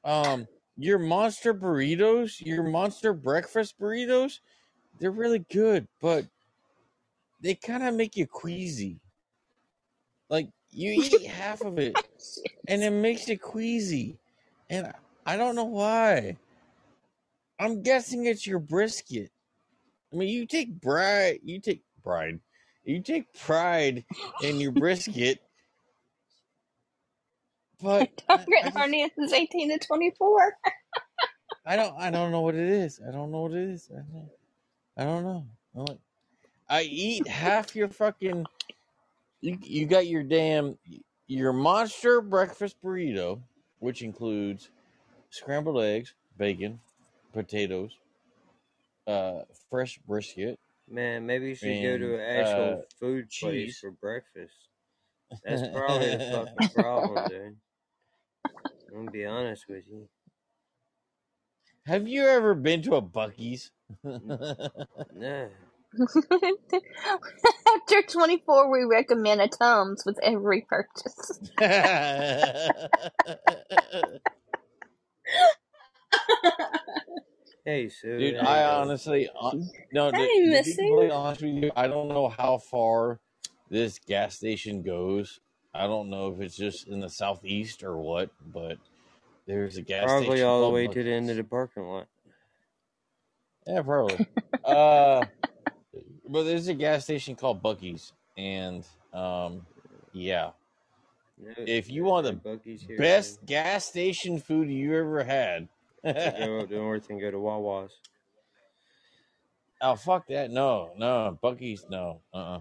um your monster burritos, your monster breakfast burritos, they're really good, but they kind of make you queasy. Like you eat half of it and it makes you queasy. And I don't know why. I'm guessing it's your brisket. I mean, you take pride, you take pride, you take pride in your brisket, but Target audience is 18 to 24. I don't, I don't know what it is. I don't know what it is. I don't, I don't know. I, don't- I eat half your fucking. You, you got your damn your monster breakfast burrito, which includes scrambled eggs, bacon, potatoes, uh, fresh brisket. Man, maybe you should go to and, an actual uh, food place for breakfast. That's probably the fucking problem, dude. I'm gonna be honest with you. Have you ever been to a Buc-ee's? No. After 24, we recommend a Tums with every purchase. Hey, Sue. Dude, how I honestly, uh, no, to, Hey, to be Missy. completely honest with you, I don't know how far this gas station goes. I don't know if it's just in the southeast or what, but there's a gas Probably station all the way to the end of the parking lot. Yeah, probably. uh, but there's a gas station called Buc-ee's, and um, yeah, No, if you want the Buc-ee's here, best gas station food you ever had, man. To go up north and go to Wawa's. oh fuck that, no, no, Buc-ee's, no, uh, uh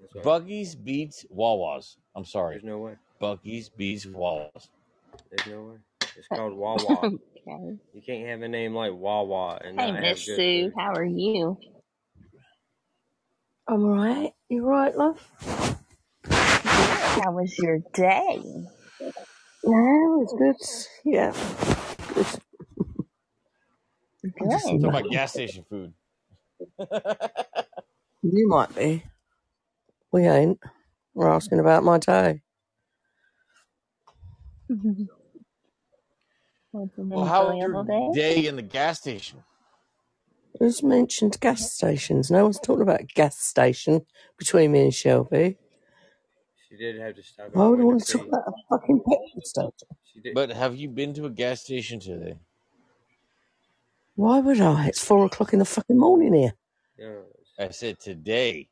That's right. Buc-ee's beats Wawa's. I'm sorry, There's no way. Buc-ee's beats Wawa's. There's no way. It's called Wawa. okay. You can't have a name like Wawa and Hey, Miss Sue, food. how are you? I'm alright. You alright, love? How was your day? Yeah, it's good. Yeah. Good. I'm just Talking about gas station food. You might be. We ain't. We're asking about my day. Was an Well, how was enjoyable your day? day in the gas station? Who's mentioned gas stations? No one's talking about gas station between me and Shelby. She did have to stop at Why would I one want to to talk pee. about a fucking petrol station? She did. But have you been to a gas station today? Why would I? It's four o'clock in the fucking morning here. Yeah, I said today.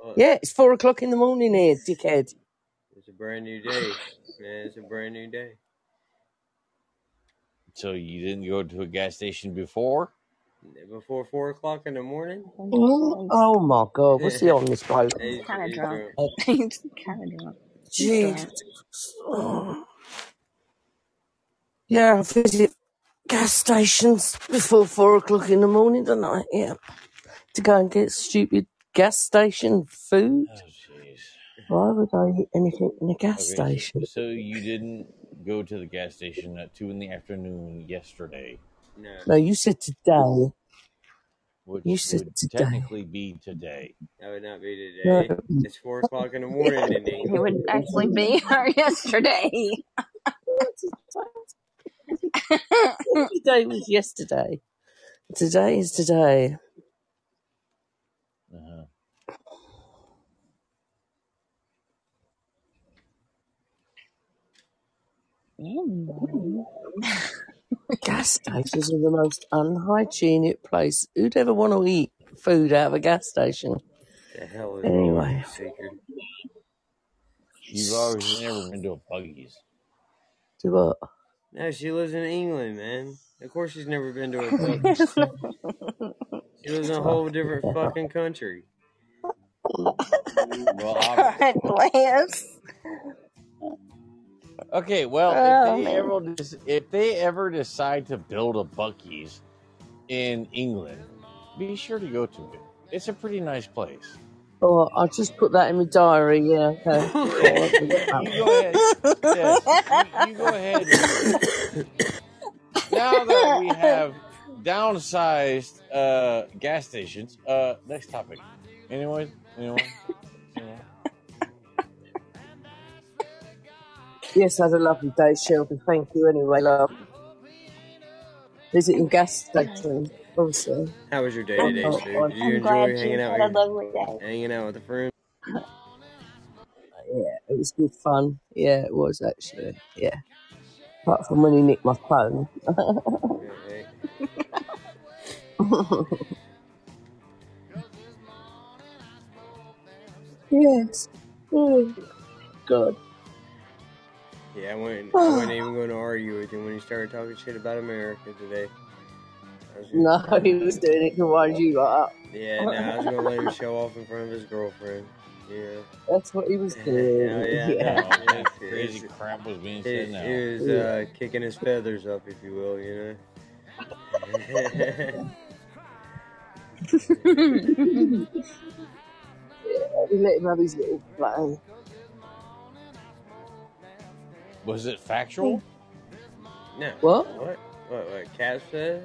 Oh, well, Yeah, it's four o'clock in the morning here, dickhead. it's a brand new day, man. It's a brand new day. So you didn't go to a gas station before? Before four o'clock in the morning. Mm, oh, oh my god, what's he on this boat? He's, Kind of drunk. drunk. He's kind of drunk. He's drunk. Jesus. Yeah, I visit gas stations before four o'clock in the morning, don't I? Yeah. To go and get stupid gas station food. Oh. Why would I eat anything in a gas Okay, station? so you didn't go to the gas station at two in the afternoon yesterday, No, No, you said today. which You said would today. technically be today. that would not be No. today. It's four o'clock in the morning, Denise. It would actually be our yesterday. Today was yesterday. Today is today. Gas stations are the most unhygienic place. Who'd ever want to eat food out of a gas station? The hell is Anyway, you, Seeker? You've always never been to a Buc-ee's. do what? No, she lives in England, man. Of course, she's never been to a Buc-ee's. She lives in a whole different fucking country. Well, obviously. Okay, well, Oh, if they man. ever des- if they ever decide to build a Buc-ee's in England, be sure to go to it. It's a pretty nice place. Oh, I'll just put that in my diary. Yeah, okay. You go ahead. Yes, you, you go ahead. Now, now that we have downsized uh, gas stations, uh, next topic. Anyone? Anyone? Yes, I had a lovely day, Shelby. Thank you anyway, love. Visiting gas station, also. How was your day today, Did you I'm enjoy glad you hanging out had a with lovely day. hanging out with the friends? Yeah, it was good fun. Yeah, it was actually. Yeah. Apart from when he nicked my phone. yes. Oh, God. Yeah, I wasn't, I wasn't even going to argue with you when you started talking shit about America today. No, he was doing it to wind you up. Yeah, no, I was gonna let him show off in front of his girlfriend. Yeah. That's what he was doing. Yeah, yeah, Yeah. no, it's- Crazy crap was being He, said now. he was uh, kicking his feathers up, if you will, you know. yeah, we let him have his little play. Was it factual? no. What? What? What? What? Cat said?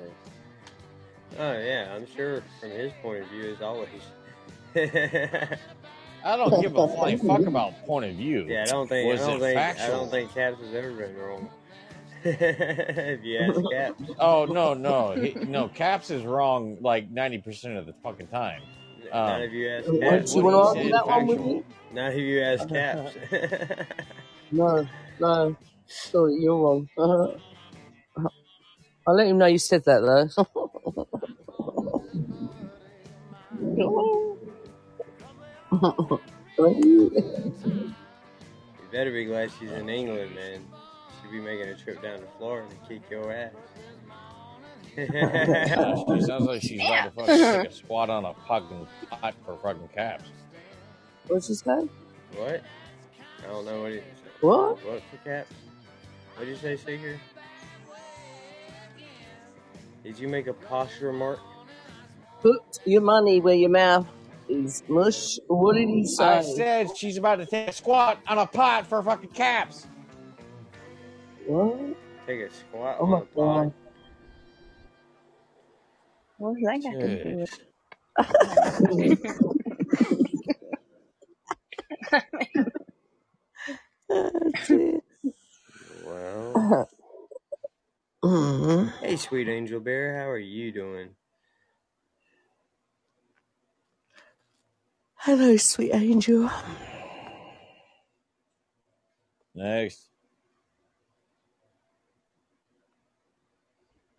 Oh yeah, I'm sure from his point of view, as always. I don't give a flying fuck about point of view. Yeah, I don't think. Was I don't it think. factual? I don't think Caps has ever been wrong. if you ask Caps. Oh no, no, he, no. Caps is wrong like ninety percent of the fucking time. Not Um, if you ask What, Caps. you want to he argue said that one with factual. me? Not if you ask Caps. No, no. Sorry, you're wrong. Uh, I'll let him know you said that, though. you better be glad she's in England, man. She'd be making a trip down to Florida to kick your ass. She sounds like she's about to fucking take a squat on a fucking pot for fucking caps. What's his name? What? I don't know what he What? What for Caps? What did you say, Seeker? Did you make a posh remark? Put your money where your mouth is. Mush. What did he say? I said she's about to take a squat on a pot for fucking caps. What? Take a squat Oh on my a pot? god. What was that got to do with Well. Mhm. Hey, sweet angel bear, how are you doing? Hello, sweet angel. Next.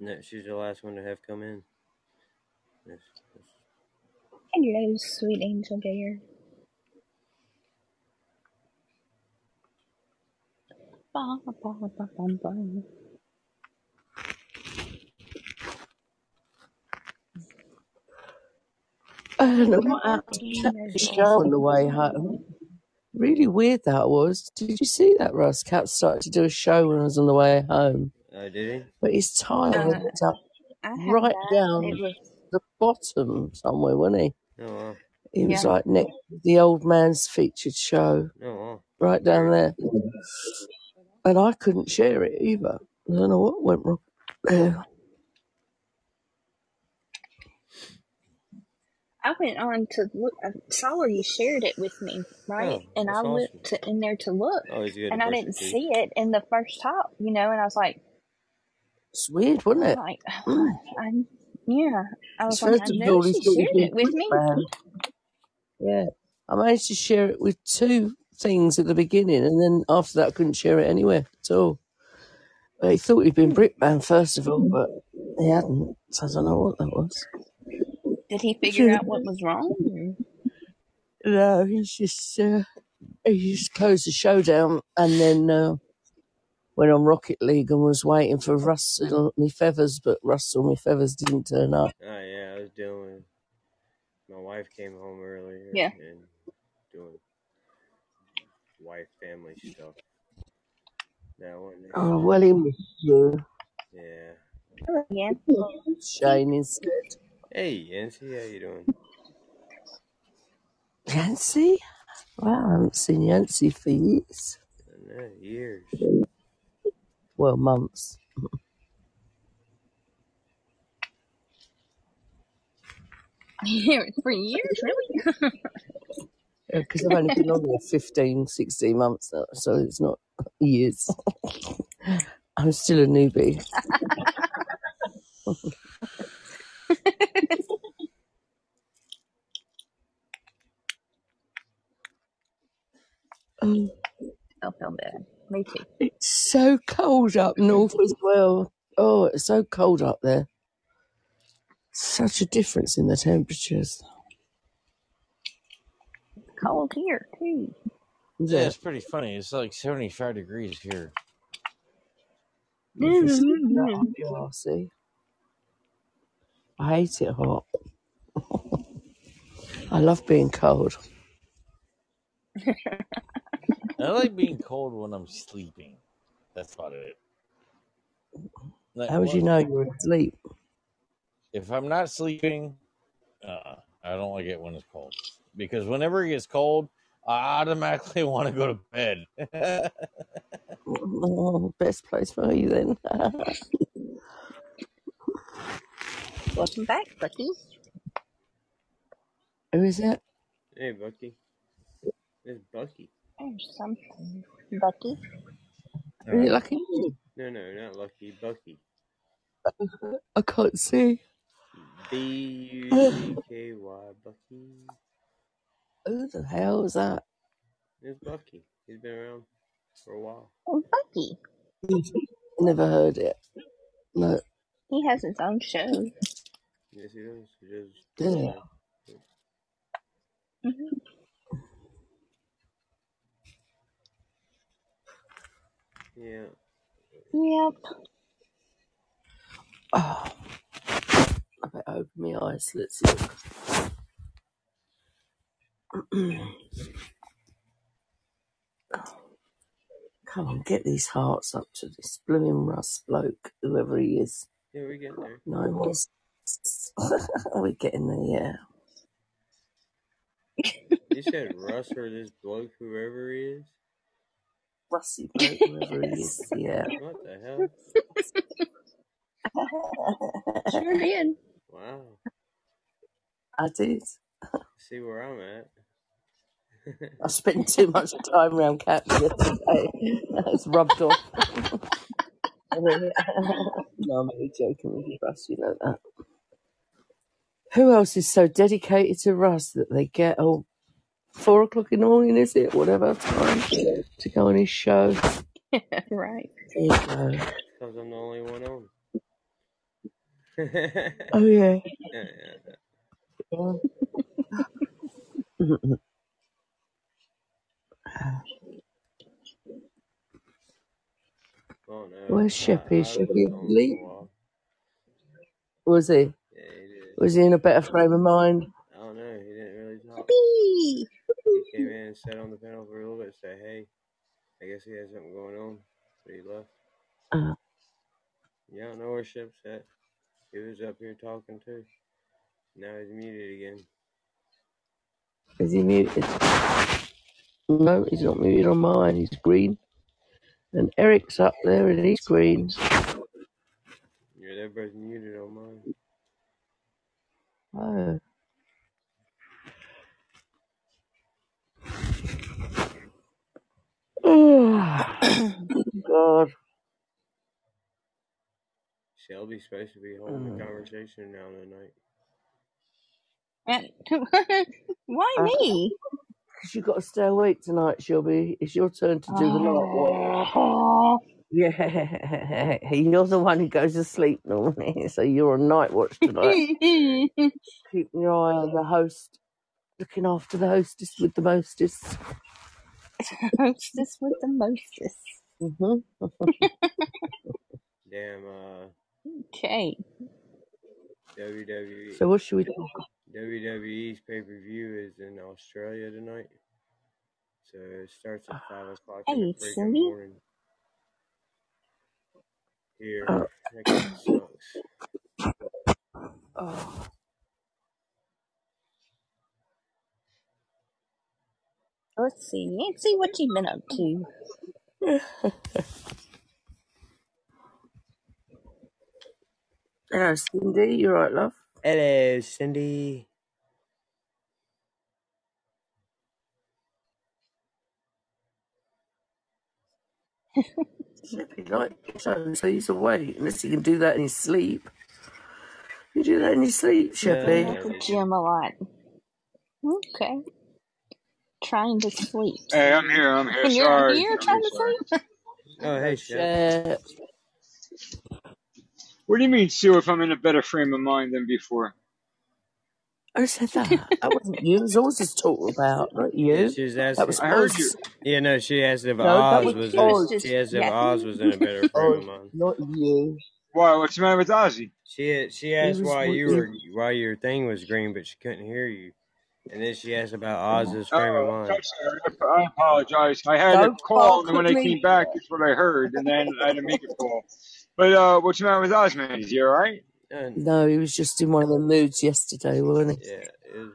No, she's the last one to have come in. Yes, yes. Hello, sweet angel bear. Ba, ba, ba, ba, ba. I don't know what happened to the show on the way home. Really weird that was. Did you see that, Russ? Cat started to do a show when I was on the way home. Uh, did he? But his tire Uh, went up I had right that. down was the bottom somewhere, wasn't he? Oh, wow. He was Yeah. like next to the old man's featured show, Oh, wow. right down there. And I couldn't share it either. I don't know what went wrong there. I went on to look. I saw you shared it with me, right? Oh, and I that's went awesome. to, in there to look, Always good and I didn't your see it in the first top, you know. And I was like, It's weird, wasn't I'm it? like, Mm. I, yeah. I was like, First I of know all, she he's shared his it with me. band. Yeah. I managed to share it with two things at the beginning, and then after that, I couldn't share it anywhere at all. But he thought he'd been brick banned, first of all, but he hadn't. So I don't know what that was. Did he figure out what was wrong? No, he's just, uh, he just closed the show down and then uh, went on Rocket League and was waiting for Russell me feathers, but Russell me feathers didn't turn up. Oh, yeah, I was dealing. My wife came home earlier. Yeah. And doing wife, family stuff. Now, Oh, well, he missed you. yeah. Yes. Shiny's good. Hey, Yancy, how you doing? Yancy? Wow, I haven't seen Yancy for years. Know, years. Well, months. For years, really? Because I've only been on there 15, 16 months now, so it's not years. I'm still a newbie. Um, I feel bad. Me too. it's so cold up north as well. Oh, it's so cold up there. Such a difference in the temperatures. Cold here, too. Yeah, it's pretty funny. It's like 75 degrees here. You can see that up your arse, see? I hate it hot. I love being cold. I like being cold when I'm sleeping. That's about it. Like, How would you know you're asleep? if I'm not sleeping, uh, I don't like it when it's cold because whenever it gets cold, I automatically want to go to bed. Oh, best place for you then. Welcome back, Bucky. Who is it? Hey, Bucky. It's Bucky. There's something. Bucky. Is it lucky? No, no, not Lucky. Bucky. I can't see. B U C K Y. Bucky. Who the hell is that? It's Bucky. He's been around for a while. Oh, Bucky. Never heard it. No. He has his own show. Yes, he does. He does. Yeah. hmm Yeah. Yep. Oh, I better open my eyes. Let's look. Come on, get these hearts up to this blooming Russ bloke, whoever he is. Yeah, we get there. No one's. We're getting there, yeah. You said Russ or this bloke, whoever he is? Russy bloke, whoever he is, yeah. What the hell? Sure did. Wow. I did. See where I'm at. I spent too much time around cats yesterday. It's rubbed off. no, I'm only joking with you, Russ. You know that. Who else is so dedicated to Russ that they get oh four o'clock in the morning, is it? Whatever time to go on his show. right. There you go. Because I'm the only one on. Oh yeah. yeah, yeah. Yeah. Oh no. Where's I, Sheppy? I Is Sheppy was on asleep? for a while. Was he? Yeah, he did. Was he in a better frame of mind? I don't know. He didn't really talk. Yippee! He came in and sat on the panel for a little bit, said, "Hey, I guess he has something going on," but he left. Uh, Yeah, I don't know where Ship's at. He was up here talking too. Now he's muted again. is he muted? No, he's not muted on mine. He's green. And Eric's up there and he's green. Yeah, they're both muted on mine. Oh. Oh, God. Shelby's supposed to be holding the Mm. conversation now tonight. And- Why Uh, me? Because you've got to stay awake tonight, Shelby. It's your turn to do the night watch. Oh, Yeah, you're the one who goes to sleep normally, so you're on night watch tonight. Keeping your eye on the host, looking after the hostess with the mostest. hostess with the mostest. hmm Damn, uh, Okay. WWE. So what should we talk WWE's pay per view is in Australia tonight. So it starts at 5 o'clock in Hey, the freaking Cindy. morning. Here. Oh. That kinda sucks. Oh. Let's see. Nancy, what you been up to? Hello, Cindy. you're right, love? Hello, Cindy. Sleeping like so he's away. Unless he can do that in his sleep. You do that in your sleep, Sheppy. Yeah, the gym a lot. Okay. Trying to sleep. Hey, I'm here. I'm here. Sorry. you're here trying to sleep? Oh, hey, Shep. Shep. What do you mean, Sue? If I'm in a better frame of mind than before? Who said that? That wasn't you. It was Oz was talking about, not Yeah, you. she was That was I heard Oz. you. Yeah, no, she asked if No, Oz was was oh, She was in. Oz. She asked if yeah. Oz was in a better frame of oh, mind. not you. Why? What's the matter with Ozzy? She she asked was why you you. were why your thing was green, but she couldn't hear you. And then she asked about Oz's oh, frame of Oh, mind. I'm sorry. I apologize. I had a Don't call, bark and when at I came back, that's what I heard, and then I had to make a call. But uh, what's the matter with Oz, man? Is he all right? And No, he was just in one of the moods yesterday, wasn't he? yeah, it was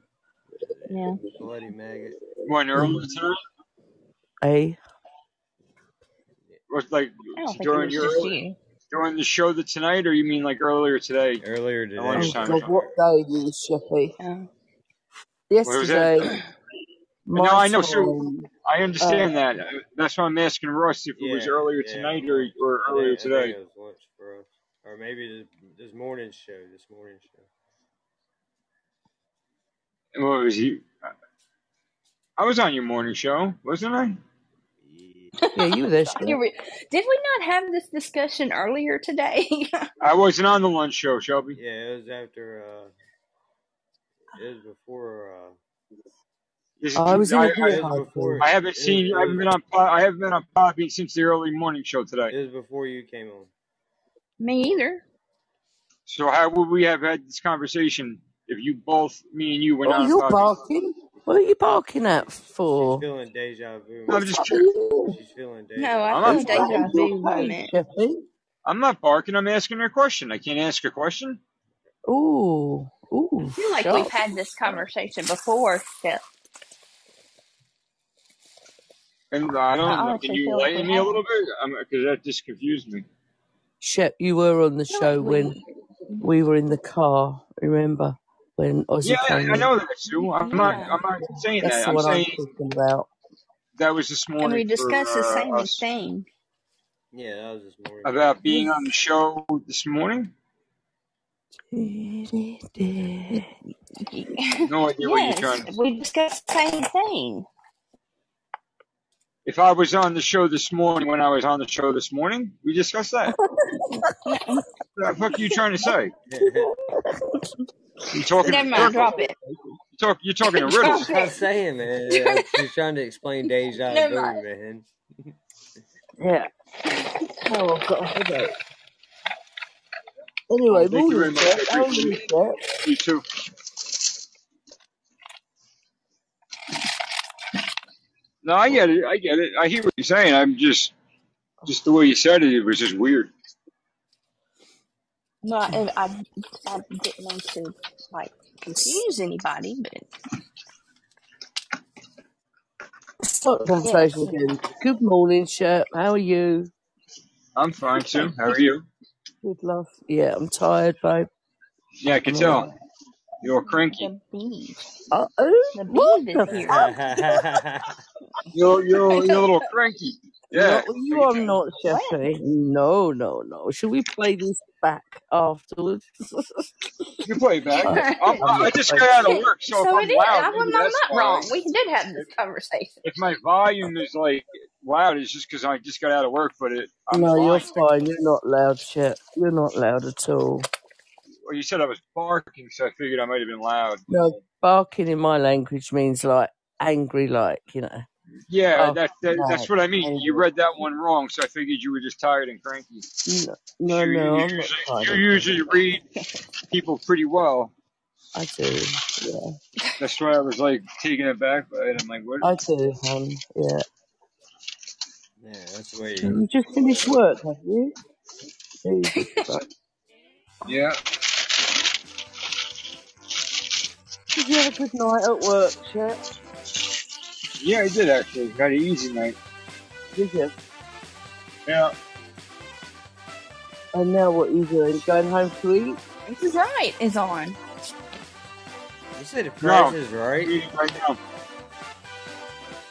Yeah. bloody maggot. When earlier Mm. tonight? Eh? Was like I don't think it during was your just you. during the show that tonight, or you mean like earlier today? Earlier At today. Oh lunchtime or God, something? what day it is, Sheppy? Oh. What was No, I know, Sue. time. I Uh, understand that. That's why I'm asking Russ if it was earlier yeah. tonight or or I earlier think, I think today. it was lunch for us, or maybe this, this morning's show. This morning's show. What was he? I was on your morning show, wasn't I? yeah, you were there, You Shep. re- Did we not have this discussion earlier today? I wasn't on the lunch show, Shelby. Yeah, it was after. uh It was before. uh This is, oh, I was in I, a It I, was party. before. I haven't It was, seen. it I haven't been on. Po- I haven't been on Poppy since the early morning show today. it was before you came on. Me either. So how would we have had this conversation if you both, me and you, were Oh, not on you're barking. What are you barking at She's for? feeling deja vu. I'm just. up curious. with you? She's feeling No, deja I I'm vu. feel not. Deja not vu your page, moment. I'm not barking. I'm asking her a question. I can't ask a question. Ooh, ooh, I feel like we've had this conversation before. Steph. And I I don't know. Can you feel like me a little bit? Because that just confused me. Shep, you were on the show when we. we were in the car. Remember when Ozzy Yeah, I, came I in? know that, Sue. I'm not. I'm not saying That's that. the I'm one I'm talking about. that was this morning. And we morning for discussed the uh, same us thing. Yeah, that was this morning. about being on the show this morning. No idea what you're trying to. we discussed the same thing. If I was on the show this morning, when I was on the show this morning, we discussed that. What the fuck are you trying to say? You talking Never in mind, circles? drop it. You talk. You're talking in drop riddles. I'm it. saying, man. yeah, She's trying to explain deja Never vu, man. Yeah. Oh, I've got a headache. Anyway, Thank you very much. I How are appreciate it. You too. No, I get it. I get it. I hear what you're saying. I'm just, just the way you said it, it was just weird. No, and I, I didn't mean to like confuse anybody, but Start the yes, conversation again. Good morning, Shep. How are you? I'm fine, Sue. How are you? Good love. Yeah, I'm tired, babe. Yeah, I can tell. You're cranky. the bee, Uh oh. the What bee the is here. fuck? You're, you're, you're a little cranky. Yeah, No, you are not, What? Sheppy. No, no, no. Should we play this back afterwards? You play it back. I, I'm, I'm I just got out of work, so if So I'm it is. loud, I, maybe I'm that's not why. wrong. We did have this conversation. if my volume is like loud, it's just because I just got out of work. But it, I'm No, you're fine. fine. You're not loud, Shep. You're not loud at all. Well, you said I was barking, so I figured I might have been loud. No, barking in my language means like angry, like, you know. Yeah, Oh, that, that that's what I mean. You read that one wrong, so I figured you were just tired and cranky. No, no, You, no, you I'm usually tired you of usually read people pretty well. I do, yeah. That's why I was like taken aback by it. I'm like, what? I do, hon. Yeah. Yeah, that's the way. You just finished work, have you? Jesus Christ. Yeah. Did you have a good night at work, Shep? Yeah, I did actually. Got an easy night. Did you? Yeah. And now what are you doing? Going home to eat? This is right. Is on. You said the No, is right. eating right now.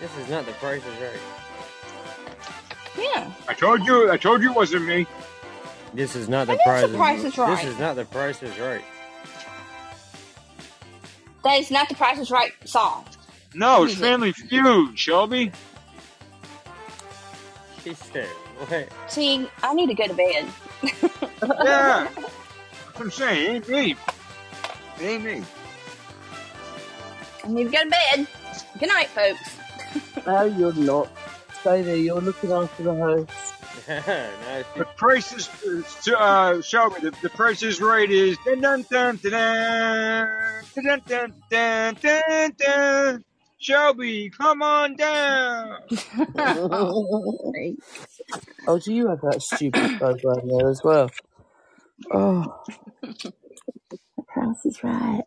This is not the price is right. Yeah. I told you. I told you it wasn't me. This is not the Maybe it's price. The Price is Right. This is not the price is right. That is not the Price is Right song. No, it's Family Feud, Shelby. She said, "What?" See, I need to go to bed. Yeah. That's what I'm saying. It ain't me. It ain't me. I need to go to bed. Good night, folks. No, you're not. Stay there. You're looking after the house. nice. The price is, uh, Shelby, the, the price is right is dun dun dun dun dun dun dun dun dun dun. Shelby, come on down. oh, do you have that stupid program there as well? Oh, Price is Right.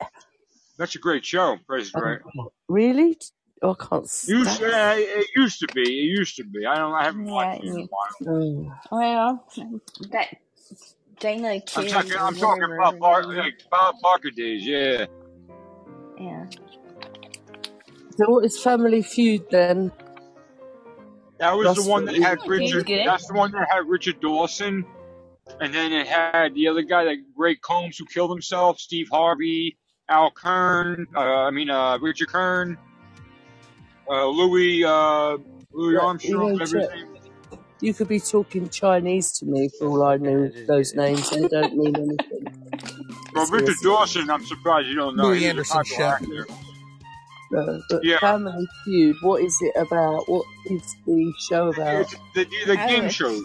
That's a great show, Price is Right. Really? Oh, I can't Used, stand uh, it used to be. It used to be. I don't. I haven't watched it in a while. Mm. Well, that Dana I'm talking. I'm talking about her Bar, like Bob Barker days. Yeah. Yeah. So what is Family Feud then? That was That's the one that we- had Richard. good. That's the one that had Richard Dawson, and then it had the other guy, like Ray Combs, who killed himself. Steve Harvey, Al Kern. Uh, I mean, uh, Richard Karn, uh, Louis, uh, Louis Yeah, Armstrong, you know, whatever his Chet, name. You could be talking Chinese to me for all I know. those names. They don't mean anything. Well, Richard Dawson, I'm surprised you don't know. Louis He's a Anderson popular actor. No, but Yeah. Family Feud, what is it about? What is the show about? It's the, the, the game it's- shows.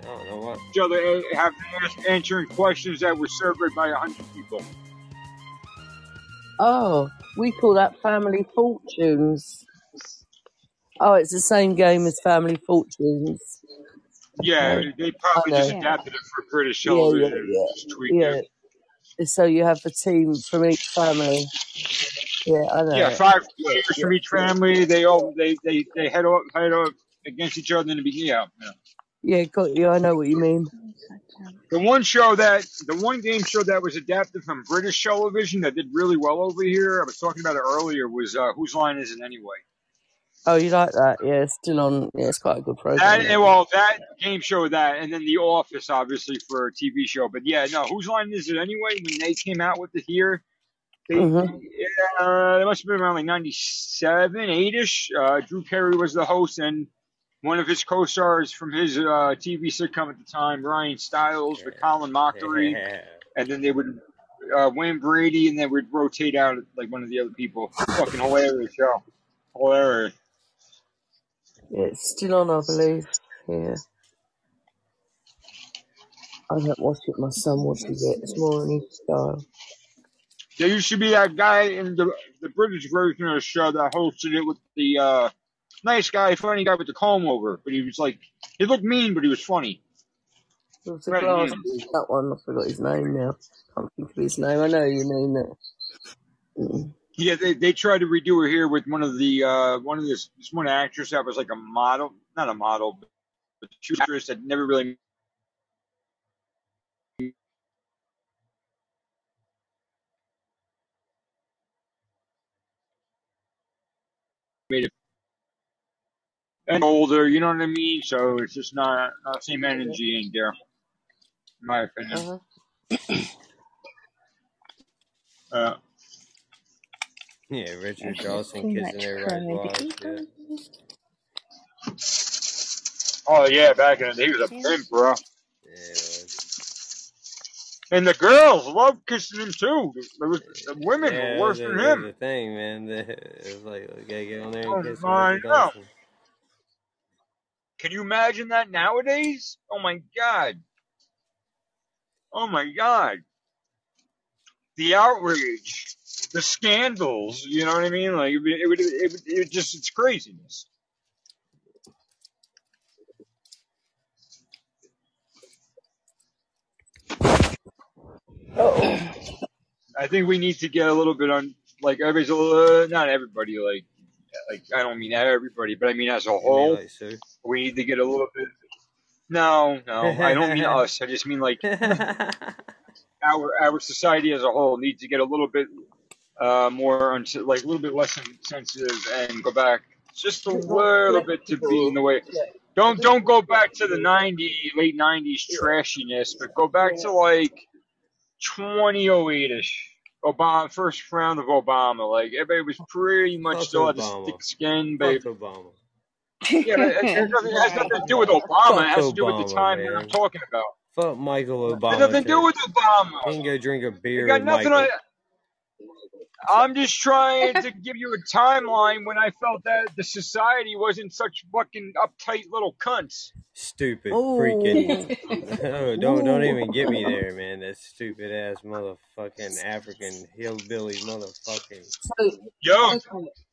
I don't know what. Each other uh, have ask, answering questions that were surveyed by a hundred people. Oh, we call that Family Fortunes. Oh, it's the same game as Family Fortunes. Yeah, they probably just adapted it for British Yeah, yeah, television. yeah. Just tweaked Yeah. So you have a team from each family. Yeah, I know. Yeah, five Yeah, players from each family. They all they they they head off head off against each other in the beginning. Yeah, yeah. Yeah, got you. I know what you mean. The one show that the one game show that was adapted from British television that did really well over here. I was talking about it earlier. Was uh, Whose Line Is It Anyway? Oh, you like that? Yeah, it's still on. Yeah, it's quite a good program. That and, well, that game show that, and then The Office, obviously for a TV show. But yeah, no, Whose Line Is It Anyway? When they came out with it here, they, Mhm. uh, it must have been around like '97, eight-ish. Uh, Drew Carey was the host, and one of his co-stars from his uh, TV sitcom at the time, Ryan Stiles, with Colin Mochrie, and then they would uh, Wayne Brady, and they would rotate out like one of the other people. Fucking hilarious show, hilarious. Yeah, it's still on, I believe. Yeah. I don't watch it. My son watches it. It's more on his style. There used to be that guy in the the British version of the show that hosted it with the uh, nice guy, funny guy with the comb over, but he was like he looked mean, but he was funny. There was a Right, glass that one. I forgot his name now. Can't think of his name. I know you mean that. Mm. Yeah, they they tried to redo her here with one of the uh one of this this one actress that was like a model, not a model, but she was an actress that never really made it and older. You know what I mean? So it's just not not the same energy in there, in my opinion. Uh, Yeah, Richard That's Dawson too kissing much everybody's credit. wives. Yeah. oh yeah, back in the he was a pimp, bro. Yeah. And the girls loved kissing him too. There was the women Yeah, were worse that- than that's him. the thing, man. The- It was like, we gotta get on there Oh and kiss my Richard no. Dawson. Can you imagine that nowadays? Oh my god. Oh my god. The outrage, the scandals. You know what I mean? Like it would, it would, it would, it just it's craziness. Oh. I think we need to get a little bit on, like everybody's a little, not everybody, like, like I don't mean everybody, but I mean as a whole, like we need to get a little bit. No, no, I don't mean us. I just mean like our our society as a whole needs to get a little bit uh, more like a little bit less sensitive and go back just a little bit to being the way. Don't don't go back to the '90s, late '90s trashiness, but go back to like 2008 ish. Obama first round of Obama, like everybody was pretty much still had Obama. thick skin, babe. Obama. Yeah, but it, it, it has nothing to do with Obama. It has to do with the time that. I'm talking about. Fuck Michael It Obama. has nothing to do with Obama. He can go drink a beer It got nothing. Michael. On, I'm just trying to give you a timeline when I felt that the society wasn't such fucking uptight little cunts. Stupid Oh. freaking. no, don't don't even get me there, man. That stupid ass motherfucking African hillbilly motherfucking. So, Yo,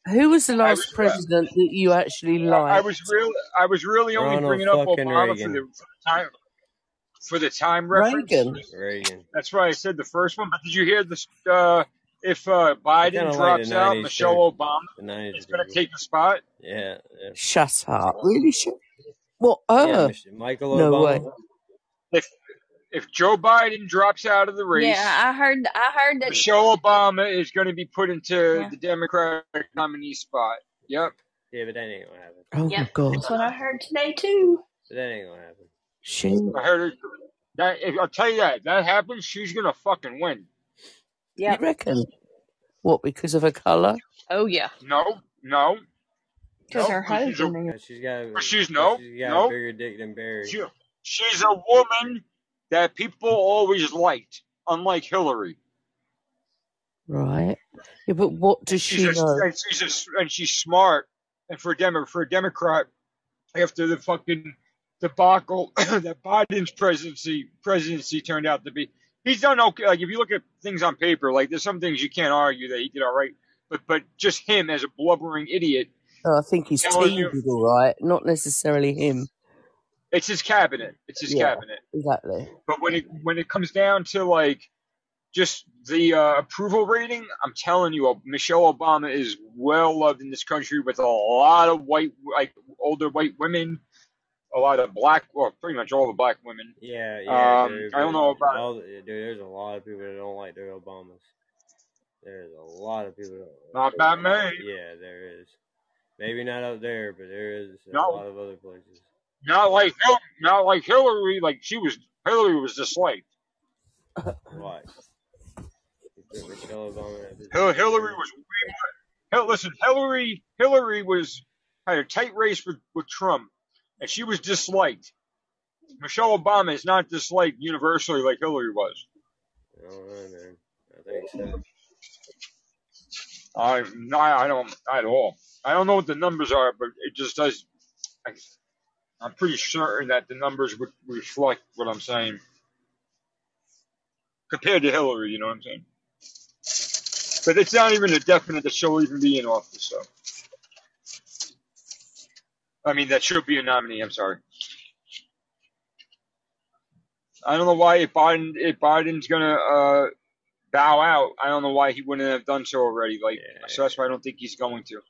who was the last was, president that you actually I, I liked? was real. I was really only Ronald bringing up fucking Obama for Reagan. the, for the time for the time reference. Reagan. Reagan. That's why I said the first one. But did you hear this? Uh, if uh, Biden kind of like drops out, Michelle too. Obama is going to take the spot. Yeah, yeah. Shut up. Really? Shut. What? Yeah, Michael No Obama. way. If if Joe Biden drops out of the race, Yeah, I heard. I heard that. Michelle Obama is going to be put into Yeah. the Democratic nominee spot. Yep. Yeah, but that ain't gonna happen. Oh my god. that's what I heard today too. But that ain't gonna happen. She. I heard it. That if, I'll tell you that that happens, she's gonna fucking win. You reckon? What? Because of her colour? Oh yeah. No, no, Because no. her 'cause She's a, husband. She's got. but she's no, she's got a no. bigger dick than Barry. She, she's a woman that people always liked, unlike Hillary. Right. Yeah, but what does She's she a, know? and she's a, and she's smart. And for a Demo, for a Democrat, after the fucking debacle that Biden's presidency presidency turned out to be, he's done okay. Like if you look at things on paper, like there's some things you can't argue that he did all right. But but just him as a blubbering idiot No, I think his team did all right, not necessarily him. it's his cabinet. It's his Yeah, cabinet. exactly. But when it when it comes down to like just the uh, approval rating, I'm telling you, Michelle Obama is well loved in this country with a lot of white, like older white women, a lot of black, well, pretty much all the black women. Yeah, yeah, Um. I don't know about all, dude. There's a lot of people that don't like their Obamas. There's a lot of people. That, not about me. yeah, there is. Maybe not up there, but there is a No, lot of other places. not like not like Hillary. Like she was, Hillary was disliked. Why? You put Michelle Obama in that Hil- position. Hillary was way more. Hil- listen, Hillary, Hillary was had a tight race with with Trump, and she was disliked. Michelle Obama is not disliked universally like Hillary was. I don't know, man. I think so. I no, I don't at all. I don't know what the numbers are, but it just does. I, I'm pretty certain that the numbers would reflect what I'm saying compared to Hillary. You know what I'm saying? But it's not even a definite that she'll even be in office. So I mean, that should be a nominee. I'm sorry. I don't know why if Biden if Biden's gonna uh, bow out, I don't know why he wouldn't have done so already. Like, Yeah, so that's why I don't think he's going to.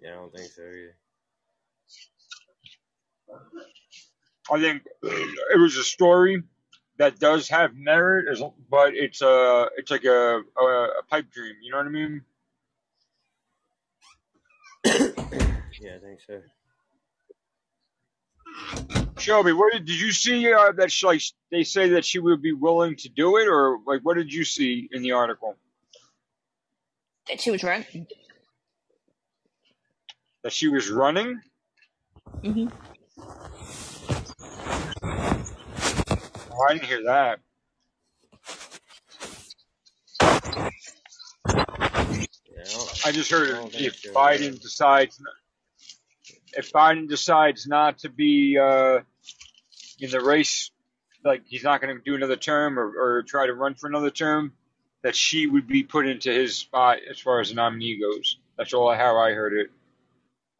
yeah, I don't think so either. I think it was a story that does have merit, but it's a it's like a, a a pipe dream. You know what I mean? Yeah, I think so. Shelby, what did, did you see uh, that she, like they say that she would be willing to do it, or like what did you see in the article That she was running. that she was running? hmm Oh, I didn't hear that. Yeah, I I just heard don't think if so. Biden decides if Biden decides not to be uh, in the race, like he's not going to do another term or, or try to run for another term, that she would be put into his spot as far as the nominee goes. That's all I how I heard it.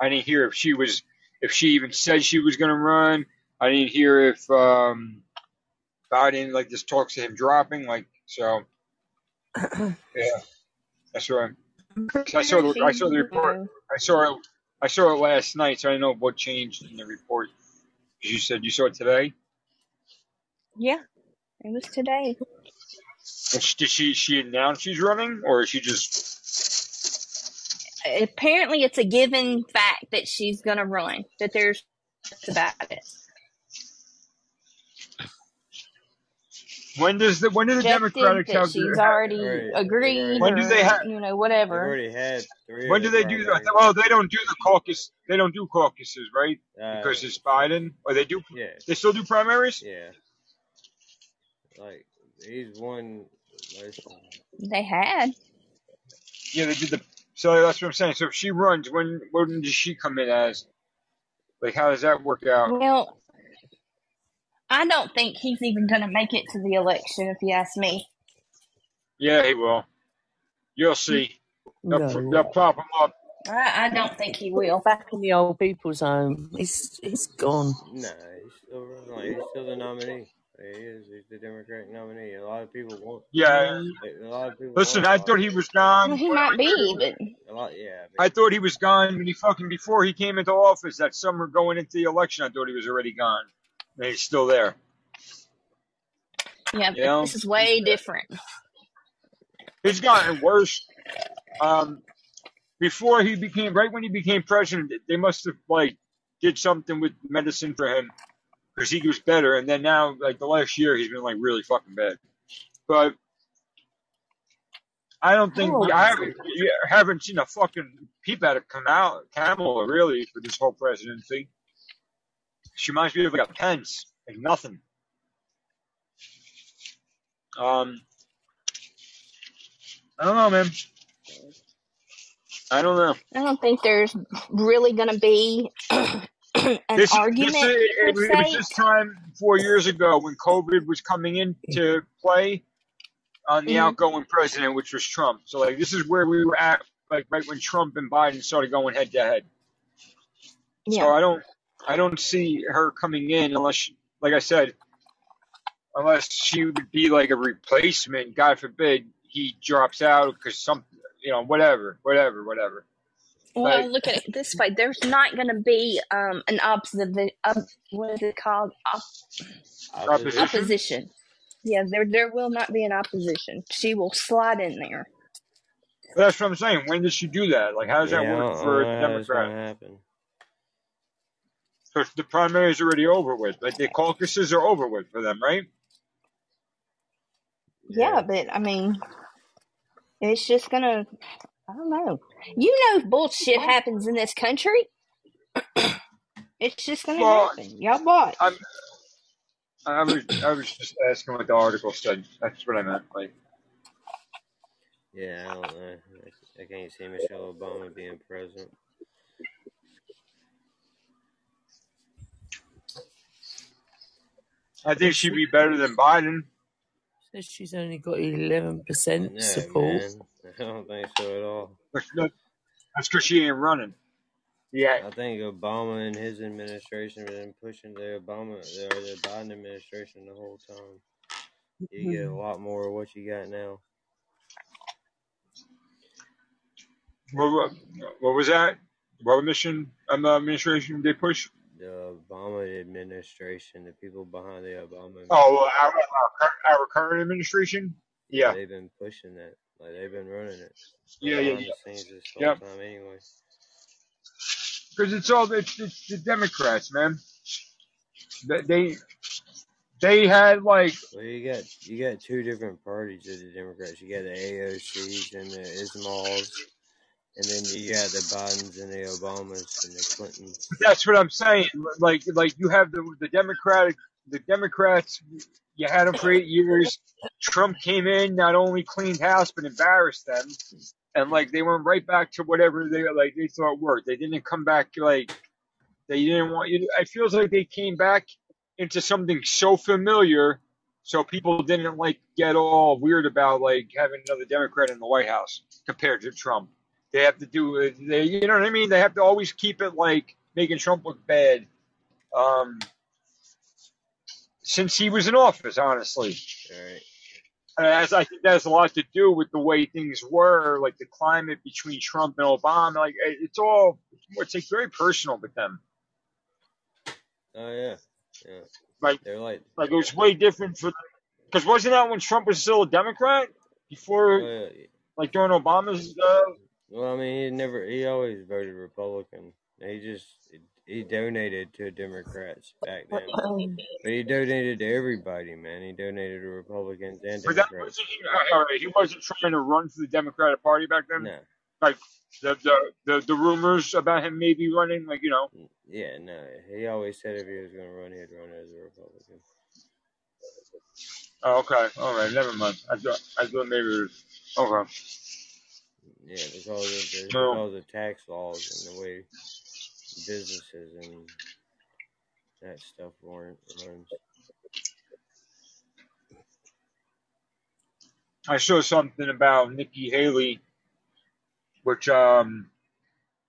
I didn't hear if she was, if she even said she was going to run. I didn't hear if um, Biden like just talks to him dropping. Like so, yeah, that's right. I saw the I saw the report. I saw it. I saw it last night, so I didn't know what changed in the report. You said you saw it today. Yeah, it was today. Did she she announce she's running, or is she just apparently it's a given fact that she's going to run. That there's about it. When does the when do the Rejected, Democratic that she's their- already Right. agreed, When do they have- you know They've whatever. already had three. When do the they do that? Well, they don't do the caucus. They don't do caucuses, right? Uh, Because it's Biden. Or they do. yeah, They still do primaries. yeah. Like he's won. They had. Yeah, they did the. So that's what I'm saying. So if she runs, when when does she come in as? Like, how does that work out? Well, I don't think he's even going to make it to the election, if you ask me. Yeah, he will. You'll see. They'll, No. they'll prop him up. I, I don't think he will. Back in the old people's home, he's he's gone. No, he's still running. Like, he's still the nominee. He is. He's the Democratic nominee. A lot of people want. Yeah. A lot of people. Listen, want I thought he was gone. Well, he might be, but A lot, yeah. I thought he was gone when he fucking before he came into office that summer going into the election. I thought he was already gone. And he's still there. yeah, You know? this is way different. It's gotten worse. Um, before he became, right when he became president, they must have like did something with medicine for him because he was better. And then now, like the last year, he's been like really fucking bad. But I don't think Oh. I haven't you haven't seen a fucking peep out of Kamala, Kamala really for this whole presidency. She reminds me of like a Pence, like nothing. Um, I don't know, man. I don't know. I don't think there's really going to be an this, argument this, it, per it was this time four years ago when COVID was coming into play on the Mhm. outgoing president, which was Trump. So like this is where we were at, like right when Trump and Biden started going head to head. So I don't, I don't see her coming in unless, she, like I said, unless she would be like a replacement. God forbid he drops out because some, you know, whatever, whatever, whatever. Well, Like, look at it this way: there's not going to be um, an opposite. Op, what is it called? Op, opposition. opposition. Yeah, there there will not be an opposition. She will slide in there. That's what I'm saying. When does she do that? Like, how does yeah, that work for I a don't know how Democrat? Gonna happen. Because the primary is already over with. Like the caucuses are over with for them, right? Yeah, but I mean, it's just gonna. I don't know. You know, bullshit happens in this country. it's just gonna Well, happen. Y'all what? I'm. I was I was just asking what the article said. That's what I meant. Like, Yeah, I don't know. I, I can't see Michelle Obama being president. I think she'd be better than Biden. Says she's only got eleven percent support. man. I don't think so at all. That's because she ain't running. Yeah. I think Obama and his administration have been pushing the Obama or the Biden administration the whole time. You get a lot more of what you got now. What, what, what was that? What mission um, administration did they push? The Obama administration, the people behind the Obama, Oh, our, our, our current administration. Yeah. they've been pushing that. Like they've been running it. Yeah, yeah, yeah. the scenes this whole Yep. time anyway. Because it's all it's, it's the Democrats, man. They they, they had like Well, you got you got two different parties of the Democrats. You got the AOCs and the Ismals, and then you got the Bidens and the Obamas and the Clintons. That's what I'm saying. Like, like you have the the Democratic, the Democrats. You had them for eight years. Trump came in, not only cleaned house but embarrassed them, and like they went right back to whatever they like they thought worked. They didn't come back like they didn't want you. It feels like they came back into something so familiar, so people didn't like get all weird about like having another Democrat in the White House compared to Trump. They have to do it. They, you know what I mean? They have to always keep it like making Trump look bad. Um, since he was in office, honestly. Right. As I think that has a lot to do with the way things were, like the climate between Trump and Obama. Like it's all, it's like very personal with them. Oh yeah, yeah. Like They're like, like it was way different for, because wasn't that when Trump was still a Democrat before, oh, yeah, like during Obama's uh, Well, I mean, he never. He always voted Republican. He just he donated to Democrats back then, but he donated to everybody, man. He donated to Republicans and But that Democrats. wasn't he, all right, he wasn't trying to run for the Democratic Party back then. No. Like the, the the the rumors about him maybe running, like you know. Yeah, no. He always said if he was going to run, he'd run as a Republican. Oh, okay, all right, never mind. I thought I thought maybe it was okay. Yeah, because of the No. because of tax laws and the way businesses and that stuff weren't runs. I saw something about Nikki Haley, which um